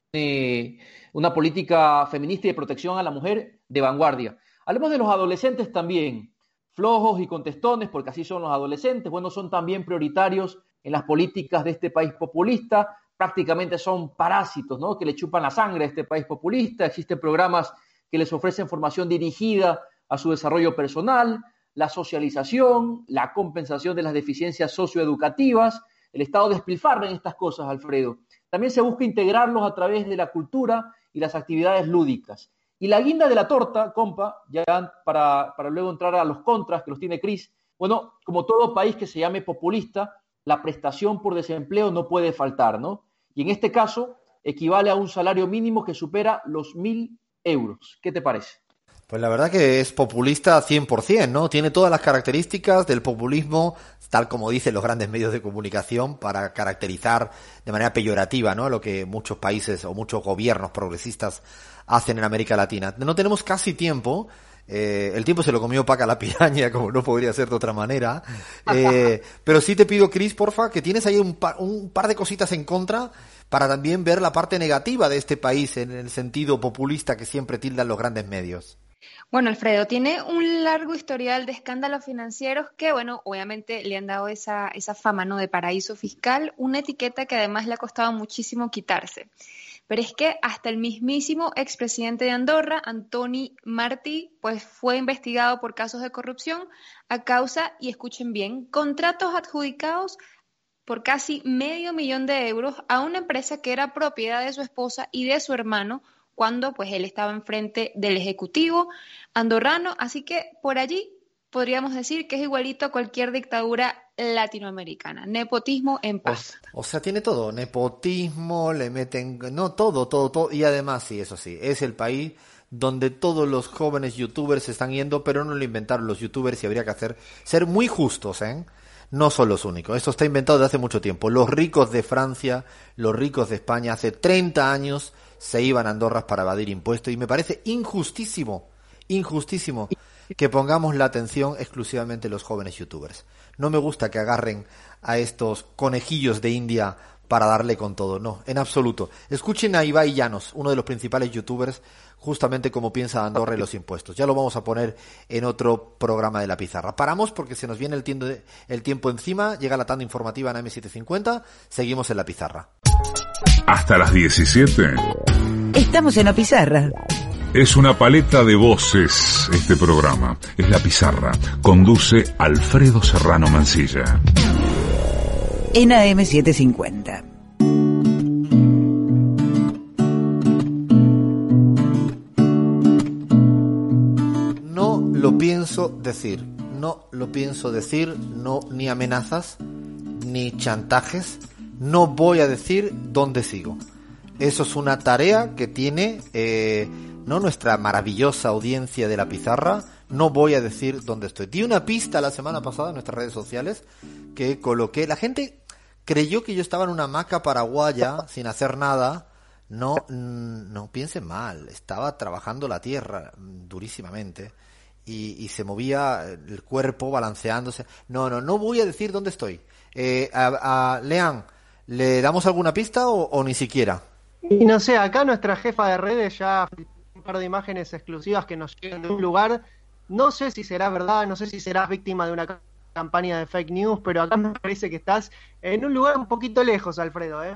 una política feminista y de protección a la mujer de vanguardia. Hablemos de los adolescentes también, flojos y contestones, porque así son los adolescentes. Bueno, son también prioritarios en las políticas de este país populista. Prácticamente son parásitos, ¿no? Que le chupan la sangre a este país populista. Existen programas que les ofrecen formación dirigida a su desarrollo personal, la socialización, la compensación de las deficiencias socioeducativas el Estado despilfarra en estas cosas, Alfredo. También se busca integrarlos a través de la cultura y las actividades lúdicas. Y la guinda de la torta, compa, ya para, para luego entrar a los contras que los tiene Cris, bueno, como todo país que se llame populista, la prestación por desempleo no puede faltar, ¿no? Y en este caso equivale a un salario mínimo que supera los mil euros. ¿Qué te parece? Pues la verdad que es populista 100%, ¿no? Tiene todas las características del populismo, tal como dicen los grandes medios de comunicación, para caracterizar de manera peyorativa, ¿no? Lo que muchos países o muchos gobiernos progresistas hacen en América Latina. No tenemos casi tiempo. Eh, el tiempo se lo comió Paca la piraña, como no podría ser de otra manera. Eh, pero sí te pido, Cris, porfa, que tienes ahí un un par de cositas en contra para también ver la parte negativa de este país en el sentido populista que siempre tildan los grandes medios. Bueno, Alfredo, tiene un largo historial de escándalos financieros que, bueno, obviamente le han dado esa, esa fama, ¿no? De paraíso fiscal, una etiqueta que además le ha costado muchísimo quitarse. Pero es que hasta el mismísimo expresidente de Andorra, Antoni Martí, pues fue investigado por casos de corrupción a causa, y escuchen bien, contratos adjudicados por casi medio millón de euros a una empresa que era propiedad de su esposa y de su hermano cuando pues él estaba enfrente del ejecutivo andorrano, así que por allí podríamos decir que es igualito a cualquier dictadura latinoamericana, nepotismo en paz. O, sea, tiene todo, nepotismo, le meten, no todo, todo, todo, y además sí, eso sí, es el país donde todos los jóvenes youtubers se están yendo, pero no lo inventaron los youtubers y habría que hacer, ser muy justos, ¿eh? No son los únicos, esto está inventado desde hace mucho tiempo. Los ricos de Francia, los ricos de España, hace 30 años se iban a Andorra para evadir impuestos y me parece injustísimo, injustísimo que pongamos la atención exclusivamente los jóvenes youtubers. No me gusta que agarren a estos conejillos de India para darle con todo, no, en absoluto. Escuchen a Ibai Llanos, uno de los principales youtubers, justamente como piensa Andorra y los impuestos. Ya lo vamos a poner en otro programa de la pizarra. Paramos porque se nos viene el tiempo, el tiempo encima, llega la tanda informativa en M750, seguimos en la pizarra. Hasta las 17. Estamos en la pizarra. Es una paleta de voces este programa. Es la pizarra. Conduce Alfredo Serrano Mancilla. En AM750. No lo pienso decir. No lo pienso decir. No ni amenazas ni chantajes no voy a decir dónde sigo. Eso es una tarea que tiene eh, no nuestra maravillosa audiencia de la pizarra. No voy a decir dónde estoy. Di una pista la semana pasada en nuestras redes sociales que coloqué. La gente creyó que yo estaba en una hamaca paraguaya sin hacer nada. No, no piensen mal. Estaba trabajando la tierra durísimamente y, se movía el cuerpo balanceándose. No, no, no voy a decir dónde estoy. Eh, a, Lean, ¿Le damos alguna pista o, ni siquiera? Y no sé, acá nuestra jefa de redes ya un par de imágenes exclusivas que nos llegan de un lugar. No sé si será verdad, no sé si serás víctima de una campaña de fake news, pero acá me parece que estás en un lugar un poquito lejos, Alfredo, ¿eh?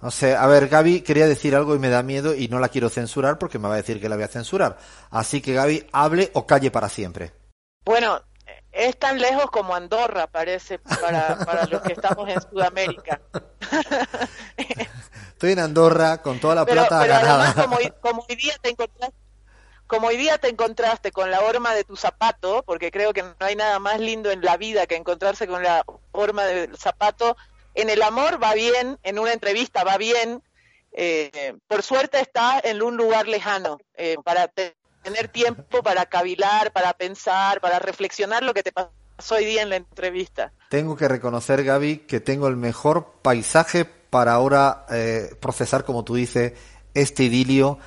No sé, a ver, Gaby quería decir algo y me da miedo y no la quiero censurar porque me va a decir que la voy a censurar. Así que Gaby, hable o calle para siempre. Bueno, es tan lejos como Andorra, parece, para, para los que estamos en Sudamérica. Estoy en Andorra con toda la plata ganada. como, como, hoy día te encontraste, como hoy día te encontraste con la horma de tu zapato, porque creo que no hay nada más lindo en la vida que encontrarse con la horma del zapato, en el amor va bien, en una entrevista va bien, eh, por suerte está en un lugar lejano eh, para tener tiempo para cavilar, para pensar, para reflexionar lo que te pasó hoy día en la entrevista. Tengo que reconocer, Gaby, que tengo el mejor paisaje para ahora eh, procesar, como tú dices, este idilio.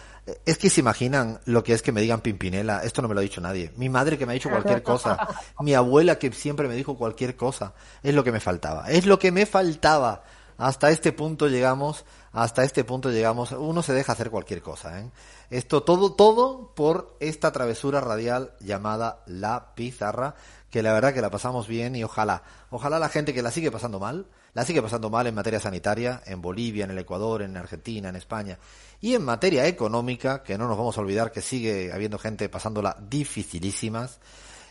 Es que se imaginan lo que es que me digan Pimpinela. Esto no me lo ha dicho nadie. Mi madre que me ha dicho cualquier cosa. Mi abuela que siempre me dijo cualquier cosa. Es lo que me faltaba. Es lo que me faltaba. Hasta este punto llegamos. Hasta este punto llegamos. Uno se deja hacer cualquier cosa. ¿eh? Esto todo, todo por esta travesura radial llamada La Pizarra. Que la verdad que la pasamos bien y ojalá, ojalá la gente que la sigue pasando mal, la sigue pasando mal en materia sanitaria, en Bolivia, en el Ecuador, en Argentina, en España y en materia económica, que no nos vamos a olvidar que sigue habiendo gente pasándola dificilísimas,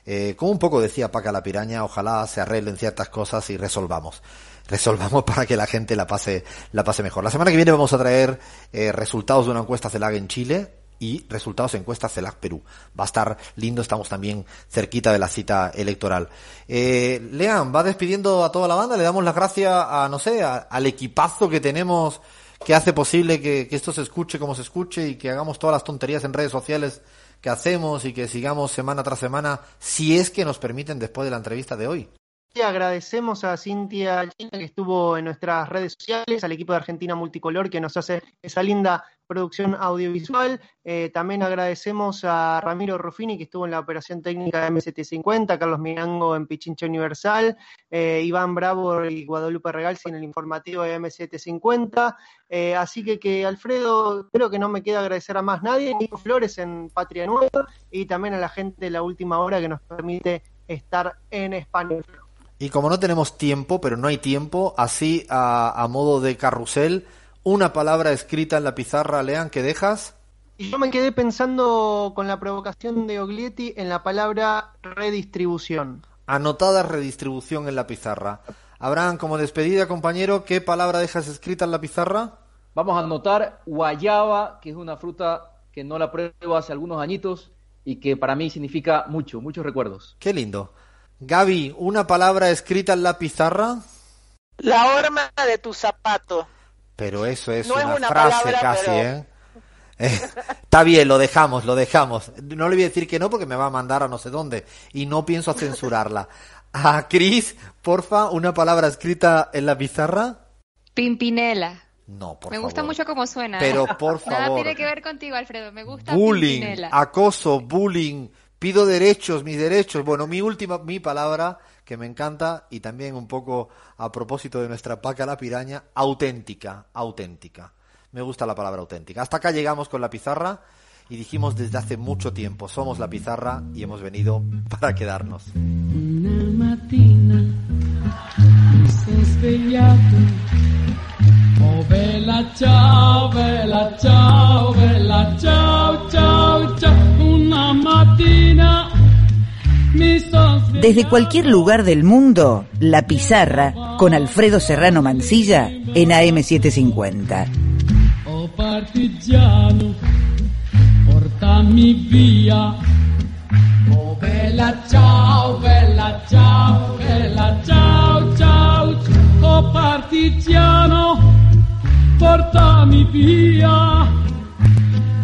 eh, como un poco decía Paca la Piraña, ojalá se arreglen ciertas cosas y resolvamos. Resolvamos para que la gente la pase, la pase mejor. La semana que viene vamos a traer eh, resultados de una encuesta CELAG en Chile y resultados de encuesta CELAG Perú. Va a estar lindo, estamos también cerquita de la cita electoral. Eh, Lean, va despidiendo a toda la banda, le damos las gracias a, no sé, al equipazo que tenemos que hace posible que, esto se escuche como se escuche y que hagamos todas las tonterías en redes sociales que hacemos y que sigamos semana tras semana, si es que nos permiten después de la entrevista de hoy. Agradecemos a Cintia China que estuvo en nuestras redes sociales, al equipo de Argentina Multicolor que nos hace esa linda producción audiovisual. Eh, también agradecemos a Ramiro Ruffini que estuvo en la operación técnica de M750, Carlos Mirango en Pichincha Universal, eh, Iván Bravo y Guadalupe Regalsi en el informativo de M750. Eh, así que, que Alfredo, creo que no me queda agradecer a más nadie, Nico Flores en Patria Nueva y también a la gente de la última hora que nos permite estar en español. Y como no tenemos tiempo, pero no hay tiempo, así a, modo de carrusel, una palabra escrita en la pizarra, Lean, que dejas. Y yo me quedé pensando con la provocación de Oglietti en la palabra redistribución. Anotada redistribución en la pizarra. Abraham, como despedida, compañero, ¿qué palabra dejas escrita en la pizarra? Vamos a anotar guayaba, que es una fruta que no la pruebo hace algunos añitos y que para mí significa mucho, muchos recuerdos. Qué lindo. Gaby, ¿una palabra escrita en la pizarra? La horma de tu zapato. Pero eso es, una, frase casi, ¿eh? ¿eh? Está bien, lo dejamos, lo dejamos. No le voy a decir que no porque me va a mandar a no sé dónde y no pienso censurarla. A Cris, porfa, una palabra escrita en la pizarra. Pimpinela. No, por Me gusta mucho cómo suena. Pero por favor. Nada tiene que ver contigo, Alfredo. Me gusta bullying, Pimpinela. acoso, bullying, pido derechos, mis derechos. Bueno, mi última, mi palabra que me encanta y también un poco a propósito de nuestra paca la piraña, auténtica, auténtica. Me gusta la palabra auténtica. Hasta acá llegamos con la pizarra y dijimos desde hace mucho tiempo, somos la pizarra y hemos venido para quedarnos. Desde cualquier lugar del mundo, La Pizarra con Alfredo Serrano Mancilla en AM750. Oh partigiano, portami via. Oh bella ciao, bella ciao, bella ciao, ciao, oh partigiano portami via,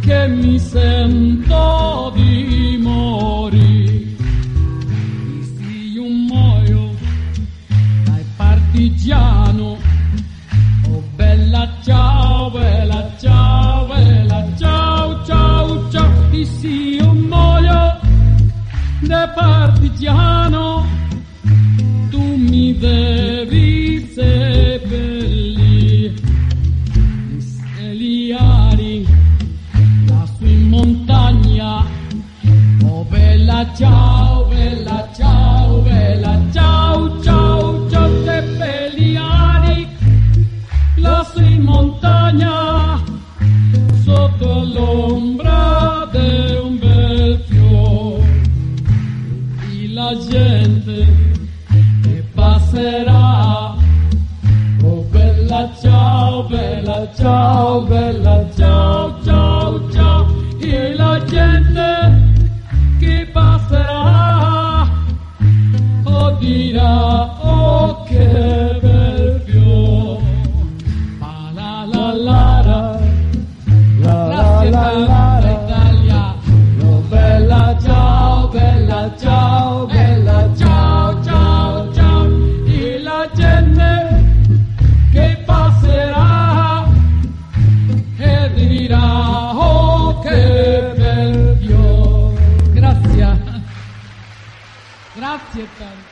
che mi sento di morire. Se un muoio dai partigiano, oh bella ciao, bella ciao, bella ciao, ciao, ciao, se io muoio da partigiano, tu mi devi seppellire. Bella ciao, bella ciao, bella ciao, ciao, ciao, seppelliani, lassù in montagna, sotto l'ombra di un bel fiore. E la gente che passerà, oh bella ciao, bella ciao, bella ciao, che bel fior. Ma la la la la, la la la la Italia. Oh, bella ciao, bella ciao, bella ciao, ciao, ciao. E la gente che passerà e dirà oh che bel fior. Grazie. Grazie tanto.